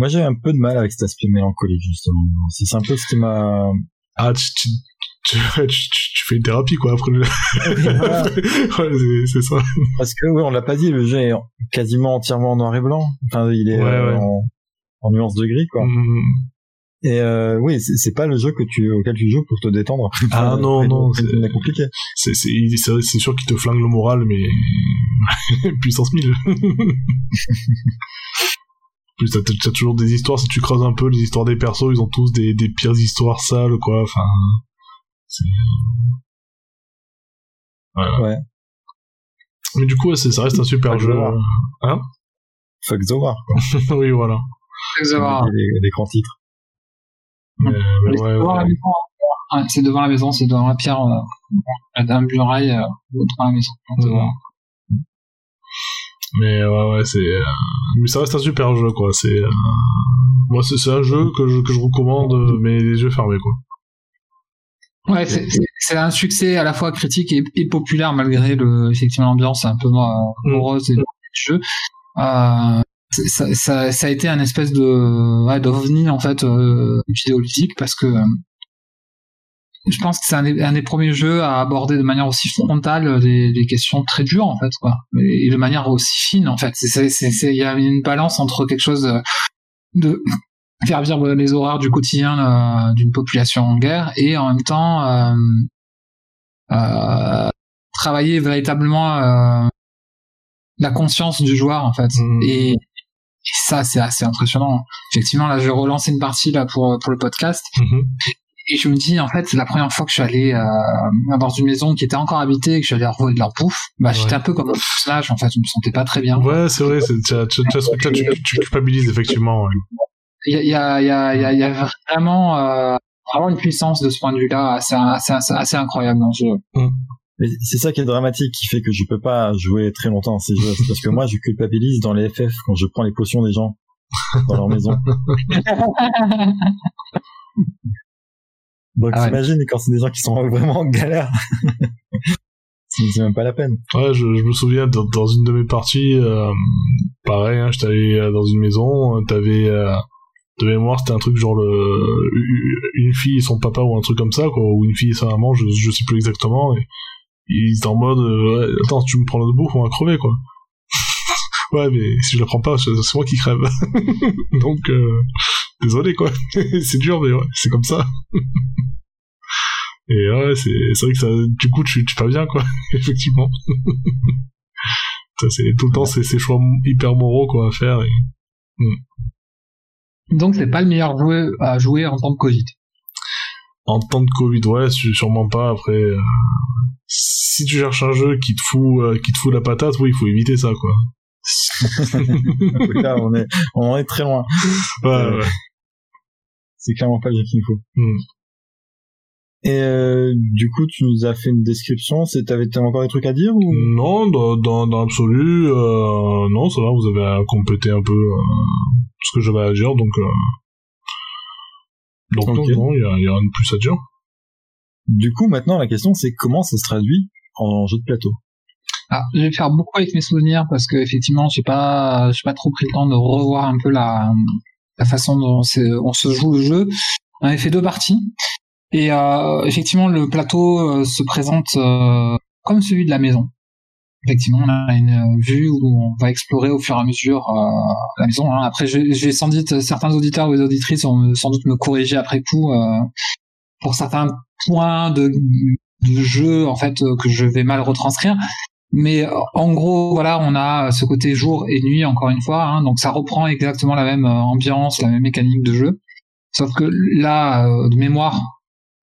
Moi, j'ai un peu de mal avec cet aspect mélancolique, justement. C'est c'est un peu ce qui m'a... Ah tu, tu, tu, tu- tu- tu fais une thérapie quoi après le Voilà. ouais c'est- ça. Parce que, oui, on l'a pas dit, le jeu est quasiment entièrement en noir et blanc. Enfin, il est Ouais, euh, ouais. En, en nuance de gris, quoi. Mm. Et euh, oui, c'est pas le jeu que tu auquel tu joues pour te détendre. Ah non, non, c'est- compliqué. c'est c'est c'est c'est sûr qu'il te flingue le moral mais puissance 1000 plus t'as toujours des histoires si tu creuses un peu les histoires des persos ils ont tous des des pires histoires sales quoi enfin voilà. Ouais. mais du coup ça reste un super Fuck jeu the war. Fuck the war, quoi. oui voilà Exactement. Les, les grands titres. mais, mais C'est ouais, devant la ouais. maison, ouais, c'est devant la maison, c'est devant la pierre, euh, un muraille, euh, devant la maison. Mais ouais ouais c'est euh, mais ça reste un super jeu quoi c'est euh, moi c'est c'est un jeu que je que je recommande euh, mais les yeux fermés quoi Ouais, c'est- un succès à la fois critique et, et populaire malgré le effectivement l'ambiance un peu Mm. morose et du jeu. Euh, ça, ça, ça a été un espèce de ouais, d'ovni en fait euh, vidéoludique parce que euh, je pense que c'est un, des- un des premiers jeux à aborder de manière aussi frontale des, des questions très dures en fait quoi et, et de manière aussi fine en fait. Il y a une balance entre quelque chose de, de faire vivre les horreurs du quotidien euh, d'une population en guerre et en même temps euh, euh, travailler véritablement euh, la conscience du joueur en fait Mhm. et, et ça c'est assez impressionnant effectivement là je vais relancer une partie là pour pour le podcast Mhm. et je me dis en fait c'est la première fois que je suis allé euh, dans une maison qui était encore habitée et que je suis allé revoler de leur bouffe bah j'étais un peu comme un personnage en fait je me sentais pas très bien Ouais, c'est vrai, c'est- tu as, ce tu, tu culpabilises effectivement. ouais. Il y a, il y a, il y a, il y a, il y a vraiment, euh, vraiment une puissance de ce point de vue-là assez, assez, assez, assez incroyable dans ce jeu. Mais c'est ça qui est dramatique, qui fait que je peux pas jouer très longtemps à ces jeux. C'est parce que moi, je culpabilise dans les FF quand je prends les potions des gens dans leur maison. Donc Ah ouais. t'imagines quand c'est des gens qui sont vraiment en galère. c'est même pas la peine. Ouais, je, je me souviens dans, dans une de mes parties, euh, pareil, hein, j'étais allé euh, dans une maison, t'avais euh, de mémoire, c'était un truc genre le, une fille et son papa ou un truc comme ça, quoi, ou une fille et sa maman, je, je sais plus exactement. Et, ils étaient en mode, euh, attends, si tu me prends notre bouffe, on va crever, quoi. ouais, mais si je la prends pas, c'est c'est moi qui crève. Donc, euh, désolé, quoi. c'est dur, mais ouais, c'est comme ça. Et ouais, c'est c'est vrai que ça, du coup, tu, tu pas bien, quoi. Effectivement. Ça, c'est tout le temps ces, ces choix hyper moraux quoi à faire. Et... Donc c'est pas le meilleur jeu à jouer en temps de Covid. En temps de Covid, ouais, sûrement pas. Après, euh, si tu cherches un jeu qui te fout, euh, qui te fout la patate, oui, il faut éviter ça, quoi. En tout cas, on est, on en est très loin. Ouais, ouais. c'est clairement pas le jeu qu'il faut. Hmm. Et euh, du coup, tu nous as fait une description. C'est t'avais encore des trucs à dire ou? Non, dans, dans, dans l'absolu, euh, non, ça va, vous avez complété un peu euh, ce que j'avais à dire, donc... Euh... Donc Ok. non, il y a, il y a rien de plus à dire. Du coup, maintenant, la question, c'est comment ça se traduit en jeu de plateau? Ah, je vais faire beaucoup avec mes souvenirs parce que effectivement, j'ai pas, j'ai pas trop pris le temps de revoir un peu la, la façon dont c'est- on se joue le jeu. On avait fait deux parties et euh, effectivement, le plateau euh, se présente euh, comme celui de la maison. Effectivement, on a une vue où on va explorer au fur et à mesure euh, la maison. hein. Après, vais sans doute certains auditeurs ou auditrices vont sans doute me corriger après coup euh, pour certains points de, de jeu en fait euh, que je vais mal retranscrire. Mais euh, en gros, voilà, on a ce côté jour et nuit encore une fois, hein, donc ça reprend exactement la même euh, ambiance, la même mécanique de jeu. Sauf que là, euh, de mémoire,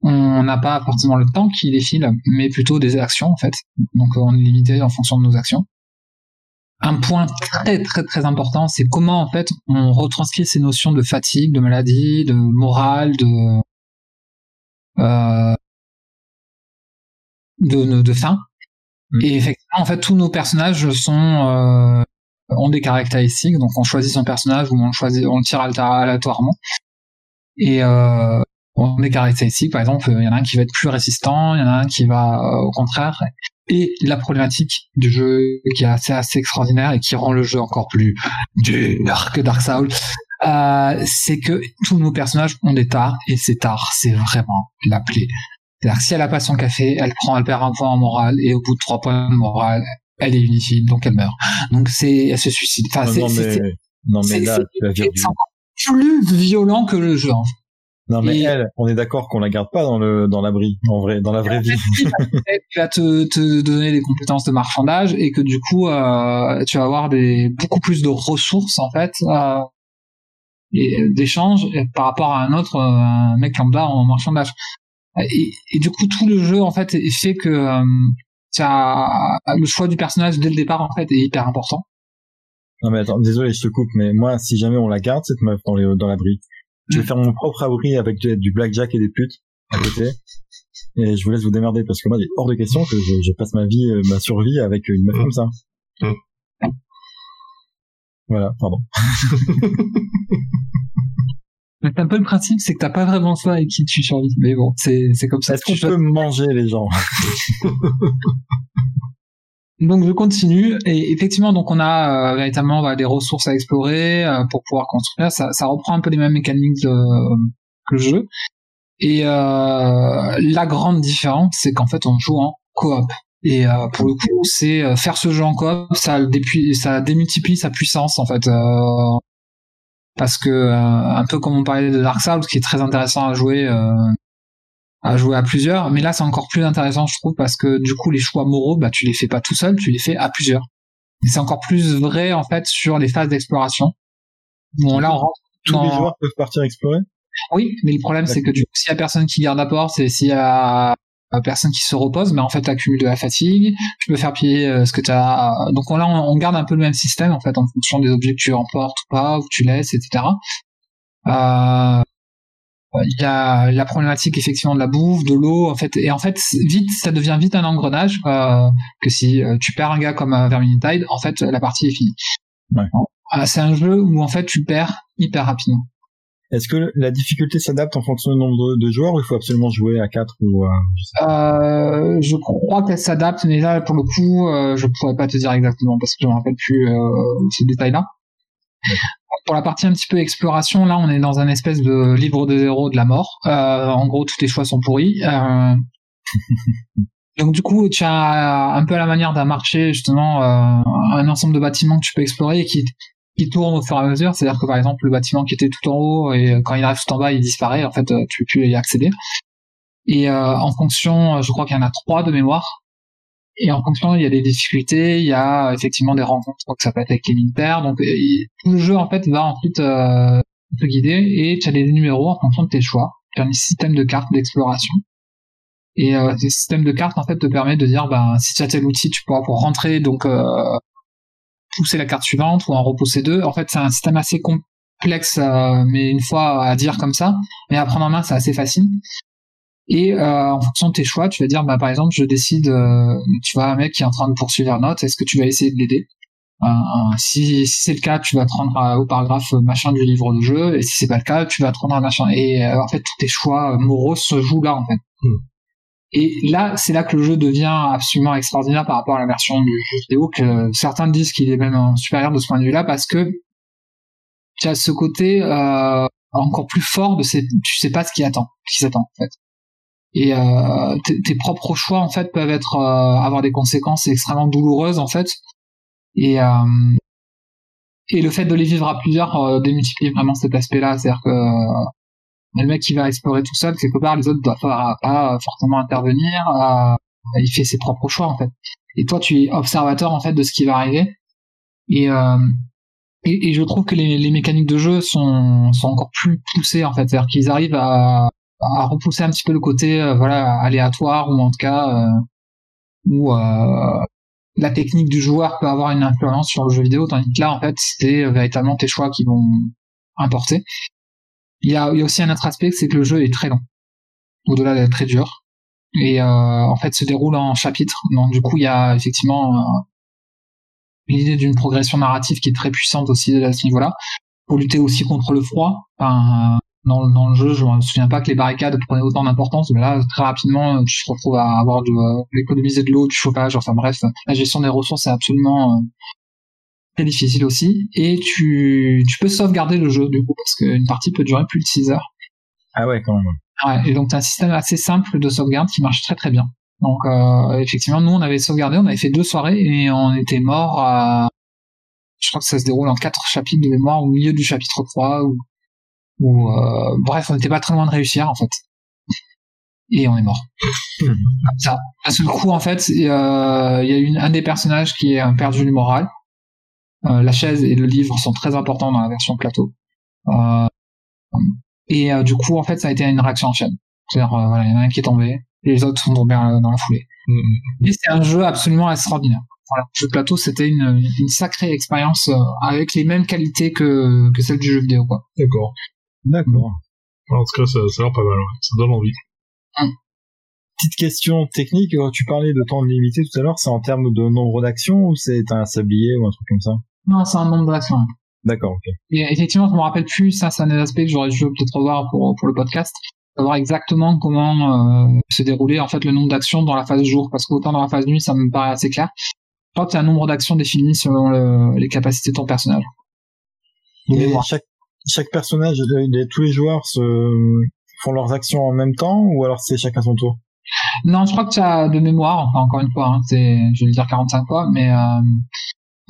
on n'a pas forcément le temps qui défile, mais plutôt des actions en fait. Donc on est limité en fonction de nos actions. Un point très très très important, c'est comment en fait on retranscrit ces notions de fatigue, de maladie, de morale, de euh, de, de faim. Mm. Et effectivement, en fait, tous nos personnages sont euh, ont des caractéristiques. Donc, on choisit son personnage ou on choisit, on le tire aléatoirement. Et euh, on a des caractéristiques. Par exemple, il y en a un qui va être plus résistant, il y en a un qui va euh, au contraire. Et la problématique du jeu qui est assez assez extraordinaire et qui rend le jeu encore plus dur que Dark Souls, euh, c'est que tous nos personnages ont des tares et ces tares, c'est vraiment la plaie. C'est-à-dire que si elle a pas son café, elle prend, elle perd un point en morale et au bout de trois points de morale, elle est inutile, donc elle meurt. Donc c'est, elle se suicide. Enfin, non, c'est, non, c'est- mais, non, mais là, tu du- encore plus violent que le jeu. Non, mais et- elle, on est d'accord qu'on la garde pas dans le, dans l'abri, en vrai, dans la vraie vie. tu vas te, te donner des compétences de marchandage et que du coup euh, tu vas avoir des beaucoup plus de ressources en fait euh, et d'échange par rapport à un autre euh, un mec lambda en marchandage. Et, et du coup tout le jeu en fait fait que euh, as le choix du personnage dès le départ en fait est hyper important. Non, mais attends, désolé, je te coupe, mais moi, si jamais on la garde, cette meuf, dans les, dans l'abri, je vais faire mon propre abri avec du, du blackjack et des putes à côté. Et je vous laisse vous démerder parce que moi, il est hors de question que je, je passe ma vie, euh, ma survie avec une meuf Mm. comme ça. Mm. Voilà, pardon. Mais c'est un peu le principe c'est que t'as pas vraiment ça avec qui tu survis mais bon c'est c'est comme ça Est-ce qu'on Tu peut manger les gens? Donc je continue et effectivement donc on a euh, véritablement bah, des ressources à explorer euh, pour pouvoir construire. Ça, reprend un peu les mêmes mécaniques de- que le jeu. Et euh, la grande différence c'est qu'en fait on joue en coop. Et pour le coup c'est faire ce jeu en coop ça ça démultiplie sa puissance en fait. parce que un peu comme on parlait de Dark Souls qui est très intéressant à jouer à jouer à plusieurs, mais là c'est encore plus intéressant je trouve parce que du coup les choix moraux bah tu les fais pas tout seul, tu les fais à plusieurs. Et c'est encore plus vrai en fait sur les phases d'exploration. Bon là on rentre Tous dans- les joueurs peuvent partir explorer? Oui, mais le problème c'est que du coup s'il y a personne qui garde la porte et s'il y a euh, personne qui se repose, mais en fait t'accumules de la fatigue, tu peux faire piller euh, ce que tu as. Donc on- là on, on garde un peu le même système en fait en fonction des objets que tu emportes ou pas, ou que tu laisses, etc. Euh, il y a la problématique effectivement de la bouffe, de l'eau, en fait, et en fait vite ça devient vite un engrenage euh, que si euh, tu perds un gars comme euh, Vermintide, en fait la partie est finie. Ouais. Euh, c'est un jeu où en fait tu perds hyper rapidement. Est-ce que la difficulté s'adapte en fonction du nombre de, joueurs ou il faut absolument jouer à 4 ou à... je sais pas. Euh, je crois qu'elle s'adapte, mais là, pour le coup, euh, je pourrais pas te dire exactement parce que je me rappelle plus euh, ce détail-là. Pour la partie un petit peu exploration, là, on est dans un espèce de livre de zéro de la mort. Euh, en gros, tous tes choix sont pourris. Euh, donc du coup, tu as un peu à la manière d'un marché, justement, euh, un ensemble de bâtiments que tu peux explorer et qui qui tournent au fur et à mesure. C'est-à-dire que par exemple, le bâtiment qui était tout en haut et quand il arrive tout en bas, il disparaît. En fait, euh, tu peux plus y accéder. Et euh, en fonction, je crois qu'il y en a trois de mémoire. Et en fonction, il y a des difficultés, il y a effectivement des rencontres, que ça peut être avec les militaires. Donc il- tout le jeu en fait va ensuite euh, te guider et tu as des numéros en fonction de tes choix. Tu as un système de cartes d'exploration. Et euh, ce système de cartes en fait te permet de dire ben si tu as tel outil, tu pourras pour rentrer donc euh, pousser la carte suivante ou en repousser deux. En fait, c'est un système assez com- complexe, euh, mais une fois à dire comme ça, mais à prendre en main, c'est assez facile. Et euh, en fonction de tes choix, tu vas dire, bah, par exemple, je décide, euh, tu vois un mec qui est en train de poursuivre la note, est-ce que tu vas essayer de l'aider? Euh, si, si c'est le cas, tu vas te rendre au paragraphe machin du livre de jeu, et si c'est pas le cas, tu vas te rendre à machin. Et en fait, tous tes choix moraux se jouent là, en fait. Hmm. Et là, c'est là que le jeu devient absolument extraordinaire par rapport à la version du jeu vidéo, que certains disent qu'il est même supérieur de ce point de vue-là, parce que tu as ce côté euh, encore plus fort de ces, tu sais pas ce qui attend, qui s'attend en fait et euh, tes propres choix en fait peuvent être euh, avoir des conséquences extrêmement douloureuses en fait. Et euh, et le fait de les vivre à plusieurs euh, démultiplie vraiment cet aspect-là. C'est-à-dire que le mec qui va explorer tout seul quelque part les autres doivent pas, pas forcément intervenir. Il fait ses propres choix en fait. Et toi tu es observateur en fait de ce qui va arriver. Et et, et, je trouve que les, les, mécaniques de jeu sont, sont encore plus poussées en fait, c'est-à-dire qu'ils arrivent à, à repousser un petit peu le côté euh, voilà aléatoire ou en tout cas euh, où euh, la technique du joueur peut avoir une influence sur le jeu vidéo tandis que là en fait c'est véritablement tes choix qui vont importer. Il y a, aussi un autre aspect c'est que le jeu est très long au-delà d'être très dur. Et en fait se déroule en chapitres. Donc du coup il y a effectivement l'idée d'une progression narrative qui est très puissante aussi à ce niveau-là. Pour lutter aussi contre le froid dans, dans, le jeu, je me souviens pas que les barricades prenaient autant d'importance, mais là, très rapidement, tu te retrouves à avoir de l'économiser de l'eau, du chauffage, enfin bref, la gestion des ressources est absolument euh, très difficile aussi. Et tu, tu peux sauvegarder le jeu, du coup, parce qu'une partie peut durer plus de 6 heures. Ah ouais, quand même. Ouais, et donc t'as un système assez simple de sauvegarde qui marche très très bien. Donc euh, effectivement, nous on avait sauvegardé, on avait fait deux soirées et on était mort à... Je crois que ça se déroule en quatre chapitres de mémoire au milieu du chapitre 3 ou ou euh, bref, on n'était pas très loin de réussir en fait. Et on est mort. ça. À ce coup, en fait, il y a une, un des personnages qui est perdu du moral. Euh, la chaise et le livre sont très importants dans la version plateau. Euh, et du coup, en fait, ça a été une réaction en chaîne. C'est-à-dire, voilà, il y en a un qui est tombé, et les autres sont tombés dans la foulée. Mm-hmm. Et c'est un jeu absolument extraordinaire. Voilà, le jeu plateau, c'était une, une sacrée expérience avec les mêmes qualités que, que celle du jeu vidéo, quoi. D'accord. D'accord. En tout cas, ça, ça a l'air pas mal, ouais. ça donne envie. Hum. Petite question technique, euh, tu parlais de temps limité tout à l'heure, c'est en termes de nombre d'actions ou c'est un sablier ou un truc comme ça? Non, c'est un nombre d'actions. D'accord, ok. Et effectivement, je me rappelle plus, ça c'est un des aspects que j'aurais dû peut-être revoir pour, pour le podcast, savoir exactement comment euh, se dérouler en fait le nombre d'actions dans la phase jour, parce qu'autant dans la phase nuit, ça me paraît assez clair. Je crois que c'est un nombre d'actions défini selon le, les capacités de ton personnage. Et chaque, chaque personnage, tous les joueurs se font leurs actions en même temps ou alors c'est chacun son tour? Non, je crois que tu as de mémoire, enfin encore une fois, hein, c'est, je vais dire 45 fois, mais euh,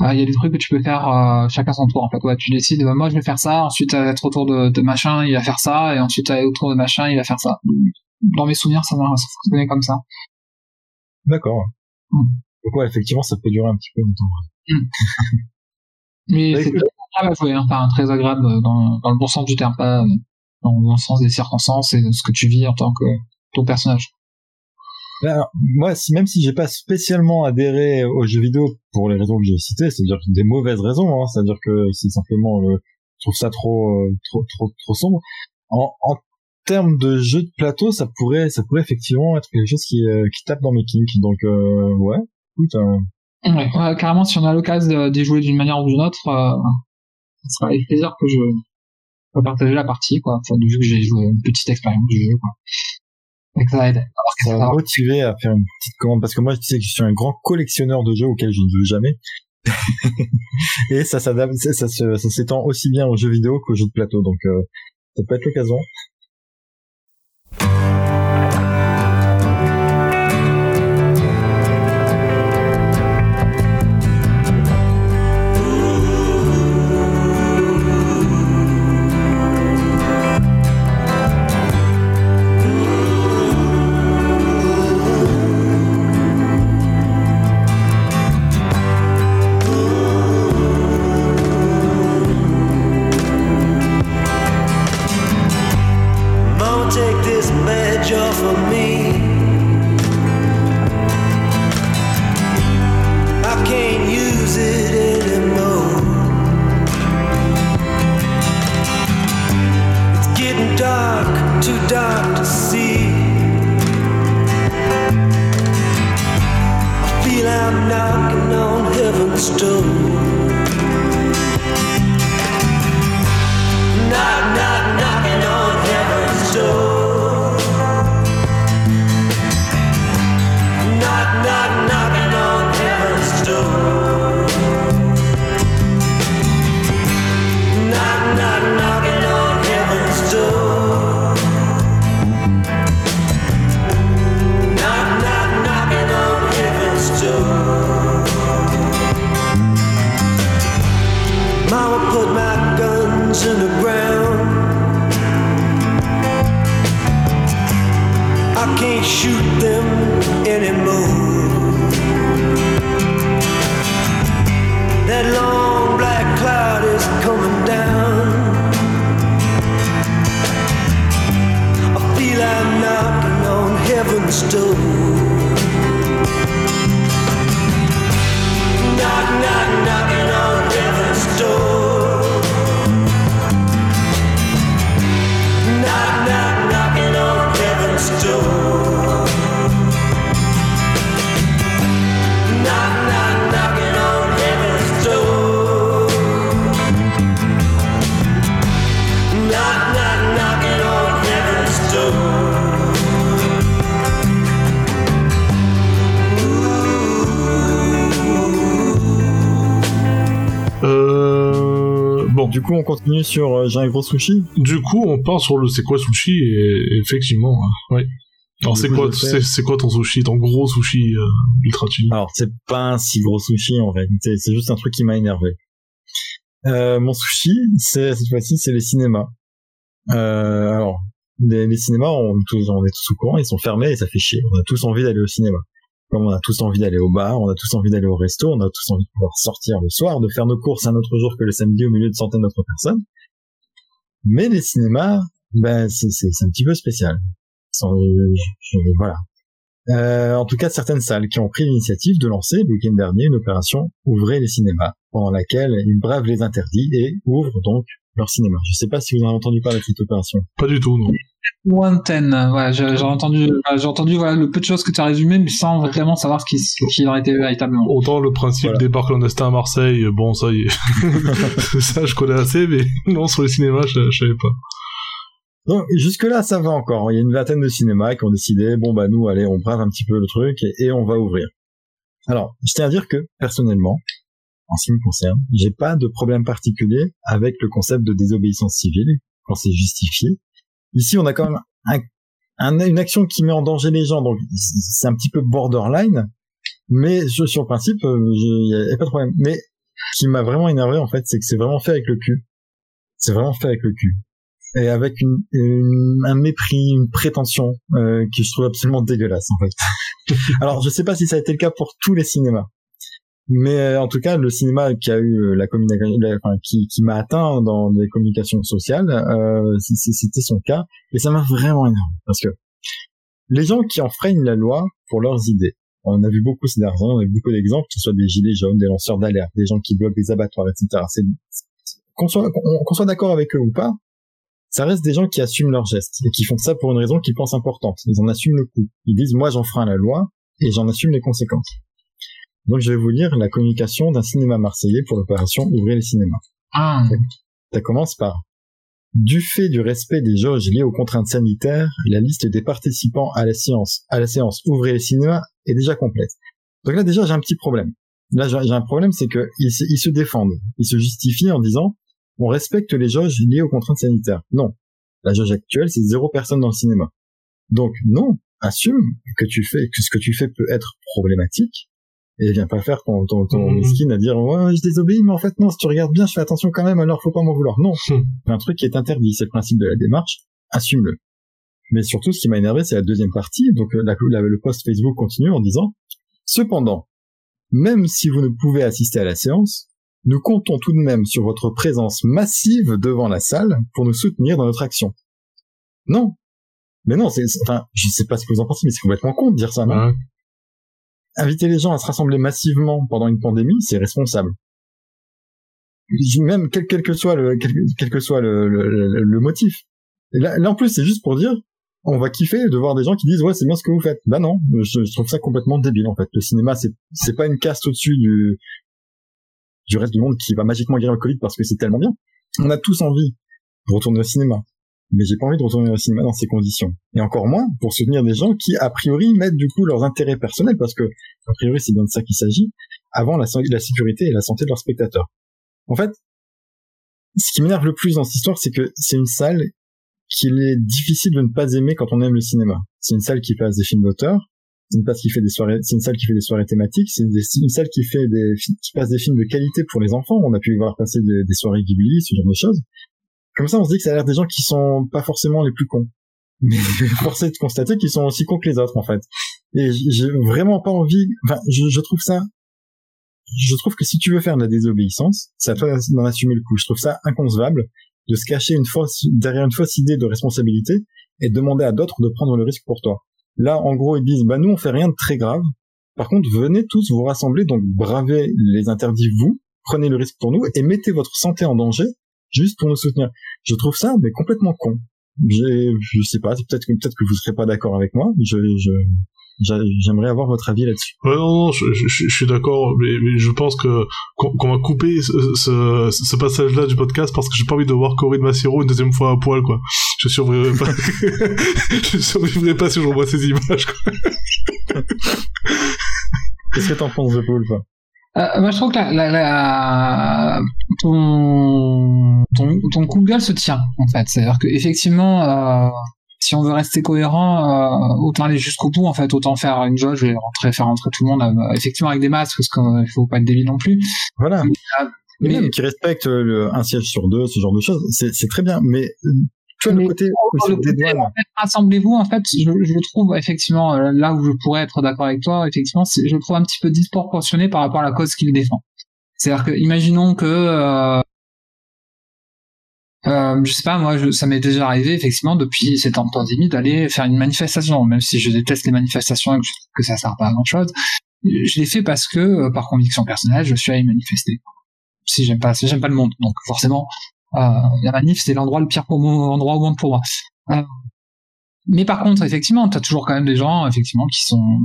euh, il y a des trucs que tu peux faire euh, chacun son tour en fait. Ouais, tu décides, moi je vais faire ça, ensuite à être autour de, de, machin, il va faire ça, et ensuite à être autour de machin, il va faire ça. Dans mes souvenirs, ça, ça fonctionnait comme ça. D'accord. Mm. Donc ouais, effectivement, ça peut durer un petit peu longtemps. Mm. Mais c'est agréable à jouer, hein, enfin très agréable dans, dans, le bon sens du terme, pas dans, le sens des circonstances et de ce que tu vis en tant que ton personnage. Alors, moi, si, même si j'ai pas spécialement adhéré aux jeux vidéo pour les raisons que j'ai citées, c'est-à-dire des mauvaises raisons, hein, c'est-à-dire que c'est simplement, euh, je trouve ça trop, euh, trop, trop, trop sombre. En, en termes de jeu de plateau, ça pourrait, ça pourrait effectivement être quelque chose qui, euh, qui tape dans mes kinks. Donc, euh, ouais, écoute, Ouais, ouais, carrément, si on a l'occasion d'y jouer d'une manière ou d'une autre, euh, sera avec plaisir que je partager la partie, quoi. Enfin, vu que j'ai joué une petite expérience du jeu, quoi. Que ça aide. Ça va motiver à faire une petite commande, parce que moi, tu sais que je suis un grand collectionneur de jeux auxquels je ne joue jamais. et ça s'adapte, ça, ça, ça s'étend aussi bien aux jeux vidéo qu'aux jeux de plateau, donc euh, ça peut être l'occasion. Du coup, on continue sur euh, J'ai un gros sushi. du coup, on part sur le c'est quoi sushi? Et effectivement, hein, ouais. Alors c'est quoi, c'est quoi ton sushi, ton gros sushi euh, ultra cheap Alors, c'est pas un si gros sushi en réalité, c'est juste un truc qui m'a énervé. Euh, mon sushi, c'est cette fois-ci, c'est les cinémas. Euh, alors, les, les cinémas, on, tous- on est tous au courant, ils sont fermés et ça fait chier. On a tous envie d'aller au cinéma. Comme on a tous envie d'aller au bar, on a tous envie d'aller au resto, on a tous envie de pouvoir sortir le soir, de faire nos courses un autre jour que le samedi au milieu de centaines d'autres personnes. Mais les cinémas, ben c'est un petit peu spécial. Sans- je- je- voilà. Euh, en tout cas, certaines salles qui ont pris l'initiative de lancer le week-end dernier une opération Ouvrez les cinémas, pendant laquelle ils bravent les interdits et ouvrent donc leur cinéma. Je sais pas si vous en avez entendu parler de cette opération. Pas du tout, non. Lointaine, voilà, j'ai j'ai entendu, j'ai entendu voilà, le peu de choses que tu as résumé, mais sans vraiment savoir ce qui, ce qu'il en était véritablement. Autant le principe Voilà. des parcs clandestins à Marseille, bon, ça y est. ça, je connais assez, mais non, sur les cinémas, je, je savais pas. Donc jusque là, ça va encore. Il y a une vingtaine de cinémas qui ont décidé, bon bah nous, allez, on brave un petit peu le truc et, et on va ouvrir. Alors, je tiens à dire que personnellement, en ce qui me concerne, j'ai pas de problème particulier avec le concept de désobéissance civile quand c'est justifié. Ici, on a quand même un, un- une action qui met en danger les gens, donc c'est un petit peu borderline. Mais sur, sur le principe, il n'y a, pas de problème. Mais ce qui m'a vraiment énervé en fait, c'est que c'est vraiment fait avec le cul. C'est vraiment fait avec le cul et avec une, une- un mépris, une prétention euh, que je trouve absolument dégueulasse en fait. Alors je sais pas si ça a été le cas pour tous les cinémas, mais euh, en tout cas le cinéma qui a eu euh, la communication, qui, qui m'a atteint dans les communications sociales, euh, c'était son cas et ça m'a vraiment énervé parce que les gens qui enfreignent la loi pour leurs idées. On a vu beaucoup ces années, on a vu beaucoup d'exemples, que ce soit des gilets jaunes, des lanceurs d'alerte, des gens qui bloquent des abattoirs, etc. Qu'on soit, soit d'accord avec eux ou pas, ça reste des gens qui assument leurs gestes et qui font ça pour une raison qu'ils pensent importante. Ils en assument le coût. Ils disent moi j'enfreins la loi et j'en assume les conséquences. Donc je vais vous lire la communication d'un cinéma marseillais pour l'opération Ouvrez les cinémas. Ah, Ça commence par du fait du respect des jauges liées aux contraintes sanitaires, la liste des participants à la séance, à la séance Ouvrez les cinémas est déjà complète. Donc là déjà j'ai un petit problème. Là j'ai un problème, c'est que ils se, ils se défendent, ils se justifient en disant on respecte les jauges liées aux contraintes sanitaires. Non, la jauge actuelle c'est zéro personne dans le cinéma. Donc non, assume que tu fais que ce que tu fais peut être problématique et viens pas faire ton ton, ton Mhm. miskin à dire ouais je désobéis mais en fait non si tu regardes bien je fais attention quand même alors faut pas m'en vouloir. Non, c'est un truc qui est interdit, c'est le principe de la démarche, assume-le. Mais surtout, ce qui m'a énervé, c'est la deuxième partie. Donc, euh, la- la- le post Facebook continue en disant, cependant, même si vous ne pouvez assister à la séance, nous comptons tout de même sur votre présence massive devant la salle pour nous soutenir dans notre action. Non. Mais non, c'est, c'est- enfin, je sais pas ce que vous en pensez, mais c'est complètement con de dire ça, non? Ouais. Inviter les gens à se rassembler massivement pendant une pandémie, c'est responsable. Même quel, que soit le quel, que soit le, le, motif. Là, en plus c'est juste pour dire on va kiffer de voir des gens qui disent ouais c'est bien ce que vous faites. Bah non, je, je trouve ça complètement débile en fait. Le cinéma c'est c'est pas une caste au-dessus du du reste du monde qui va magiquement guérir le Covid parce que c'est tellement bien. On a tous envie de retourner au cinéma, mais j'ai pas envie de retourner au cinéma dans ces conditions. Et encore moins pour soutenir des gens qui a priori mettent du coup leurs intérêts personnels parce que a priori c'est bien de ça qu'il s'agit avant la, la sécurité et la santé de leurs spectateurs. En fait, ce qui m'énerve le plus dans cette histoire, c'est que c'est une salle qu'il est difficile de ne pas aimer quand on aime le cinéma. C'est une salle qui passe des films d'auteur, c'est une salle qui fait des soirées, c'est une salle qui fait des soirées thématiques, c'est une, salle qui fait des, qui passe des films de qualité pour les enfants. On a pu voir passer des, soirées Ghibli, ce genre de choses. Comme ça, on se dit que ça a l'air des gens qui sont pas forcément les plus cons. Mais force de constater qu'ils sont aussi cons que les autres, en fait. Et j'ai vraiment pas envie, enfin, je, trouve ça je trouve que si tu veux faire de la désobéissance, à toi d'en assumer le coup. Je trouve ça inconcevable de se cacher une fausse, derrière une fausse idée de responsabilité et demander à d'autres de prendre le risque pour toi. Là, en gros, ils disent, bah nous, on fait rien de très grave. Par contre, venez tous vous rassembler, donc bravez les interdits vous, prenez le risque pour nous et mettez votre santé en danger juste pour nous soutenir. Je trouve ça mais complètement con. Je sais pas, peut-être que peut-être que vous serez pas d'accord avec moi. Je, je J'aimerais avoir votre avis là-dessus. Ouais, non, non, je, je, je suis d'accord, mais, mais, je pense que qu'on va couper ce, ce, ce passage-là du podcast parce que j'ai pas envie de voir Corinne Massiro une deuxième fois à poil, quoi. Je survivrai pas. je survivrai pas si je revois ces images. Quoi. Qu'est-ce que t'en penses de Paul, quoi euh, moi, je trouve que la, la, la, ton, ton, ton coup de gueule se tient, en fait. C'est-à-dire qu'effectivement, euh, si on veut rester cohérent, euh, autant aller jusqu'au bout en fait, autant faire une jauge et rentrer, faire rentrer tout le monde euh, effectivement avec des masques parce qu'il faut pas être débile non plus. Voilà. Mais, même qui respecte le, un siège sur deux, ce genre de choses, c'est très bien. Mais tu vois le côté, rassemblez-vous en fait, je, je, trouve effectivement euh, là où je pourrais être d'accord avec toi, effectivement, je le trouve un petit peu disproportionné par rapport à la cause qu'il défend. C'est-à-dire que imaginons que euh, euh, je sais pas, moi, je, ça m'est déjà arrivé effectivement depuis cette pandémie d'aller faire une manifestation, même si je déteste les manifestations et que je trouve que ça sert pas à grand chose. Je l'ai fait parce que, euh, par conviction personnelle, je suis allé manifester. Si j'aime pas, si j'aime pas le monde, donc forcément, la manif c'est l'endroit le pire pour moi, endroit au monde pour moi. Euh, mais par contre, effectivement, t'as toujours quand même des gens, effectivement, qui sont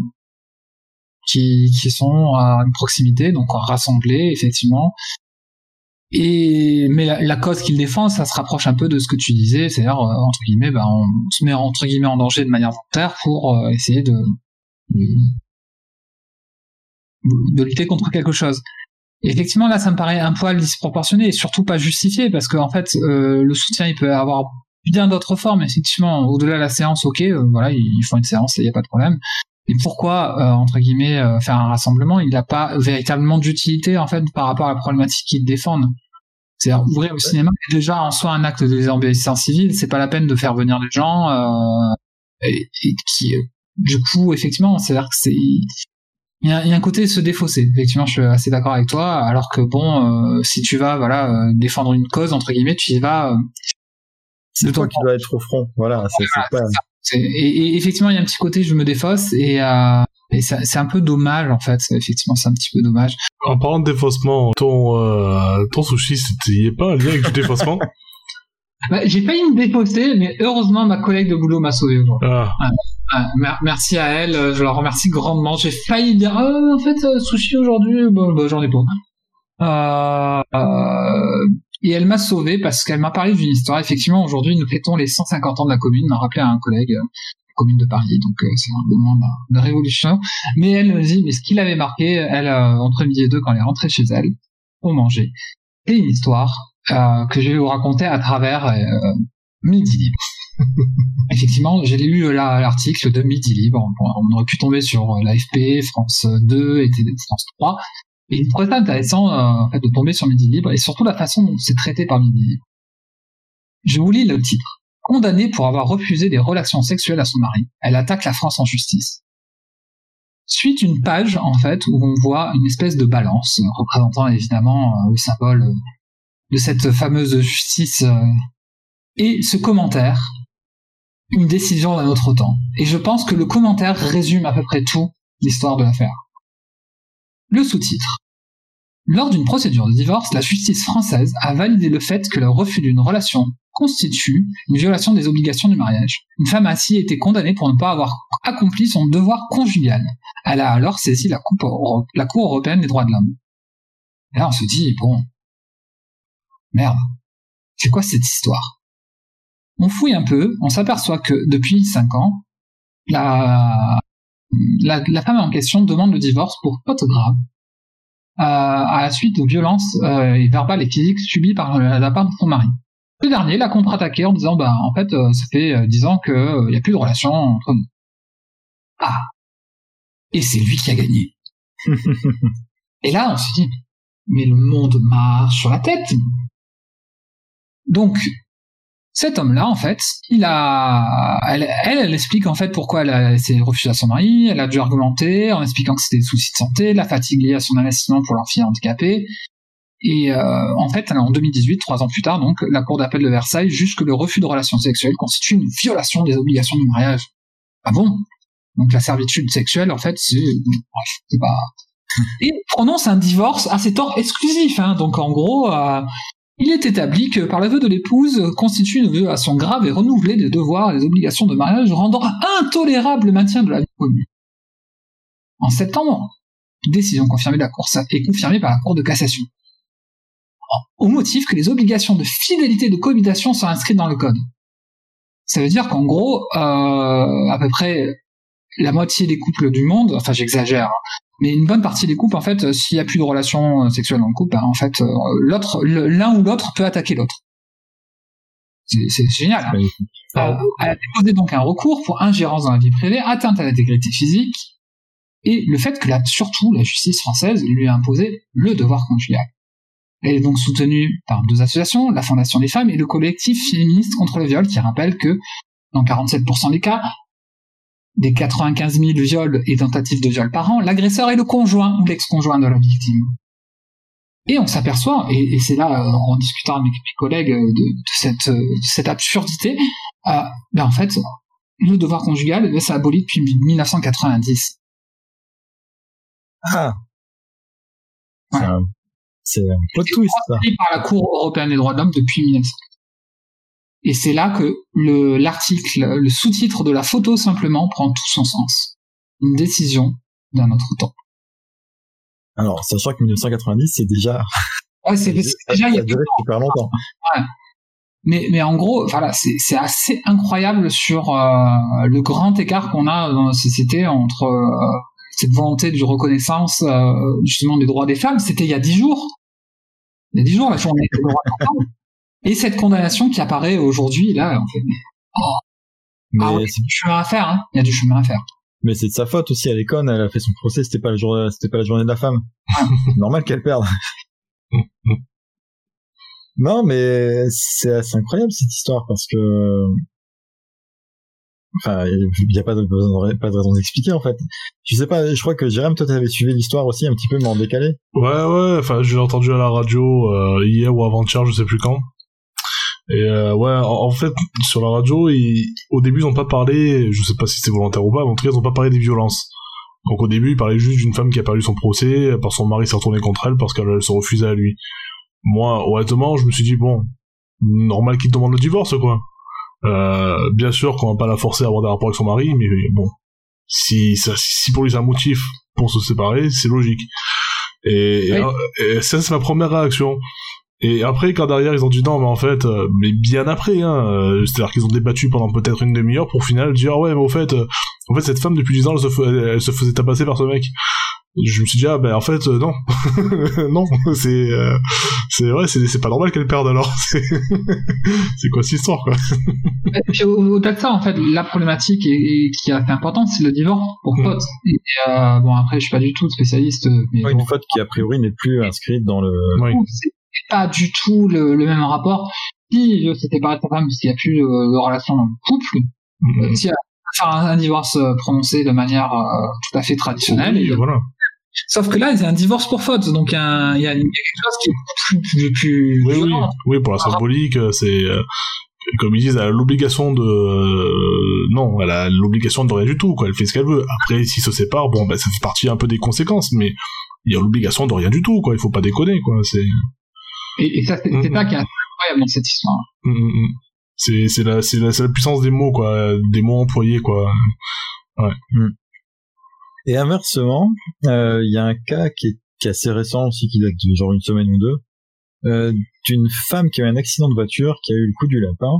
qui, qui sont à une proximité, donc rassemblés, effectivement, et mais la, cause qu'il défend, ça se rapproche un peu de ce que tu disais, c'est-à-dire euh, entre guillemets, ben, on se met entre guillemets en danger de manière volontaire pour euh, essayer de de lutter contre quelque chose. Et effectivement, là, ça me paraît un poil disproportionné et surtout pas justifié parce qu'en en fait, euh, le soutien, il peut avoir bien d'autres formes. Effectivement, au-delà de la séance, ok, voilà, ils font une séance, il n'y a pas de problème. Et pourquoi, entre guillemets, faire un rassemblement? Il n'a pas véritablement d'utilité en fait par rapport à la problématique qu'ils défendent. C'est-à-dire ouvrir le cinéma est déjà en soi un acte de désobéissance civile. C'est pas la peine de faire venir des gens euh, et, qui, euh, du coup, effectivement, c'est-à-dire que c'est il y, a, un côté se défausser. Effectivement, je suis assez d'accord avec toi. Alors que bon, euh, si tu vas, voilà, défendre une cause entre guillemets, tu y vas. c'est toi qui dois être au front. Voilà, c'est pas. Et, effectivement, il y a un petit côté je me défausse et, euh, et c'est un peu dommage en fait. Effectivement, c'est un petit peu dommage. En parlant de défaussement, ton euh, ton sushi, c'était pas un lien avec le défaussement? bah, J'ai failli me défausser, mais heureusement ma collègue de boulot m'a sauvé aujourd'hui. Ah. merci à elle, euh, je la remercie grandement. J'ai failli dire oh, en fait euh, sushi aujourd'hui, bah, j'en ai pas. Euh, et elle m'a sauvé parce qu'elle m'a parlé d'une histoire. Effectivement, aujourd'hui, nous fêtons les 150 ans de la commune, m'a rappelé à un collègue, euh, la commune de Paris, donc euh, c'est un moment de, de, révolution. Mais elle me dit, mais ce qui l'avait marqué, elle, euh, entre midi et deux, quand elle est rentrée chez elle, pour manger, c'est une histoire que je vais vous raconter à travers Midi Libre. Effectivement, j'ai lu l'article de Midi Libre. On, aurait pu tomber sur l'AFP, France 2 et France 3. Et il trouvait ça intéressant euh, en fait, de tomber sur Midi Libre et surtout la façon dont c'est traité par Midi Libre. Je vous lis le titre. Condamnée pour avoir refusé des relations sexuelles à son mari, elle attaque la France en justice. Suite une page en fait où on voit une espèce de balance représentant évidemment euh, le symbole de cette fameuse justice euh, et ce commentaire une décision d'un autre temps. Et je pense que le commentaire résume à peu près tout l'histoire de l'affaire. Le sous-titre. Lors d'une procédure de divorce, la justice française a validé le fait que le refus d'une relation constitue une violation des obligations du mariage. Une femme a ainsi été condamnée pour ne pas avoir accompli son devoir conjugal. Elle a alors saisi la, coupe la Cour européenne des droits de l'homme. Et là, on se dit, bon, merde, c'est quoi cette histoire? On fouille un peu, on s'aperçoit que depuis 5 ans, la, la, la femme en question demande le divorce pour faute grave, euh, à la suite de violences euh, et verbales et physiques subies par euh, la part de son mari. Ce dernier l'a contre-attaqué en disant, bah, en fait, ça fait euh, 10 ans qu'il n'y a plus de relation entre nous. Ah. Et c'est lui qui a gagné. et là, on se dit, mais le monde marche sur la tête. Donc, cet homme-là, en fait, il a, elle, elle, explique en fait pourquoi elle, s'est refusée à son mari. Elle a dû argumenter en expliquant que c'était des soucis de santé, la fatigue liée à son investissement pour leur fille handicapée. Et euh, en fait, en 2018, trois ans plus tard, donc, la Cour d'appel de Versailles juge que le refus de relations sexuelles constitue une violation des obligations du mariage. Ah bon? Donc la servitude sexuelle, en fait, c'est pas. Et prononce un divorce à ses torts exclusifs. Hein. Donc en gros, euh, il est établi que par le vœu de l'épouse constitue une violation grave et renouvelée des devoirs et des obligations de mariage, rendant intolérable le maintien de la vie commune. En septembre, décision confirmée de la Cour est confirmée par la Cour de cassation au motif que les obligations de fidélité de cohabitation sont inscrites dans le code. Ça veut dire qu'en gros, euh, à peu près la moitié des couples du monde, enfin j'exagère, hein, mais une bonne partie des couples, en fait, euh, s'il n'y a plus de relation euh, sexuelle dans le couple, ben, en fait, euh, l'autre, l'un ou l'autre peut attaquer l'autre. C'est génial. hein. Euh, elle a déposé donc un recours pour ingérence dans la vie privée, atteinte à l'intégrité physique, et le fait que la, surtout la justice française lui a imposé le devoir conjugal. Elle est donc soutenue par deux associations, la Fondation des femmes et le collectif féministe contre le viol, qui rappelle que dans 47% des cas, des 95 000 viols et tentatives de viol par an, l'agresseur est le conjoint ou l'ex-conjoint de la victime. Et on s'aperçoit, et, et c'est là, euh, en discutant avec mes collègues euh, de, de cette, euh, de cette absurdité, euh, ben en fait, le devoir conjugal, ben, ça depuis 1990. Ah. C'est un, plot twist, ça. Par la Cour européenne des droits de l'homme depuis 1900. Et c'est là que le, l'article, le sous-titre de la photo simplement prend tout son sens. Une décision d'un autre temps. Alors, sachant que 1990, c'est déjà, Ouais, c'est, c'est- ça déjà, il y a a duré super longtemps. Mais, mais en gros, voilà, c'est, c'est assez incroyable sur euh, le grand écart qu'on a dans la société entre euh, cette volonté de reconnaissance euh, justement des droits des femmes. C'était il y a dix jours. Il y a dix jours, la journée des droits des femmes. Et cette condamnation qui apparaît aujourd'hui, là, on fait, mais, Mais, ah ouais, c'est, du chemin à faire, hein. Il y a du chemin à faire. mais c'est de sa faute aussi, elle est conne, elle a fait son procès, c'était pas le jour, c'était pas la journée de la femme. C'est normal qu'elle perde. non, mais c'est assez incroyable cette histoire parce que, enfin, il y a pas de, besoin- pas de raison d'expliquer en fait. Je sais pas, je crois que Jérém, toi t'avais suivi l'histoire aussi un petit peu, mais en décalé. Ouais, ouais, enfin, je l'ai entendu à la radio euh, hier ou avant-hier, je sais plus quand. Et euh, ouais, en, en fait, sur la radio, ils, au début, ils ont pas parlé, je sais pas si c'était volontaire ou pas, mais en tout cas, ils ont pas parlé des violences. Donc au début, ils parlaient juste d'une femme qui a perdu son procès, parce que son mari s'est retourné contre elle, parce qu'elle elle se refusait à lui. Moi, honnêtement, je me suis dit, bon, normal qu'il demande le divorce, quoi. Euh, bien sûr qu'on va pas la forcer à avoir des rapports avec son mari, mais bon, si, ça, si pour lui c'est un motif pour se séparer, c'est logique. Et, Oui. et, et ça, c'est ma première réaction. Et après, quand derrière, ils ont dit non, mais en fait, euh, mais bien après, hein, euh, c'est-à-dire qu'ils ont débattu pendant peut-être une demi-heure pour au final dire, ah ouais, mais au fait, euh, en fait, cette femme, depuis 10 ans, elle se, fa- elle, elle se faisait tabasser par ce mec. Je me suis dit, ah ben, en fait, euh, non. non, c'est, euh, c'est vrai, c'est, c'est pas normal qu'elle perde alors. C'est, c'est quoi cette histoire, quoi? Et puis au- au-delà de ça, en fait, la problématique et, et qui est assez importante, c'est le divorce pour Mhm. faute. Et euh, bon, après, je suis pas du tout spécialiste, mais Ouais, bon, une faute qui a priori n'est plus inscrite dans le. Oui. Pas du tout le, le même rapport. Si je s'était séparé de sa femme parce qu'il n'y a plus euh, de relation dans le couple, euh, si elle faire un, un divorce euh, prononcé de manière euh, tout à fait traditionnelle, Oui, et- voilà. sauf que là, c'est un divorce pour faute, donc il y a, y quelque chose qui est plus, plus, plus Oui, oui, violent. oui, pour la symbolique, euh, c'est euh, comme ils disent, elle a l'obligation de euh, non, elle a l'obligation de rien du tout, quoi. Elle fait ce qu'elle veut. Après, s'ils se séparent, bon, bah, ça fait partie un peu des conséquences, mais il y a l'obligation de rien du tout, quoi. Il faut pas déconner, quoi. C'est, Et, et ça, c'est Mhm. ça qui est incroyable dans cette histoire. Mm. c'est, c'est la, c'est la, c'est la puissance des mots, quoi, des mots employés, quoi. Et inversement, euh, il y a un cas qui est, qui est assez récent aussi, qui date de genre une semaine ou deux, euh, d'une femme qui a eu un accident de voiture, qui a eu le coup du lapin,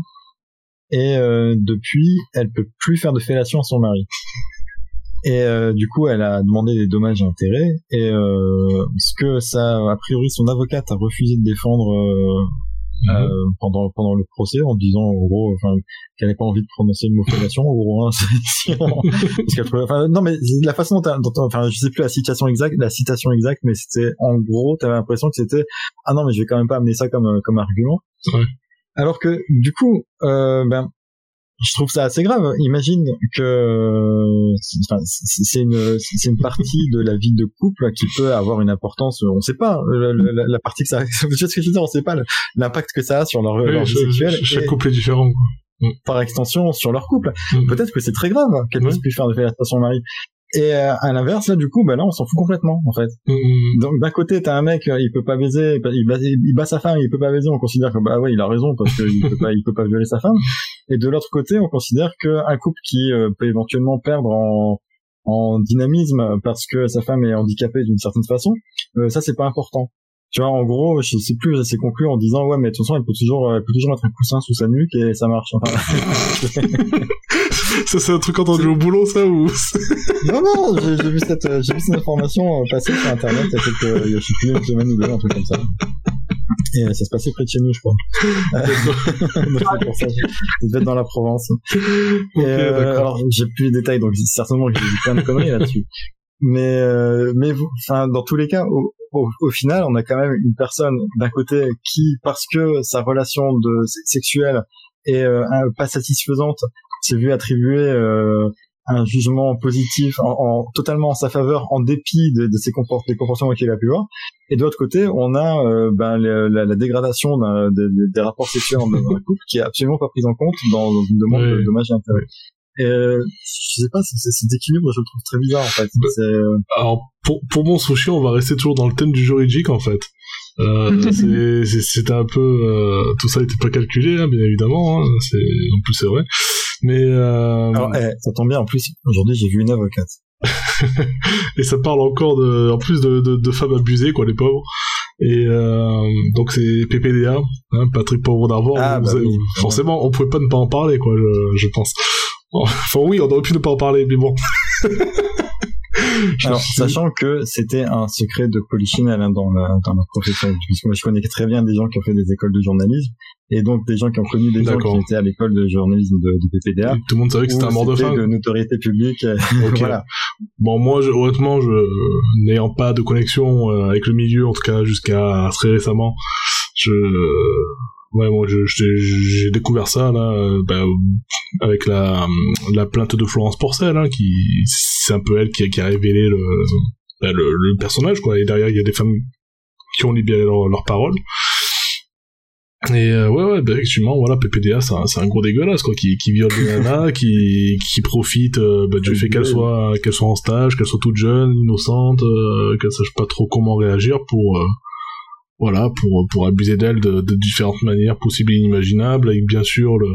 et euh, depuis, elle peut plus faire de fellation à son mari. Et euh, du coup, elle a demandé des dommages et intérêts, et euh, ce que ça, a priori, son avocate a refusé de défendre euh, euh, pendant pendant le procès en disant en gros enfin qu'elle n'avait pas envie de prononcer le mot fellation en gros hein, parce qu'elle trouvait- enfin non mais la façon dont enfin je sais plus la citation exacte la citation exacte mais c'était en gros t'avais l'impression que c'était ah non mais je vais quand même pas amener ça comme euh, comme argument. Ouais. alors que du coup euh, ben je trouve ça assez grave. Imagine que enfin, c'est une c'est une partie de la vie de couple qui peut avoir une importance. On sait pas la, la- la partie que ça. Ce que je On sait pas l'impact que ça a sur leur, Oui, leur vie sexuelle chaque couple est différent, quoi. par extension sur leur couple. Mhm. Peut-être que c'est très grave qu'elle Ouais. puisse plus faire de fellation à son mari. Et euh, à l'inverse, là, du coup, ben là, on s'en fout complètement, en fait. Mm, Donc d'un côté, t'as un mec, euh, il peut pas baiser, il bat, il bat sa femme, il peut pas baiser, on considère que bah ouais, il a raison parce qu'il peut pas, il peut pas violer sa femme. Et de l'autre côté, on considère qu'un couple qui euh, peut éventuellement perdre en, en dynamisme parce que sa femme est handicapée d'une certaine façon, euh, ça c'est pas important. Tu vois, en gros, je sais plus, c'est conclu en disant ouais, mais de toute façon, elle peut toujours, elle peut toujours mettre un coussin sous sa nuque et ça marche. Enfin, Ça, c'est un truc entendu au boulot, ça, ou? Non, non, j'ai vu cette, euh, j'ai vu cette information euh, passer sur internet il y a quelques, il y a, ou deux, un truc comme ça. Et euh, ça se passait près de chez nous, je crois. Donc, c'est pour ça, être dans la Provence. Et, Ok, euh, alors, j'ai plus les détails, donc certainement que j'ai dit plein de conneries là-dessus. Mais, euh, mais vous, enfin, dans tous les cas, au, au, au final, on a quand même une personne d'un côté qui, parce que sa relation de sexuelle est euh, pas satisfaisante, s'est vu attribuer euh, un jugement positif en, en- totalement en sa faveur en dépit de, de ses comport- des comportements qu'il a pu avoir et de l'autre côté on a euh, ben, le- la, la dégradation d'un- de- de- des rapports sexuels dans un couple qui est absolument pas prise en compte dans, dans une demande de dommages et intérêts et euh, je sais pas c'est- c'est- cet équilibre je le trouve très bizarre en fait c'est euh, Alors, pour, pour mon sushi, on va rester toujours dans le thème du juridique, en fait. Euh, c'est- c'est- C'était un peu... euh, tout ça n'était pas calculé, hein, bien évidemment. Hein, c'est En plus, c'est vrai. Mais... Euh, alors eh, ça tombe bien en plus aujourd'hui j'ai vu une avocate et ça parle encore de, en plus de, de, de femmes abusées, quoi, les pauvres. Et euh, donc c'est PPDA, hein, Patrick Pauvre d'Arvor. Ah, bah oui. forcément, on pouvait pas ne pas en parler, quoi, je, je pense. Enfin oui, on aurait pu ne pas en parler, mais bon. Alors, sachant que c'était un secret de polichinelle hein, dans la dans la profession, puisque moi je connais très bien des gens qui ont fait des écoles de journalisme et donc des gens qui ont connu des gens qui étaient à l'école de journalisme de, de PPDA. Tout le monde savait que c'était un mort de faim. de notoriété publique. euh, Ok. voilà. Bon, moi, je, honnêtement, je, n'ayant pas de connexion euh, avec le milieu, en tout cas jusqu'à très récemment, je, ouais, moi, j'ai découvert ça là, euh, bah, avec la, la plainte de Florence Porcel, hein, qui, c'est un peu elle qui, a- qui a révélé le, bah, le, le personnage, quoi. Et derrière, il y a des femmes qui ont libéré leurs leur paroles. Et euh, ouais, ouais, bah, effectivement, voilà, PPDA, c'est un, un gros dégueulasse, quoi, qui, qui viole des nanas, qui, qui profite euh, bah, du fait qu'elles soient, qu'elles soient en stage, qu'elles soient toutes jeunes, innocentes, euh, qu'elles sachent pas trop comment réagir pour, euh, voilà, pour, pour abuser d'elles de, différentes manières possibles et inimaginables, avec bien sûr le,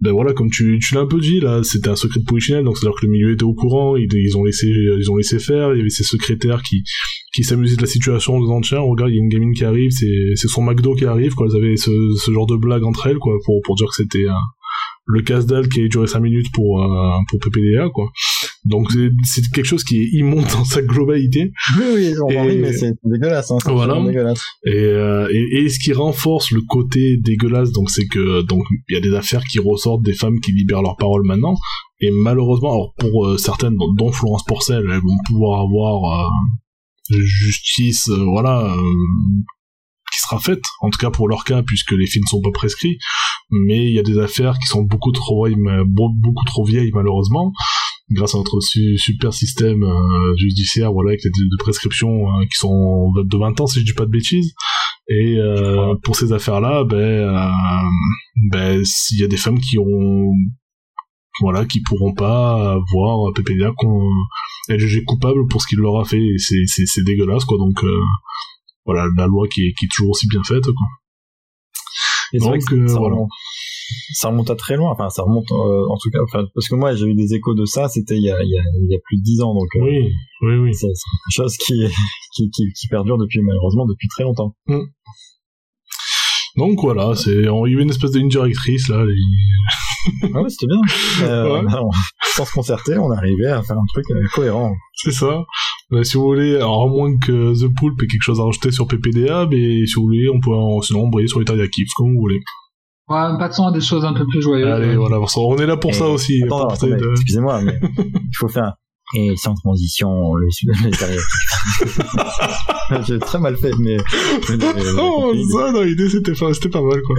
ben voilà, comme tu, tu l'as un peu dit, là, c'était un secret de Polichinelle, donc c'est-à-dire que le milieu était au courant, ils, ils ont laissé, ils ont laissé faire, il y avait ces secrétaires qui, qui s'amusaient de la situation en disant, tiens, regarde, il y a une gamine qui arrive, c'est, c'est son McDo qui arrive, quoi, elles avaient ce, ce genre de blague entre elles, quoi, pour, pour dire que c'était un- le casse-dalle qui a duré 5 minutes pour, euh, pour PPDA, quoi. Donc c'est, quelque chose qui est immonde dans sa globalité, Oui, oui, on Et- mais c'est dégueulasse. Hein, Voilà. dégueulasse. et, euh, et, et ce qui renforce le côté dégueulasse, donc c'est que donc il y a des affaires qui ressortent des femmes qui libèrent leur parole maintenant. Et malheureusement, alors pour euh, certaines, dont- dont Florence Porcel, elles vont pouvoir avoir euh, justice, euh, voilà, euh, qui sera faite, en tout cas pour leur cas, puisque les films ne sont pas prescrits. Mais il y a des affaires qui sont beaucoup trop vieilles, beaucoup trop vieilles malheureusement, grâce à notre su- super système euh, judiciaire, voilà, avec des, des prescriptions euh, qui sont de 20 ans, si je dis pas de bêtises. Et euh, pour ces affaires-là, ben, euh, ben, il y a des femmes qui ont voilà, qui pourront pas voir PPDA qu'on est jugé coupable pour ce qu'il leur a fait. C'est, dégueulasse, quoi. Donc, euh, voilà, la loi qui est, qui est toujours aussi bien faite, quoi. Et c'est vrai Donc, que euh, ça, voilà. remonte, ça remonte à très loin. Enfin, ça remonte euh, en tout cas. Enfin, parce que moi, j'ai eu des échos de ça. C'était il y a, il y a, il y a plus de dix ans. Donc, euh, Oui, oui, oui. c'est quelque chose qui, qui, qui, qui perdure depuis malheureusement depuis très longtemps. Donc voilà, c'est, il y avait une espèce de ligne directrice, là. les- Ah ouais, c'était bien. Euh, Ouais. on- sans se concerter, on arrivait à faire un truc euh, cohérent. C'est ça. Euh, si vous voulez, alors à moins que The Poulp ait quelque chose à rajouter sur PPDA, mais si vous voulez, on peut en, sinon embrayer sur les Teriyaki, comme vous voulez. Ouais, passons à des choses un peu plus joyeuses. Allez, voilà, on est là pour Et- ça aussi. De- excusez-moi, mais il faut faire. Et sans transition, le, le. J'ai très mal fait, mais. mais- mais- Oh, ça, dans l'idée, c'était pas, c'était pas mal, quoi.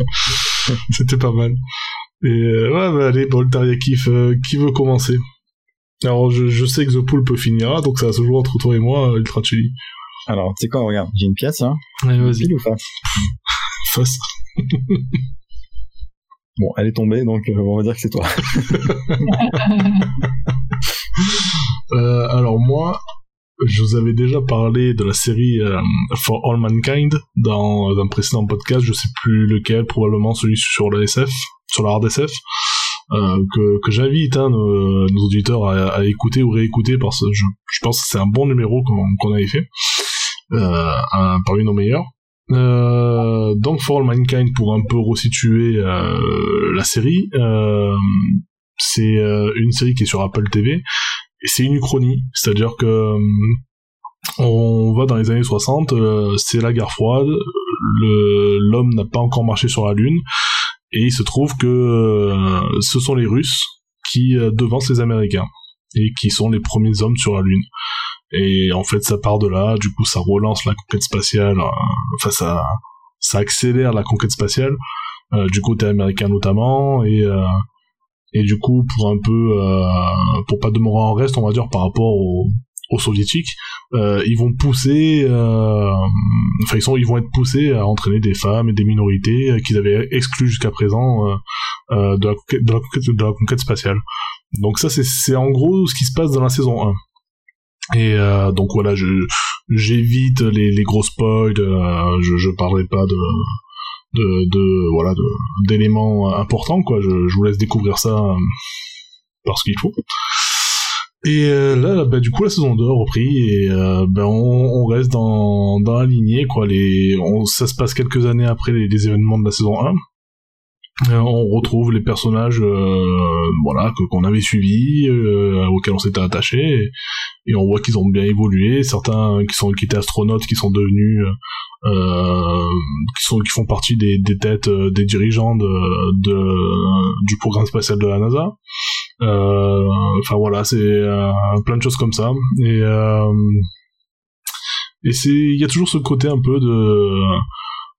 c'était pas mal. Et, euh, ouais, bah, allez, bon, le euh, qui veut commencer? Alors, je, je sais que The Poulp finira, donc ça va se jouer entre toi et moi, euh, Ultra Chili. Alors, tu sais quoi, regarde, j'ai une pièce, hein. Allez, vas-y, Pile ou face face. Bon, elle est tombée, donc euh, on va dire que c'est toi. Euh, alors moi, je vous avais déjà parlé de la série euh, For All Mankind dans un précédent podcast, je sais plus lequel, probablement celui sur la SF, sur la hard SF, euh, que, j'invite hein, nos, auditeurs à, écouter ou réécouter parce que je, pense que c'est un bon numéro qu'on qu'on avait fait, euh, parmi nos meilleurs. Euh, donc For All Mankind pour un peu resituer euh, la série, euh, c'est euh, une série qui est sur Apple TV et c'est une uchronie, c'est-à-dire que euh, on va dans les années 60, euh, c'est la guerre froide, l'homme n'a pas encore marché sur la Lune, et il se trouve que euh, ce sont les Russes qui devancent les Américains, et qui sont les premiers hommes sur la Lune. Et en fait, ça part de là, du coup, ça relance la conquête spatiale, enfin, ça, accélère la conquête spatiale, du côté américain notamment, et... et du coup, pour un peu, euh, pour pas demeurer en reste, on va dire, par rapport aux, aux soviétiques, euh, ils vont pousser, euh, enfin ils sont, ils vont être poussés à entraîner des femmes et des minorités euh, qu'ils avaient exclues jusqu'à présent euh, de, la conquête, de, la de la conquête spatiale. Donc ça, c'est, en gros ce qui se passe dans la saison 1. Et euh, donc voilà, j'évite les, les gros spoils, euh, je, je parlerai pas de de, de voilà d'éléments importants quoi. Je, vous laisse découvrir ça euh, parce qu'il faut. Et euh, là bah, du coup la saison 2 a repris et euh, ben on, reste dans dans la lignée quoi. Les on, ça se passe quelques années après les, les événements de la saison 1 Euh, on retrouve les personnages euh, voilà qu'on avait suivis euh, auxquels on s'était attaché et, on voit qu'ils ont bien évolué. Certains qui sont qui étaient astronautes qui sont devenus euh, qui sont qui font partie des, des têtes euh, des dirigeants de, de du programme spatial de la NASA. Euh, enfin voilà c'est euh, plein de choses comme ça. Et euh, et c'est il y a toujours ce côté un peu de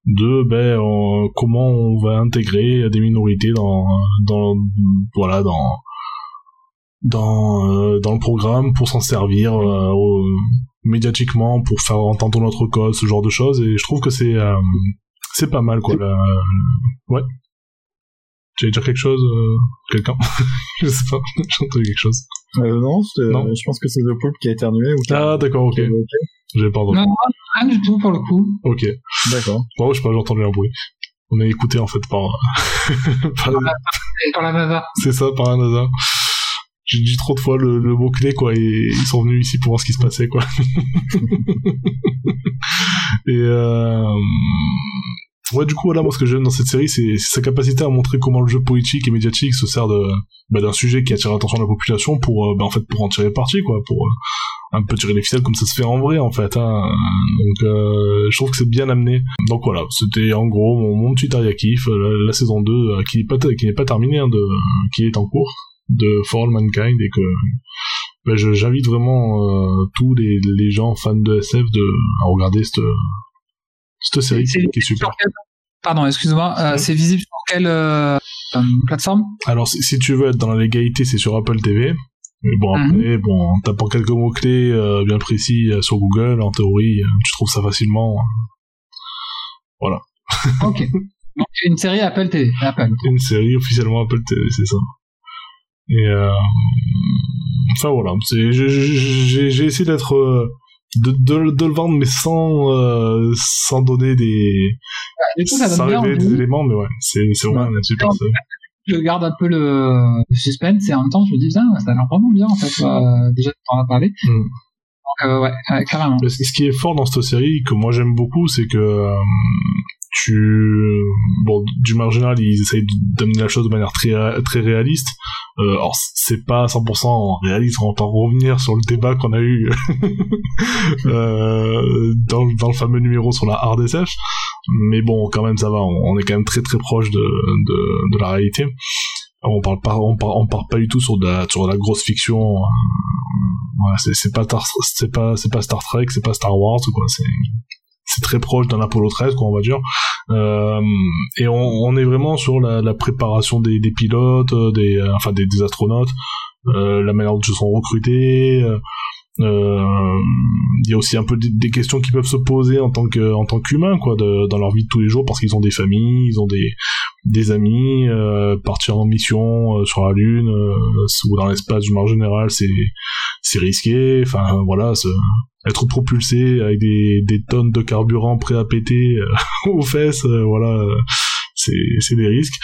de ben on- comment on va intégrer des minorités dans dans voilà dans dans euh, dans le programme pour s'en servir euh, au- médiatiquement pour faire entendre notre cause ce genre de choses. Et je trouve que c'est euh, c'est pas mal quoi la- ouais tu allais dire quelque chose euh, quelqu'un? Je sais pas j'ai entendu quelque chose Euh, non, Non? je pense que c'est The Poulpe qui a éternué ou qui a- ah d'accord ok j'ai pardon Non, non, rien du tout pour le coup. ok D'accord. bon je sais pas j'ai entendu un bruit on est écouté en fait par, par Par la NASA. C'est ça, par un hasard. J'ai dit trop de fois le, le mot-clé, quoi, et ils sont venus ici pour voir ce qui se passait, quoi. et euh... Ouais, du coup, voilà, moi, ce que j'aime dans cette série, c'est sa capacité à montrer comment le jeu politique et médiatique se sert de bah, d'un sujet qui attire l'attention de la population pour, euh, bah, en fait, pour en tirer parti, quoi, pour euh, un peu tirer les ficelles comme ça se fait en vrai, en fait. Hein. Donc, euh, je trouve que c'est bien amené. Donc voilà, c'était en gros mon, mon petit teriyaki, la, la saison 2, euh, qui n'est pas, qui n'est pas terminée, hein, de, qui est en cours de For All Mankind et que je- j'invite vraiment euh, tous les, les gens fans de SF de, à regarder cette, cette série C'est- qui, est super. Pardon, excuse-moi. euh, Mhm. c'est visible sur quelle euh, euh, plateforme Alors si, tu veux être dans la légalité, c'est sur Apple TV. Mais bon, Mhm. après, bon, en tapant quelques mots-clés euh, bien précis sur Google, en théorie, tu trouves ça facilement. Ok. Donc c'est une série Apple TV. Apple. Une série officiellement Apple TV, c'est ça. Et enfin voilà, c'est j'ai- essayé d'être de, de, de le vendre mais sans euh, sans donner des coup, ça sans révéler envie. des éléments, mais ouais, c'est c'est vraiment Ouais. Non. Je garde un peu le suspense et en même temps, je me dis, putain, ça a l'air vraiment bien, en fait. Euh, déjà, t'en as parlé. Mm. Donc, euh, ouais, ouais, carrément. Ce qui est fort dans cette série, que moi j'aime beaucoup, c'est que euh, tu... Bon, du générale, ils essayent d'amener la chose de manière très, très réaliste. Euh, alors, c'est pas 100% réaliste, on va en revenir sur le débat qu'on a eu euh, dans, dans le fameux numéro sur la hard SF. Mais bon, quand même, ça va, on, est quand même très très proche de, de, la réalité. On parle pas, on parle, on parle pas du tout sur de la, sur la grosse fiction. euh, Ouais, c'est pas c'est pas c'est pas Star Trek, c'est pas Star Wars ou quoi. C'est c'est très proche d'un Apollo 13, quoi, on va dire. Euh, et on, est vraiment sur la, préparation des, pilotes, euh, des euh, enfin des, des astronautes, euh, la manière dont ils sont recrutés. Euh, Il y a aussi un peu des, questions qui peuvent se poser en tant que en tant qu'humain, quoi, de, dans leur vie de tous les jours, parce qu'ils ont des familles, ils ont des des amis, euh, partir en mission euh, sur la lune euh, ou dans l'espace du en général, c'est c'est risqué. Enfin voilà, être propulsé avec des, des tonnes de carburant prêt à péter euh, aux fesses, euh, voilà, c'est c'est des risques.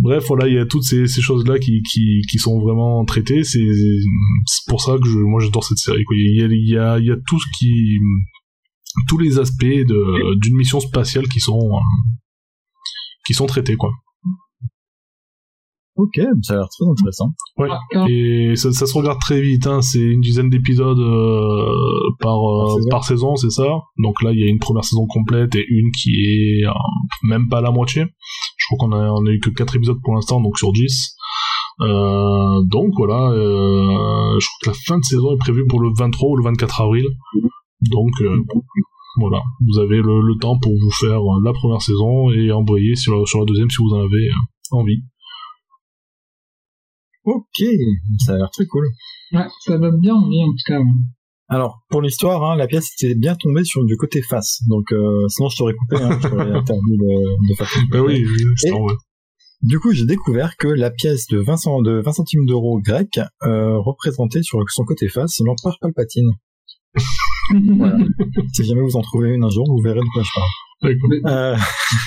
Bref, voilà, il y a toutes ces, ces choses-là qui, qui, qui sont vraiment traitées. C'est pour ça que je, moi j'adore cette série. Quoi. Il, y a, il, y a, il y a tout ce qui, tous les aspects d'une mission spatiale qui sont, euh, qui sont traités, quoi. Ok, ça a l'air très intéressant. Ouais. Ah. Et ça, ça se regarde très vite, hein. c'est une dizaine d'épisodes euh, par, euh, Par saison. c'est ça. Donc là, il y a une première saison complète et une qui est euh, même pas la moitié. Je crois qu'on a, on a eu que 4 épisodes pour l'instant, donc sur 10. Euh, donc voilà, euh, je crois que la fin de saison est prévue pour le 23 ou le 24 avril. Donc euh, voilà, vous avez le, le temps pour vous faire la première saison et embrayer sur la, sur la deuxième si vous en avez envie. Ok, ça a l'air très cool. Ouais, ça donne bien envie, en tout cas. Alors, pour l'histoire, hein, la pièce était bien tombée sur du côté face. Donc, euh, sinon, je t'aurais coupé, hein, je t'aurais interdit de, de faire Bah oui, oui, c'est Et- normal. Du coup, j'ai découvert que la pièce de 20, cent- de 20 centimes d'euros grec euh, représentait sur son côté face l'empereur Palpatine. Voilà. si jamais vous en trouvez une un jour, vous verrez de quoi je parle. Euh,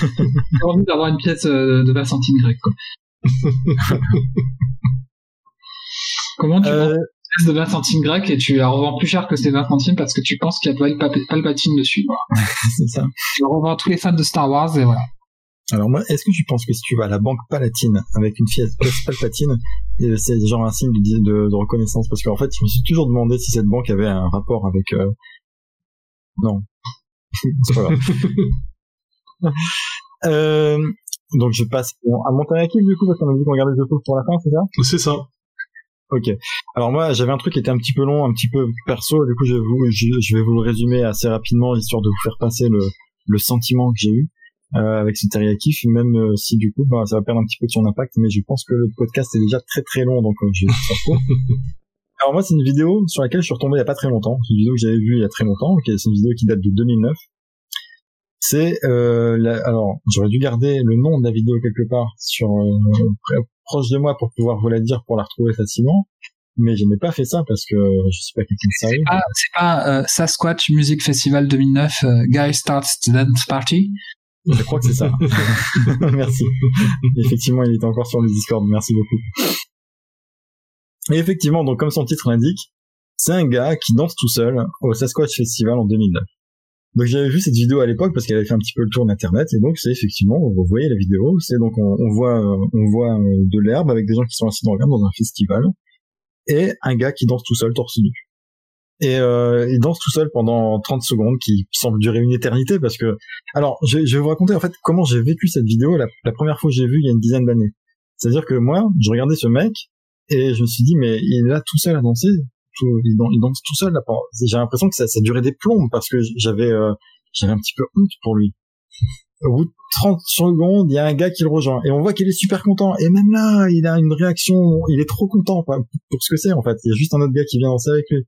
J'ai envie d'avoir une pièce euh, de 20 centimes grec, quoi. Comment tu euh, pièce de 20 centimes grec et tu la revends plus cher que ces 20 centimes parce que tu penses qu'il y a Pal- Pal- Palpatine dessus, c'est ça. Tu revends tous les fans de Star Wars et voilà. Alors moi, est-ce que tu penses que si tu vas à la banque palatine avec une pièce Palpatine, euh, c'est genre un signe de, de, de reconnaissance? Parce qu'en fait, je me suis toujours demandé si cette banque avait un rapport avec... euh, Non. c'est pas grave. euh, donc je passe à mon teriyaki du coup, parce qu'on a dit qu'on regardait The Post pour la fin, c'est ça? C'est ça. Ok. Alors moi, j'avais un truc qui était un petit peu long, un petit peu perso. Du coup, je, vais vous, je, je vais vous le résumer assez rapidement, histoire de vous faire passer le, le sentiment que j'ai eu euh, avec ce teriyaki. Même euh, si du coup, bah, ça va perdre un petit peu de son impact, mais je pense que le podcast est déjà très très long, donc euh, je vais. Alors moi, c'est une vidéo sur laquelle je suis retombé il y a pas très longtemps. C'est une vidéo que j'avais vue il y a très longtemps. ok, c'est une vidéo qui date de 2009. C'est euh, la- alors j'aurais dû garder le nom de la vidéo quelque part sur euh, proche de moi pour pouvoir vous la dire pour la retrouver facilement. Mais je n'ai pas fait ça parce que je suis pas quelqu'un de sérieux. Ah, c'est pas euh, Sasquatch Music Festival 2009, euh, Guy Starts Dance Party Je crois que c'est ça. Merci. Effectivement, il est encore sur le Discord. Merci beaucoup. Et effectivement, donc comme son titre l'indique, c'est un gars qui danse tout seul au Sasquatch Festival en 2009. Donc j'avais vu cette vidéo à l'époque parce qu'elle avait fait un petit peu le tour d'internet et donc c'est effectivement, vous voyez la vidéo, c'est donc on, voit euh, on voit euh, de l'herbe avec des gens qui sont assis dans l'herbe dans un festival et un gars qui danse tout seul torse nu. Et euh, il danse tout seul pendant 30 secondes qui semble durer une éternité parce que alors, je, je vais vous raconter en fait comment j'ai vécu cette vidéo la, la première fois que j'ai vu il y a une dizaine d'années. C'est-à-dire que moi, je regardais ce mec et je me suis dit mais il est là tout seul à danser, tout, il, dan- il danse tout seul là. J'ai l'impression que ça, ça durait des plombs parce que j'avais euh, j'avais un petit peu honte pour lui. Au bout de 30 secondes, il y a un gars qui le rejoint et on voit qu'il est super content et même là, il a une réaction, il est trop content quoi, pour ce que c'est en fait. Il y a juste un autre gars qui vient danser avec lui.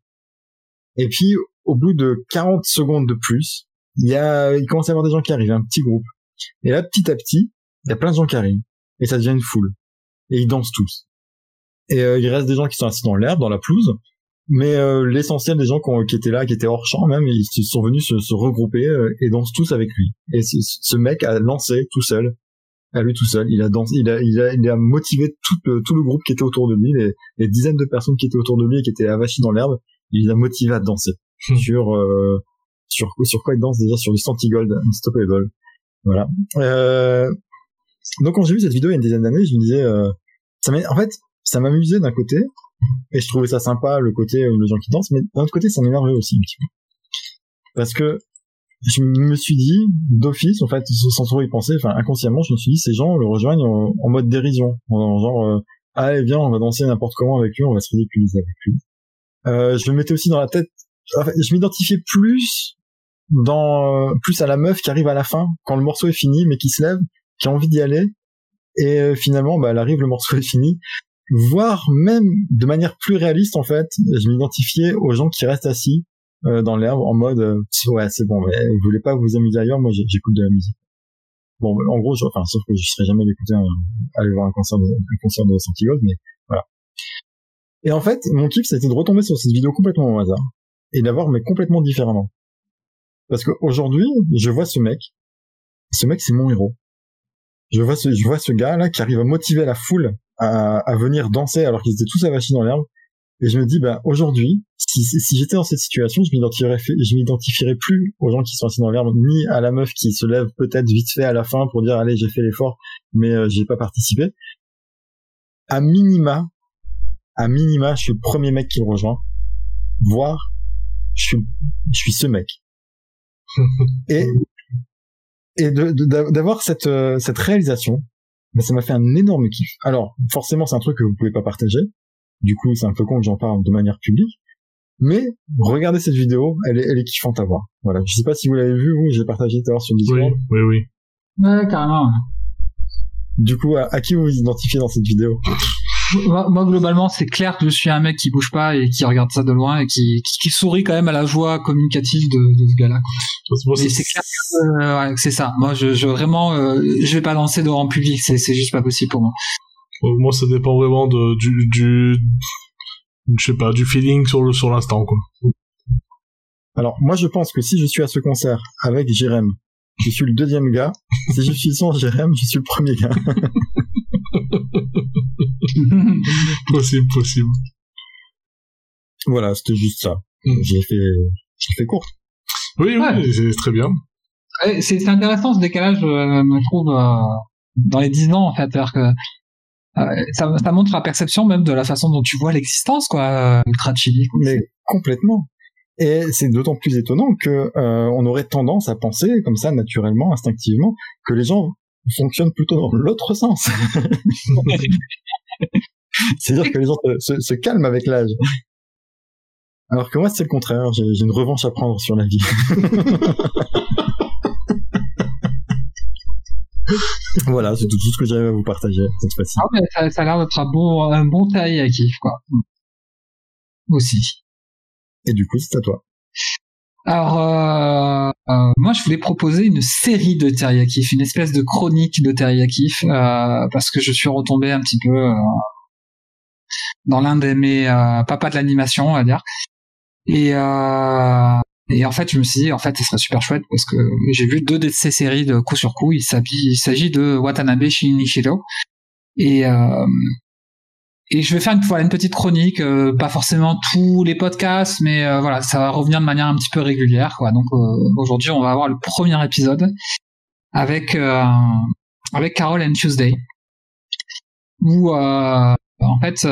Et puis au bout de 40 secondes de plus, il y a, il commence à y avoir des gens qui arrivent, un petit groupe. Et là, petit à petit, il y a plein de gens qui arrivent. Et ça devient une foule. Et ils dansent tous. Et euh, il reste des gens qui sont assis dans l'herbe, dans la pelouse. Mais euh, l'essentiel des gens qui, ont- qui étaient là, qui étaient hors champ même, ils se sont venus se, se regrouper euh, et dansent tous avec lui. Et ce, ce mec a lancé tout seul, à lui tout seul, il a dansé, il a, il a, il a motivé tout le, tout le groupe qui était autour de lui, les, les dizaines de personnes qui étaient autour de lui et qui étaient avachis dans l'herbe, il les a motivés à danser sur euh, sur sur quoi il danse déjà sur du Santigold Unstoppable. Voilà. Euh, donc quand j'ai vu cette vidéo il y a une dizaine d'années, je me disais, euh, ça m'a, en fait, ça m'amusait d'un côté et je trouvais ça sympa le côté euh, les gens qui dansent, mais d'un autre côté ça m'énervait aussi un petit peu. Parce que je me suis dit d'office, en fait, sans trop y penser, enfin inconsciemment, je me suis dit ces gens le rejoignent en, mode dérision, en genre euh, allez viens on va danser n'importe comment avec lui, on va se ridiculiser avec lui. Euh, je me mettais aussi dans la tête, enfin, je m'identifiais plus dans plus à la meuf qui arrive à la fin quand le morceau est fini mais qui se lève, qui a envie d'y aller. Et euh, finalement bah elle arrive le morceau est fini voire même de manière plus réaliste en fait je m'identifiais aux gens qui restent assis euh, dans l'herbe en mode euh, ouais c'est bon mais vous voulez pas vous amuser ailleurs moi j'écoute de la musique bon en gros je, enfin sauf que je serais jamais allé écouter un, aller voir un concert de, un concert de Santigold mais voilà et en fait mon kiff c'était de retomber sur cette vidéo complètement au hasard et d'avoir mais complètement différemment parce qu'aujourd'hui, je vois ce mec. Ce mec, c'est mon héros. Je vois ce, je vois ce gars là qui arrive à motiver la foule à, à venir danser alors qu'ils étaient tous avachis dans l'herbe. Et je me dis, bah aujourd'hui, si, si j'étais dans cette situation, je m'identifierais, je m'identifierais plus aux gens qui sont assis dans l'herbe, ni à la meuf qui se lève peut-être vite fait à la fin pour dire, allez, j'ai fait l'effort, mais euh, j'ai pas participé. À minima, à minima, je suis le premier mec qui rejoint, voire je suis, je suis ce mec et et de- de- d'avoir cette euh, cette réalisation ben, ça m'a fait un énorme kiff alors forcément c'est un truc que vous pouvez pas partager du coup c'est un peu con que j'en parle de manière publique mais regardez cette vidéo elle est elle est kiffante à voir voilà je sais pas si vous l'avez vu vous j'ai partagé tout à l'heure sur le Oui, Discord oui, oui. Ouais, carrément. du coup à, à qui vous vous identifiez dans cette vidéo? Moi, globalement, c'est clair que je suis un mec qui bouge pas et qui regarde ça de loin et qui, qui, qui sourit quand même à la joie communicative de, de ce gars-là. quoi. C'est clair que, euh, ouais, c'est ça. Moi, je, je vraiment, euh, je vais pas lancer de en public. C'est, c'est juste pas possible pour moi. Moi, ça dépend vraiment de, du, du, je sais pas, du feeling sur le, sur l'instant, quoi. alors moi je pense que si je suis à ce concert avec Jérém je suis le deuxième gars si je suis sans Jérém je suis le premier gars Possible, possible. voilà c'était juste ça Mm. j'ai fait j'ai fait court Oui, Ouais. oui, c'est très bien. C'est, intéressant ce décalage, euh, je trouve, euh, dans les 10 ans en fait, alors que euh, ça, ça montre la perception même de la façon dont tu vois l'existence, quoi, Ultra Chili. mais complètement. Et c'est d'autant plus étonnant que euh, on aurait tendance à penser comme ça naturellement, instinctivement, que les gens fonctionnent plutôt dans l'autre sens. C'est-à-dire que les gens se, se- se calment avec l'âge. Alors que moi, c'est le contraire. J'ai une revanche à prendre sur la vie. voilà, c'est tout, tout ce que j'avais à vous partager cette fois-ci. Ah, ça, ça a l'air d'être un bon, un bon taille à kiff, quoi. Aussi. Et du coup, c'est à toi. Alors, euh, euh, moi, je voulais proposer une série de Teriyakif, une espèce de chronique de Teriyakif, euh, parce que je suis retombé un petit peu euh, dans l'un de mes euh, papas de l'animation, on va dire. Et, euh, et en fait, je me suis dit, en fait, ce serait super chouette parce que j'ai vu deux de ces séries de coup sur coup. Il s'agit, de Watanabe Shinichiro. Et, euh, et je vais faire une, petite chronique, euh, pas forcément tous les podcasts, mais euh, voilà, ça va revenir de manière un petit peu régulière, quoi. Donc euh, aujourd'hui, on va avoir le premier épisode avec euh, avec Carol and Tuesday, où euh, en fait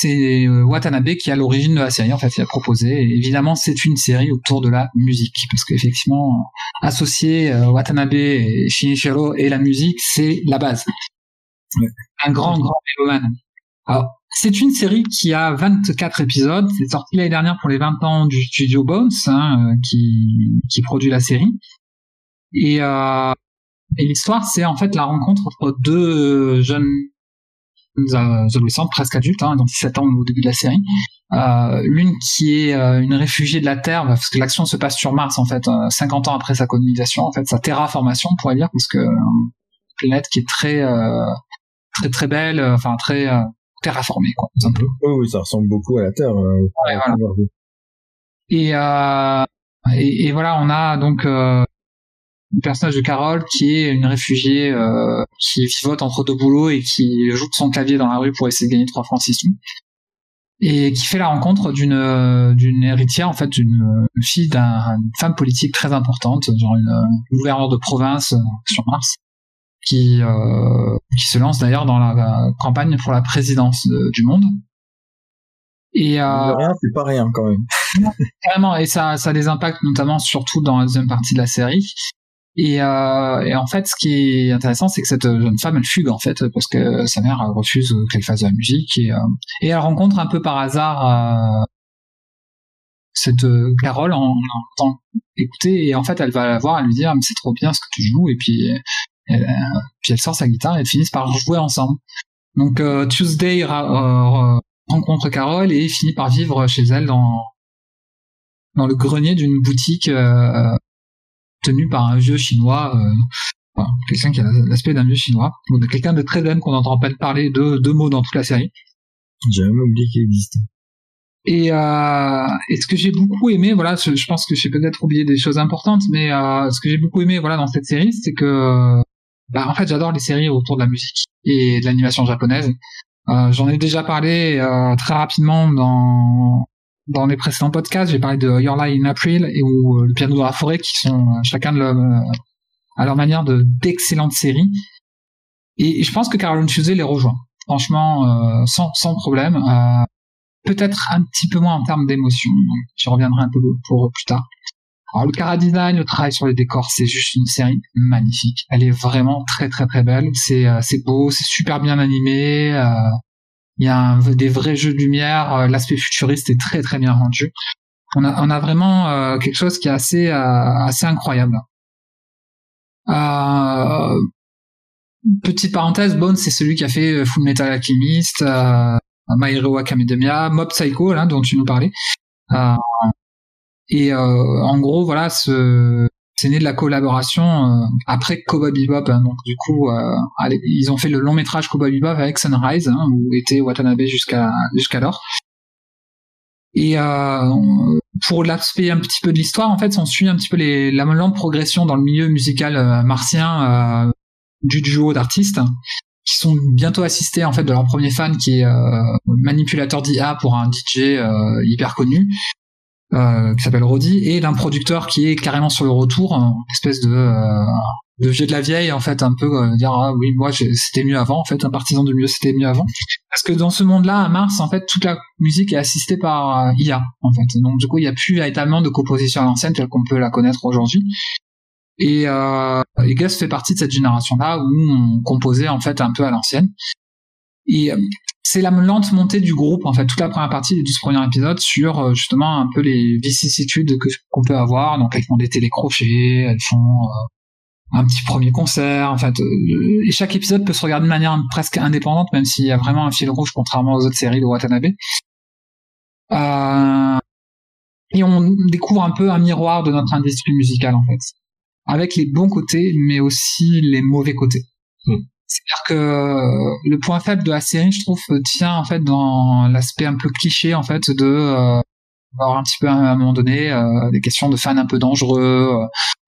c'est euh, Watanabe qui à l'origine de la série. En fait, il a proposé. Et évidemment, c'est une série autour de la musique, parce qu'effectivement, associer euh, Watanabe et Shinichiro et la musique, c'est la base. Un grand, grand mélomane. Alors, c'est une série qui a 24 épisodes. C'est sorti l'année dernière pour les 20 ans du studio Bones, hein, euh, qui, qui produit la série. Et, euh, et l'histoire, c'est en fait la rencontre entre deux jeunes adolescentes, presque adultes, hein, donc 17 ans au début de la série. Euh, L'une qui est euh, une réfugiée de la Terre, parce que l'action se passe sur Mars, en fait, euh, 50 ans après sa colonisation, en fait, sa terraformation, on pourrait dire, parce que euh, une planète qui est très... euh, très très belle, euh, enfin très euh, terraformée quoi, un peu. Oui, oui, ça ressemble beaucoup à la Terre. euh, Ouais, voilà. Et, euh, et, et voilà, on a donc euh, le personnage de Carole qui est une réfugiée euh, qui vivote entre deux boulots et qui joue de son clavier dans la rue pour essayer de gagner trois francs six sous. Et qui fait la rencontre d'une euh, d'une héritière, en fait, d'une fille d'un- d'une femme politique très importante, genre une, une gouverneure de province euh, sur Mars, qui euh, qui se lance d'ailleurs dans la, la campagne pour la présidence de- du monde. Et euh, rien, c'est pas rien quand même. Carrément, et ça, ça a des impacts notamment surtout dans la deuxième partie de la série. Et, euh, et en fait, ce qui est intéressant, c'est que cette jeune femme, elle fugue en fait parce que sa mère euh, refuse qu'elle fasse de la musique et, euh, et elle rencontre un peu par hasard euh, cette euh, Carole en, en temps écouter et en fait, elle va la voir, elle lui dit ah, mais c'est trop bien ce que tu joues et puis elle, euh, puis elle sort sa guitare et elles finissent par jouer ensemble. Donc euh, Tuesday euh, rencontre Carole et finit par vivre chez elle dans dans le grenier d'une boutique tenue par un vieux chinois, euh, enfin, quelqu'un qui a l'aspect d'un vieux chinois, ou de quelqu'un de très zen qu'on entend à peine parler deux, deux mots dans toute la série. J'ai même oublié qu'il existait. Et, euh, et ce que j'ai beaucoup aimé, voilà, je, je pense que j'ai peut-être oublié des choses importantes, mais euh, ce que j'ai beaucoup aimé, voilà, dans cette série, c'est que, bah, en fait, j'adore les séries autour de la musique et de l'animation japonaise. Euh, J'en ai déjà parlé euh, très rapidement dans dans les précédents podcasts. J'ai parlé de Your Lie in April et ou euh, Le piano dans la forêt, qui sont euh, chacun de leur, euh, à leur manière de d'excellentes séries. Et je pense que Carolyn Tuesday les rejoint, franchement, euh, sans sans problème. Euh, peut-être un petit peu moins en termes d'émotion. J'y reviendrai un peu pour plus tard. Alors le cara le travail sur les décors, c'est juste une série magnifique. Elle est vraiment très très très belle. C'est euh, c'est beau, c'est super bien animé. Il y a un- des vrais jeux de lumière. euh, L'aspect futuriste est très très bien rendu. On a on a vraiment euh, quelque chose qui est assez euh, assez incroyable. Euh, petite parenthèse, Bones c'est celui qui a fait Full Metal Alchemist, euh, My Hero Mob Psycho, là, dont tu nous parlais. Euh, et euh, en gros, voilà, ce, c'est né de la collaboration euh, après Cowboy Bebop. hein. donc du coup, euh, allez, ils ont fait le long métrage Cowboy Bebop avec Sunrise, hein, où était Watanabe jusqu'à jusqu'alors. Et euh, pour l'aspect un petit peu de l'histoire, en fait, on suit un petit peu les, la lente progression dans le milieu musical euh, martien euh, du duo d'artistes qui sont bientôt assistés en fait de leur premier fan qui est euh, manipulateur d'IA pour un DJ hyper connu euh, qui s'appelle Roddy et d'un producteur qui est carrément sur le retour, une espèce de euh, de vieux de la vieille en fait un peu euh, dire ah oui moi c'était mieux avant en fait un partisan de mieux c'était mieux avant. Parce que dans ce monde-là à Mars en fait toute la musique est assistée par euh, IA en fait. Donc du coup il n'y a plus véritablement de composition à l'ancienne telle qu'on peut la connaître aujourd'hui. Et, euh, et Gus fait partie de cette génération-là où on composait en fait un peu à l'ancienne. Et euh, c'est la lente montée du groupe en fait, toute la première partie du premier épisode sur euh, justement un peu les vicissitudes qu'on peut avoir. Donc elles font des télécrochets, elles font euh, un petit premier concert. En fait, et chaque épisode peut se regarder de manière presque indépendante, même s'il y a vraiment un fil rouge contrairement aux autres séries de Watanabe. Euh, et on découvre un peu un miroir de notre industrie musicale en fait avec les bons côtés, mais aussi les mauvais côtés. Mm. C'est-à-dire que euh, le point faible de la série, je trouve, tient en fait dans l'aspect un peu cliché en fait de euh, avoir un petit peu à un moment donné euh, des questions de fans un peu dangereux. euh.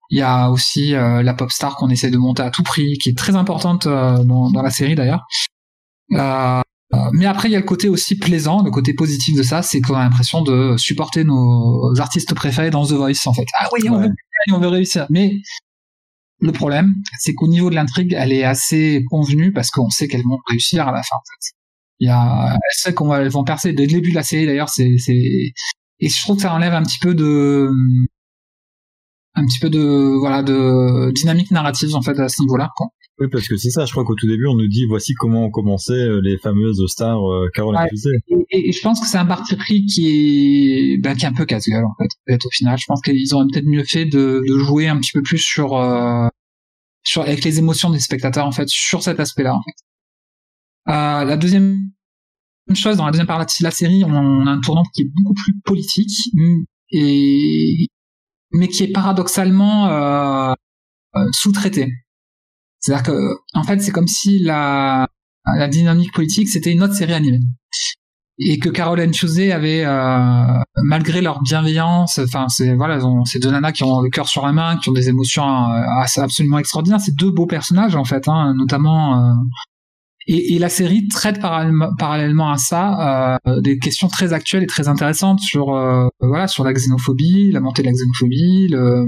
Il y a aussi euh, la pop star qu'on essaie de monter à tout prix, qui est très importante euh, dans, dans la série d'ailleurs. Mais après, il y a le côté aussi plaisant, le côté positif de ça, c'est qu'on a l'impression de supporter nos artistes préférés dans The Voice en fait. Ah oui, on Ouais. veut on veut réussir. Mais le problème, c'est qu'au niveau de l'intrigue, elle est assez convenue parce qu'on sait qu'elles vont réussir à la fin. En fait. Il y a, elles savent qu'on va, vont percer dès le début de la série. D'ailleurs, c'est, c'est, et je trouve que ça enlève un petit peu de, un petit peu de, voilà, de dynamique narrative en fait à ce niveau-là. Oui, parce que c'est ça, je crois qu'au tout début, on nous dit voici comment ont commencé euh, les fameuses stars euh, Carole Ouais. et. Et, et je pense que c'est un parti pris qui est, ben, qui est un peu casse-gueule en fait. Au final, je pense qu'ils auraient peut-être mieux fait de, de jouer un petit peu plus sur, euh, sur avec les émotions des spectateurs en fait sur cet aspect-là en fait. Euh, la deuxième chose dans la deuxième partie de la série, on a un tournant qui est beaucoup plus politique mm, et mais qui est paradoxalement euh, euh, sous-traité. C'est-à-dire que en fait, c'est comme si la la dynamique politique, c'était une autre série animée. Et que Carol and Tuesday avait, euh, malgré leur bienveillance, enfin, c'est voilà, ces deux nanas qui ont le cœur sur la main, qui ont des émotions euh, absolument extraordinaires. C'est deux beaux personnages en fait, hein, notamment. euh, et, et la série traite parallèlement, parallèlement à ça euh, des questions très actuelles et très intéressantes sur euh, voilà sur la xénophobie, la montée de la xénophobie, le,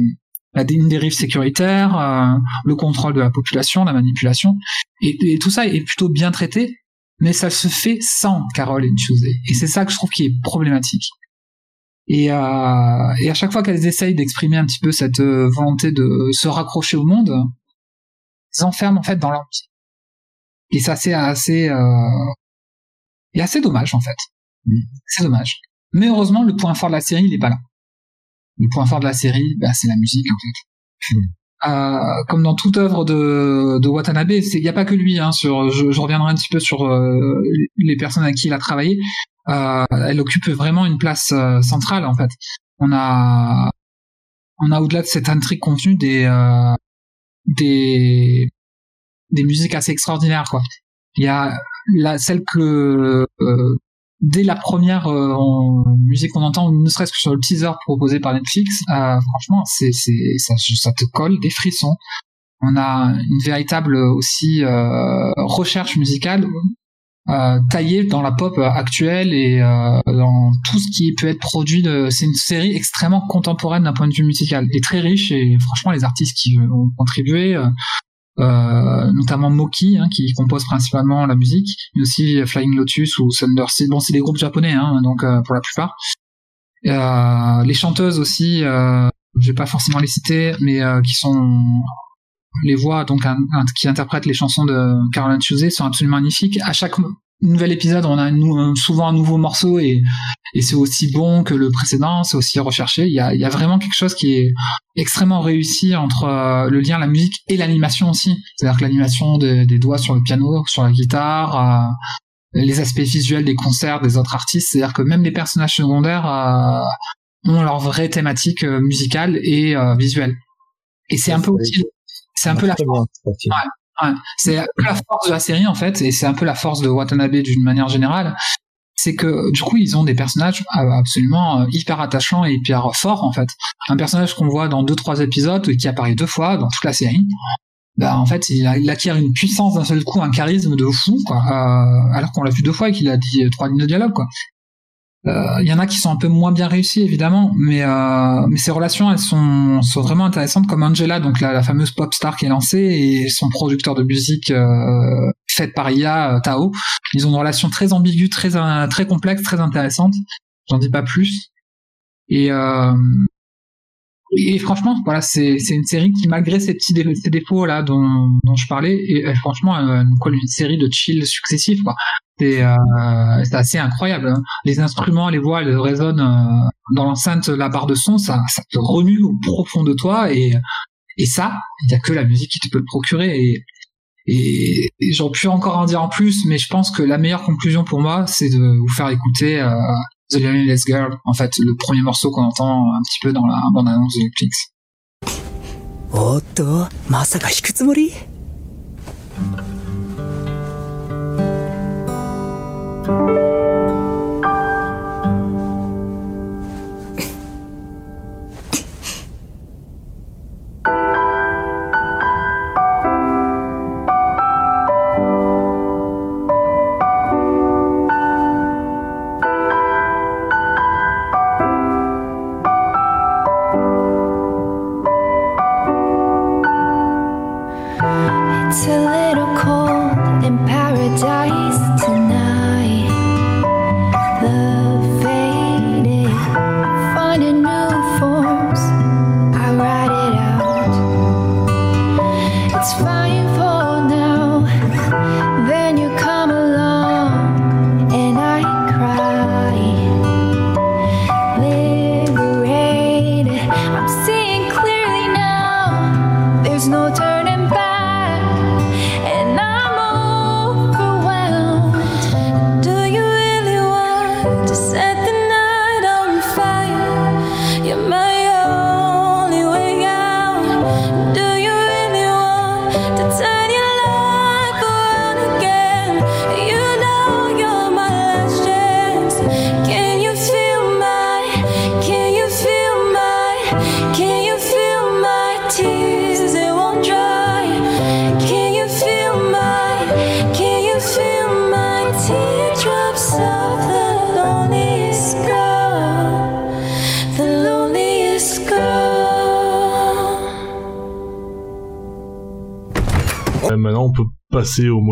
la une dérive sécuritaire, euh, le contrôle de la population, la manipulation, et, et tout ça est plutôt bien traité, mais ça se fait sans Carol et Tuesday, et c'est ça que je trouve qui est problématique. Et, euh, et à chaque fois qu'elles essayent d'exprimer un petit peu cette euh, volonté de se raccrocher au monde, elles s'enferment en fait dans leur. Et ça c'est assez euh, et assez dommage en fait. Mm. C'est dommage. Mais heureusement le point fort de la série il est pas là. Le point fort de la série, bah, c'est la musique en fait. Euh, comme dans toute œuvre de, de Watanabe, il n'y a pas que lui. Hein, sur, je, je reviendrai un petit peu sur euh, les personnes avec qui il a travaillé. Euh, elle occupe vraiment une place euh, centrale en fait. On a, on a au-delà de cette intrigue contenue des, euh, des, des musiques assez extraordinaires quoi. Il y a la celle que euh, dès la première euh, musique qu'on entend, ne serait-ce que sur le teaser proposé par Netflix, euh, franchement, c'est c'est ça, te colle des frissons. On a une véritable aussi euh, recherche musicale euh, taillée dans la pop actuelle et euh, dans tout ce qui peut être produit. De... C'est une série extrêmement contemporaine d'un point de vue musical et très riche. Et franchement, les artistes qui ont contribué. Euh, notamment Moki hein, qui compose principalement la musique, mais aussi Flying Lotus ou Thunder Seed. Bon, c'est des groupes japonais, hein, donc euh, pour la plupart. Euh, les chanteuses aussi, je vais pas forcément les citer, mais qui sont les voix donc un- un- qui interprètent les chansons de Caroline Tuesday sont absolument magnifiques. À chaque nouvel épisode, on a un souvent un nouveau morceau et, et c'est aussi bon que le précédent, c'est aussi recherché. Il y a, il y a vraiment quelque chose qui est extrêmement réussi entre euh, le lien la musique et l'animation aussi. C'est-à-dire que l'animation des, des doigts sur le piano, sur la guitare, euh, les aspects visuels des concerts des autres artistes. C'est-à-dire que même les personnages secondaires euh, ont leur vraie thématique musicale et visuelle. Et c'est un peu aussi, c'est un peu la. Ouais, c'est force de la série en fait, et c'est un peu la force de Watanabe d'une manière générale. C'est que du coup ils ont des personnages euh, absolument euh, hyper attachants et hyper forts en fait. Un personnage qu'on voit dans deux trois épisodes et qui apparaît deux fois dans toute la série, bah en fait il, a- il acquiert une puissance d'un seul coup, un charisme de fou quoi. euh, alors qu'on l'a vu deux fois et qu'il a dit euh, trois lignes de dialogue quoi. Euh, Il y en a qui sont un peu moins bien réussis évidemment, mais euh, mais ces relations elles sont sont vraiment intéressantes comme Angela donc la, la fameuse pop star qui est lancée et son producteur de musique euh, faite par IA Tao. Ils ont une relation très ambiguë, très très complexe, très intéressante. J'en dis pas plus. Et euh, et franchement, voilà, c'est une série qui, malgré ces petits ces défauts là dont, dont je parlais, et, et franchement, euh, nous colle une série de chill successifs. C'est euh, assez incroyable. hein. Les instruments, les voix, elles résonnent euh, dans l'enceinte, la barre de son, ça, ça te remue au profond de toi. Et, et ça, il y a que la musique qui te peut le procurer. Et, et, et j'aurais pu encore en dire en plus, mais je pense que la meilleure conclusion pour moi, c'est de vous faire écouter euh, The Loneliness Girl, en fait, le premier morceau qu'on entend un petit peu dans la bande-annonce de Netflix.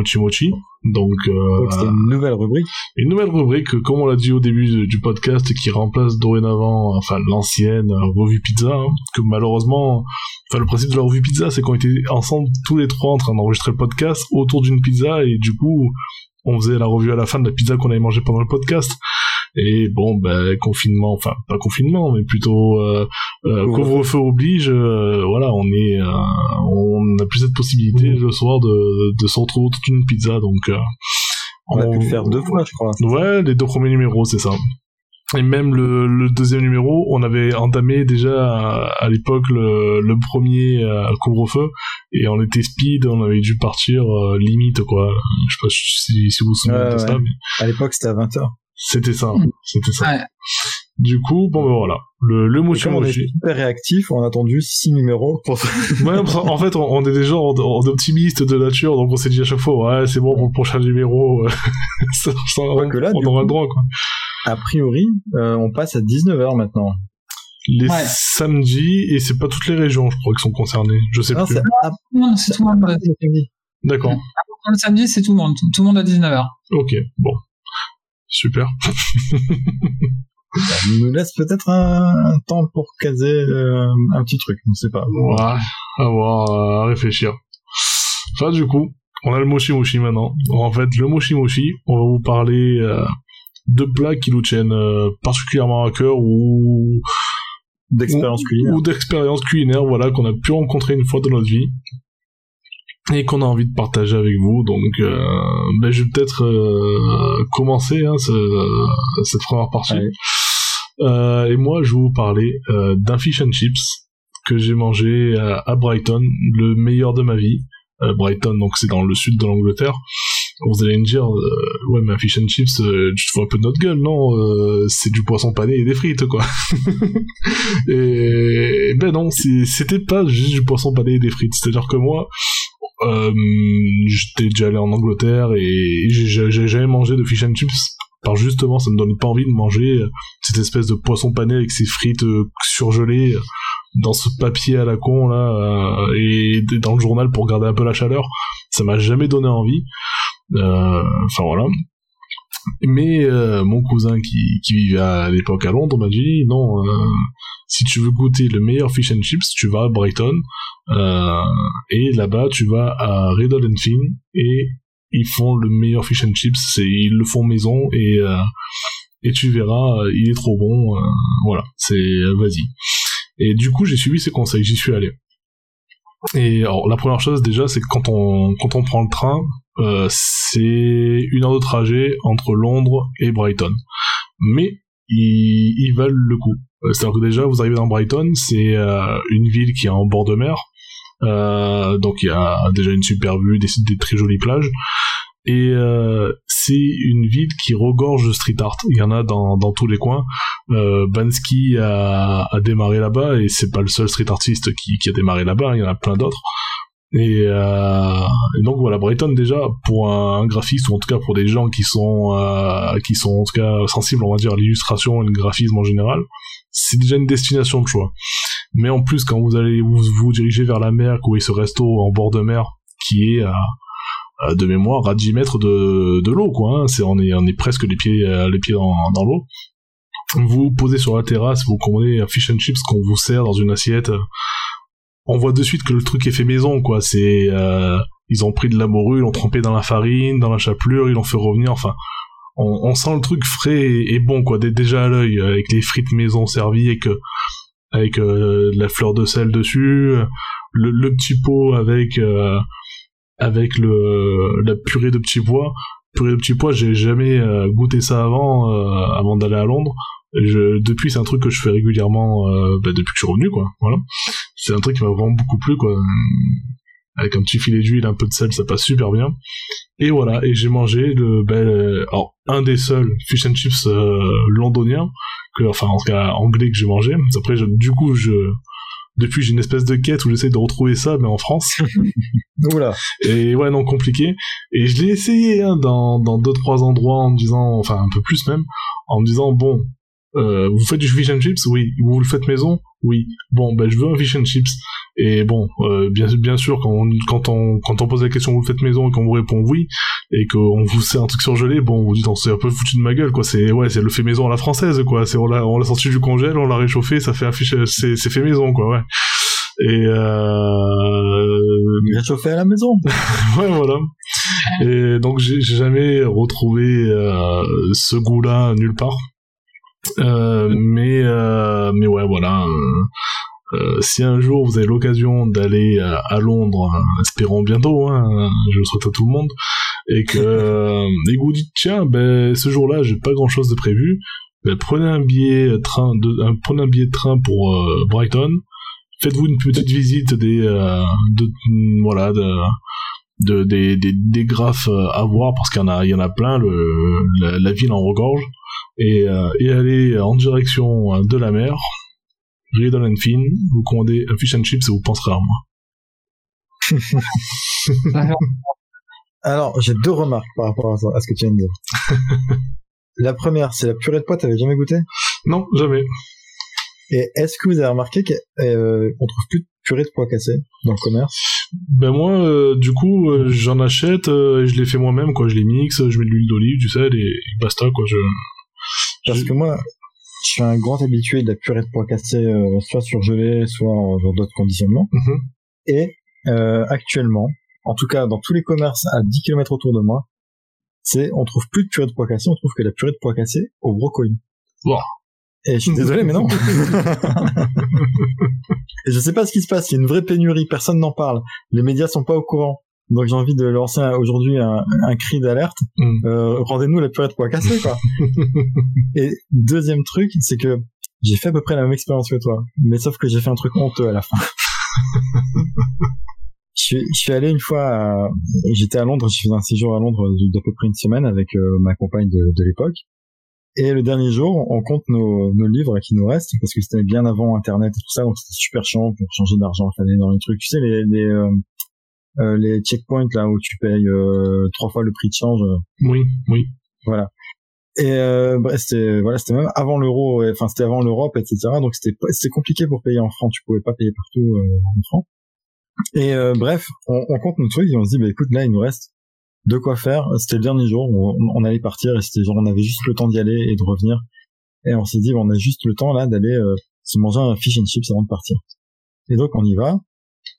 Mochi mochi. Donc, euh, une nouvelle rubrique. une nouvelle rubrique, comme on l'a dit au début du- du podcast, qui remplace dorénavant, enfin l'ancienne euh, revue pizza, hein, que malheureusement, enfin le principe de la revue pizza, c'est qu'on était ensemble tous les trois en train d'enregistrer le podcast autour d'une pizza et du coup, on faisait la revue à la fin de la pizza qu'on avait mangée pendant le podcast. Et bon, ben confinement, enfin pas confinement, mais plutôt euh, euh, Couvre-feu. oblige. euh, voilà, on est, on n'a plus cette possibilité le soir de, de se retrouver autour d'une pizza, donc. euh, On a pu le faire deux fois, je crois. Ouais, les deux premiers numéros, c'est ça. Et même le, le deuxième numéro, on avait entamé déjà à, à l'époque le, le premier euh, couvre-feu et on était speed, on avait dû partir euh, limite quoi. Je sais pas si, si vous vous souvenez Ouais, de ouais. ça, mais À l'époque, c'était à 20h. C'était ça, Mm. c'était ça. Ouais. Du coup, bon ben voilà, le, le Comme on est super réactif, on a attendu six numéros pour Ouais, en fait, on, on est des gens on- on est optimistes de nature, donc on s'est dit à chaque fois, ouais, c'est bon pour le prochain numéro, ça, ça, on, que là, on du aura coup- le droit quoi. A priori, euh, on passe à 19h maintenant. les Ouais. samedis et c'est pas toutes les régions je crois qui sont concernées je sais Non, plus c'est ah, Tout le monde, c'est tout le monde. d'accord Le samedi, c'est tout le monde. Tout, tout le monde à 19h. ok bon super ça nous laisse peut-être un, un temps pour caser euh, un petit truc, on sait pas. ouais à voir euh, à réfléchir enfin du coup on a le mochi mochi maintenant en fait le mochi mochi on va vous parler euh, de plats qui nous tiennent euh, particulièrement à cœur ou D'expérience culinaire. ou d'expériences culinaires voilà qu'on a pu rencontrer une fois dans notre vie et qu'on a envie de partager avec vous. Donc euh, ben, je vais peut-être euh, commencer hein, ce- cette première partie. Euh, et moi je vais vous parler euh, d'un fish and chips que j'ai mangé euh, à Brighton le meilleur de ma vie. Euh, Brighton donc c'est dans le sud de l'Angleterre. Vous allez me dire euh, ouais mais un fish and chips tu te fous un peu de notre gueule non Euh, c'est du poisson pané et des frites quoi. Et ben non, c'était pas juste du poisson pané et des frites. C'est-à-dire que moi, euh, j'étais déjà allé en Angleterre et j'ai jamais mangé de fish and chips. Par justement, ça me donnait pas envie de manger euh, cette espèce de poisson pané avec ses frites euh, surgelées euh, dans ce papier à la con là et dans le journal pour garder un peu la chaleur. Ça m'a jamais donné envie. Enfin voilà. Mais euh, mon cousin qui, qui vivait à l'époque à Londres m'a dit non, euh, si tu veux goûter le meilleur fish and chips, tu vas à Brighton euh, et là-bas tu vas à Riddle Finn et ils font le meilleur fish and chips, c'est ils le font maison et euh, et tu verras, il est trop bon, euh, voilà, c'est euh, vas-y. Et du coup j'ai suivi ses conseils, j'y suis allé. Et alors la première chose déjà c'est que quand on quand on prend le train, euh, c'est une heure de trajet entre Londres et Brighton. Mais ils, ils valent le coup. Euh, C'est-à-dire que déjà, vous arrivez dans Brighton, c'est euh, une ville qui est en bord de mer. Euh, donc il y a déjà une super vue, des, des très jolies plages. Et euh, c'est une ville qui regorge de street art. Il y en a dans, dans tous les coins. Euh, Bansky a, a démarré là-bas et c'est pas le seul street artiste qui, qui a démarré là-bas. Il y en a plein d'autres. Et, euh, donc voilà, Brighton déjà pour un, graphiste ou en tout cas pour des gens qui sont euh, qui sont en tout cas sensibles, on va dire à l'illustration et le graphisme en général, c'est déjà une destination de choix. Mais en plus, quand vous allez vous, vous diriger vers la mer, vous voyez ce resto en bord de mer qui est à de mémoire à 10 mètres de, de l'eau, quoi. Hein, c'est on est on est presque les pieds euh, les pieds dans, dans l'eau. Vous posez sur la terrasse, vous commandez un fish and chips qu'on vous sert dans une assiette on voit de suite que le truc est fait maison, quoi. C'est, euh, ils ont pris de la morue, ils l'ont trempé dans la farine, dans la chapelure, ils l'ont fait revenir. Enfin, on, sent le truc frais et, bon, quoi, dé- déjà à l'œil, avec les frites maison servies, avec euh, avec euh, la fleur de sel dessus, le, petit pot avec euh, avec le la purée de petits pois. Purée de petits pois, j'ai jamais euh, goûté ça avant, euh, avant d'aller à Londres. Depuis, c'est un truc que je fais régulièrement euh, bah, depuis que je suis revenu, quoi. Voilà c'est un truc qui m'a vraiment beaucoup plu quoi avec un petit filet d'huile un peu de sel ça passe super bien et voilà et j'ai mangé le ben, euh, alors, un des seuls fish and chips londoniens que enfin en tout cas anglais que j'ai mangé après du coup je depuis j'ai une espèce de quête où j'essaie de retrouver ça mais en France Oula. et ouais non compliqué et je l'ai essayé hein, dans dans deux trois endroits en me disant enfin un peu plus même en me disant bon Euh, vous faites du fish and chips Oui. Vous le faites maison Oui. Bon, ben je veux un fish and chips. Et bon, euh, bien, bien sûr, quand on, quand, on, quand on pose la question vous le faites maison et qu'on vous répond oui, et qu'on vous sert un truc surgelé, bon, vous dites on s'est un peu foutu de ma gueule, quoi. C'est ouais, c'est le fait maison à la française, quoi. C'est on l'a on l'a sorti du congèle, on l'a réchauffé, ça fait un fish, c'est c'est fait maison, quoi. Ouais. Et euh, Réchauffé à la maison. ouais, voilà. Et donc j'ai j'ai jamais retrouvé euh, ce goût-là nulle part. Euh, mais euh, mais ouais, voilà. euh, euh, si un jour vous avez l'occasion d'aller à, à Londres, euh, espérons bientôt, hein, je le souhaite à tout le monde, et que, et que vous dites tiens, ben ce jour-là j'ai pas grand-chose de prévu, ben, prenez un billet train, de, un, prenez un billet de train pour Brighton, faites-vous une petite visite des, euh, de, voilà, de, de des, des, des graphes à voir parce qu'il y en a, il y en a plein, le, la, la ville en regorge, et, euh, et allez en direction euh, de la mer. Riedel and Finn, vous commandez un fish and chips et vous penserez à moi. Alors, j'ai deux remarques par rapport à, ça, à ce que tu viens de dire. la première, c'est la purée de pois, t'avais jamais goûté? Non, jamais. Et est-ce que vous avez remarqué qu'on trouve plus de purée de pois cassés dans le commerce? Ben moi, euh, du coup, euh, j'en achète euh, et je les fais moi-même, quoi. Je les mixe, je mets de l'huile d'olive, du sel et basta, quoi. Je... Parce que moi, je suis un grand habitué de la purée de pois cassés, euh, soit surgelée, soit en- dans d'autres conditionnements. Mhm. Et euh, actuellement, en tout cas dans tous les commerces à 10 km autour de moi, c'est on trouve plus de purée de pois cassés, on trouve que la purée de pois cassés au brocoli. Wow. Et je suis désolé, mais non. Et je sais pas ce qui se passe. Il y a une vraie pénurie. Personne n'en parle. Les médias sont pas au courant. Donc j'ai envie de lancer aujourd'hui un, un cri d'alerte. Mm. Euh, Rendez-nous la purée de pois cassés, quoi. Et deuxième truc, c'est que j'ai fait à peu près la même expérience que toi, mais sauf que j'ai fait un truc honteux à la fin. je, suis, je suis allé une fois, à- j'étais à Londres, j'ai fait un séjour à Londres d'à peu près une semaine avec euh, ma compagne de, de l'époque. Et le dernier jour, on compte nos, nos livres qui nous restent, parce que c'était bien avant Internet et tout ça, donc c'était super chiant pour changer d'argent, fallait dans les trucs, tu sais, les, les, euh, euh, les checkpoints là où tu payes euh, trois fois le prix de change. euh, Oui, oui. voilà. Et euh, bref, c'était voilà, c'était même avant l'euro, enfin c'était avant l'Europe, etc. Donc c'était c'était compliqué pour payer en francs. Tu pouvais pas payer partout euh, en francs. Et euh, bref, on, on compte nos trucs et on se dit, bah écoute, là il nous reste de quoi faire. C'était le dernier jour, on, on allait partir et c'était genre on avait juste le temps d'y aller et de revenir. Et on s'est dit, bon, on a juste le temps là d'aller euh, se manger un fish and chips avant de partir. Et donc on y va.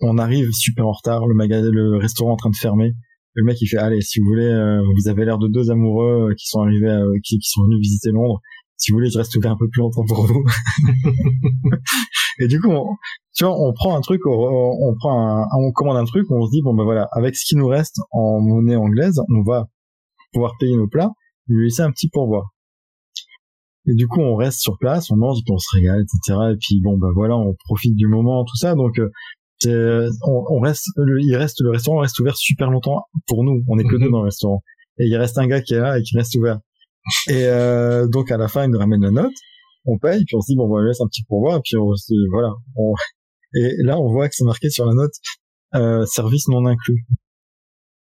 On arrive super en retard, le magasin, le restaurant en train de fermer. Le mec il fait allez si vous voulez euh, vous avez l'air de deux amoureux euh, qui sont arrivés à- qui, sont venus visiter Londres. Si vous voulez je reste ouvert un peu plus longtemps pour vous. Et du coup on, tu vois on prend un truc on, prend un, on commande un truc on se dit bon ben voilà avec ce qui nous reste en monnaie anglaise on va pouvoir payer nos plats lui laisser un petit pourboire. Et du coup on reste sur place on mange puis on se régale etc et puis bon ben voilà on profite du moment tout ça. Donc euh, on, on reste, le, il reste, le restaurant reste ouvert super longtemps pour nous. On est que Mhm. deux dans le restaurant. Et il reste un gars qui est là et qui reste ouvert. Et euh, donc à la fin, il nous ramène la note. On paye, puis on se dit bon, on lui laisse un petit pourboire, et puis on se voilà. On- Et là, on voit que c'est marqué sur la note euh, service non inclus.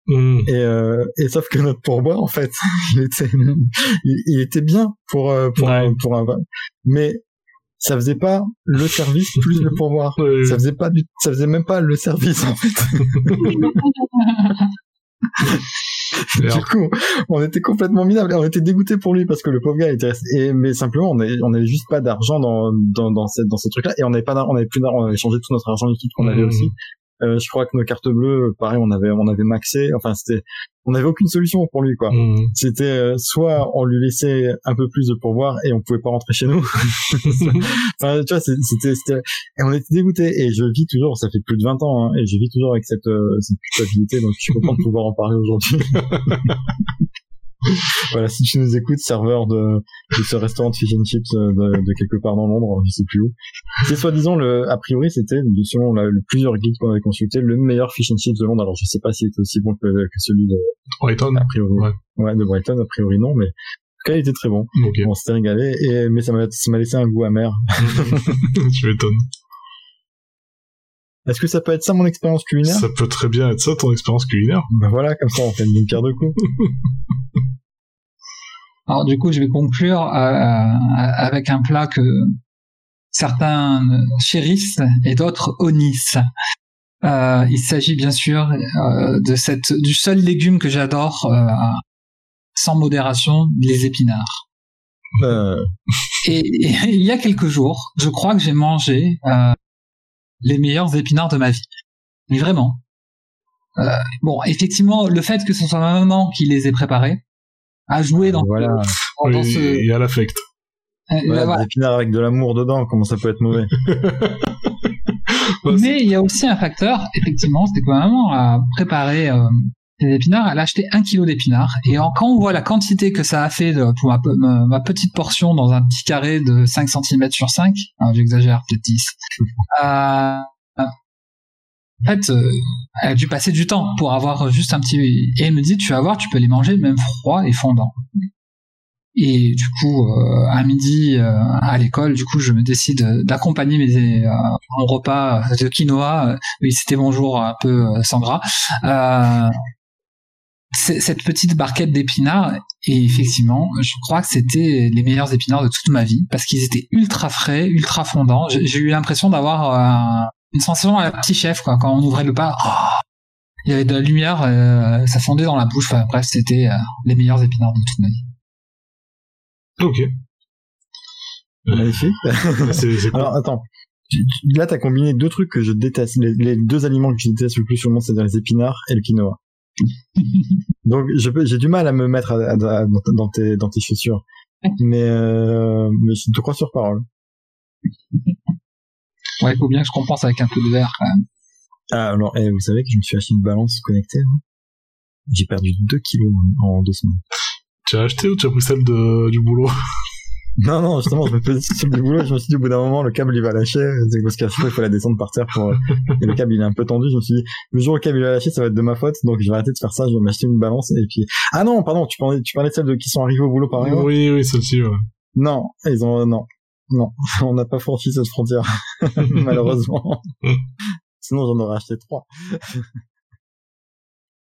Mm. Et, euh, et sauf que notre pourboire, en fait, il était, il, il était bien pour euh, pour Ouais. un, pour un, mais ça faisait pas le service plus le. Ouais, Ça faisait pas du, ça faisait même pas le service en fait. Du coup, on était complètement minable. On était dégoûté pour lui parce que le pauvre gars était resté. Et, mais simplement, on avait, on avait juste pas d'argent dans dans dans cette dans ces trucs-là et on avait pas, on avait plus d'argent. On avait changé tout notre argent liquide qu'on avait Mhm. aussi. Euh, je crois que nos cartes bleues, pareil, on avait on avait maxé. Enfin, c'était, on avait aucune solution pour lui quoi. Mm. C'était euh, soit on lui laissait un peu plus de pourboire et on pouvait pas rentrer chez nous. enfin, tu vois, c'était, c'était, et on était dégoûtés. Et je vis toujours, ça fait plus de 20 ans, hein, et je vis toujours avec cette, euh, cette culpabilité. Donc, je suis content de pouvoir en parler aujourd'hui. voilà, si tu nous écoutes, serveur de, de ce restaurant de fish and chips euh, de, de quelque part dans Londres, je sais plus où. C'est soi-disant le, a priori, c'était, selon la, le- plusieurs guides qu'on avait consultés, le meilleur fish and chips de Londres. Alors, je sais pas s'il était aussi bon que, que celui de, Brighton. a priori. Ouais. Ouais, de Brighton, a priori non, mais en tout cas, il était très bon. On s'était régalé, et, mais ça m'a, ça m'a laissé un goût amer. tu m'étonnes. Est-ce que ça peut être ça mon expérience culinaire? Ça peut très bien être ça ton expérience culinaire. Ben voilà, comme ça on fait une pierre de coups. Alors du coup, je vais conclure euh, avec un plat que certains chérissent et d'autres honnissent. Euh, il s'agit bien sûr euh, de cette du seul légume que j'adore euh, sans modération, les épinards. Euh, Et, et il y a quelques jours, je crois que j'ai mangé euh, les meilleurs épinards de ma vie. Mais vraiment. Euh, bon, effectivement, le fait que ce soit ma maman qui les ait préparés a joué dans, voilà, dans Oui, ce. Il y a l'affect. euh, voilà, voilà. des épinards avec de l'amour dedans, comment ça peut être mauvais Ouais, Mais il y a aussi un facteur, effectivement, c'était que ma maman a préparé euh, des épinards, elle a acheté un kilo d'épinards, et en- quand on voit la quantité que ça a fait de- pour ma, ma- ma petite portion dans un petit carré de 5 cm sur 5, hein, j'exagère, peut-être 10, euh, en fait, euh, elle a dû passer du temps pour avoir juste un petit... Et elle me dit, tu vas voir, tu peux les manger même froids et fondants. Et du coup, euh, à midi euh, à l'école, du coup, je me décide d'accompagner mes, euh, mon repas de quinoa. euh, Oui, c'était mon jour un peu euh, sans gras. Cette petite barquette d'épinards, et effectivement, je crois que c'était les meilleurs épinards de toute ma vie parce qu'ils étaient ultra frais, ultra fondants. J'ai eu l'impression d'avoir euh, une sensation à la petit chef, quoi. Quand on ouvrait le pas, oh, il y avait de la lumière, euh, ça fondait dans la bouche. Enfin, bref, c'était euh, les meilleurs épinards de toute ma vie. Ok. Magnifique. C'est c'est cool. Alors attends, Tu- tu- là t'as combiné deux trucs que je déteste, les, les deux aliments que je déteste le plus sur le monde, c'est-à-dire les épinards et le quinoa. Donc je peux- j'ai du mal à me mettre à- à- à- dans, tes, dans tes chaussures, mais euh, mais je te crois sur parole. Ouais, il faut bien que je compense avec un peu de verre. Quand même. Ah alors, eh, vous savez que je me suis acheté une balance connectée. hein j'ai perdu 2 kilos en en deux semaines. Tu as acheté ou tu as pris celle de, du boulot? Non, non, justement, je me faisais sur le boulot, je me suis dit, au bout d'un moment, le câble, il va lâcher, c'est parce qu'à chaque fois, il faut la descendre par terre pour, et le câble, il est un peu tendu, je me suis dit, le jour où le câble, il va lâcher, ça va être de ma faute, donc je vais arrêter de faire ça, je vais m'acheter une balance, et puis, ah non, pardon, tu parlais, tu parlais de celles de, qui sont arrivées au boulot par erreur? Oui, oui, celle-ci, ouais. Non, ils ont, non, non, on n'a pas franchi cette frontière, malheureusement. Sinon, j'en aurais acheté trois.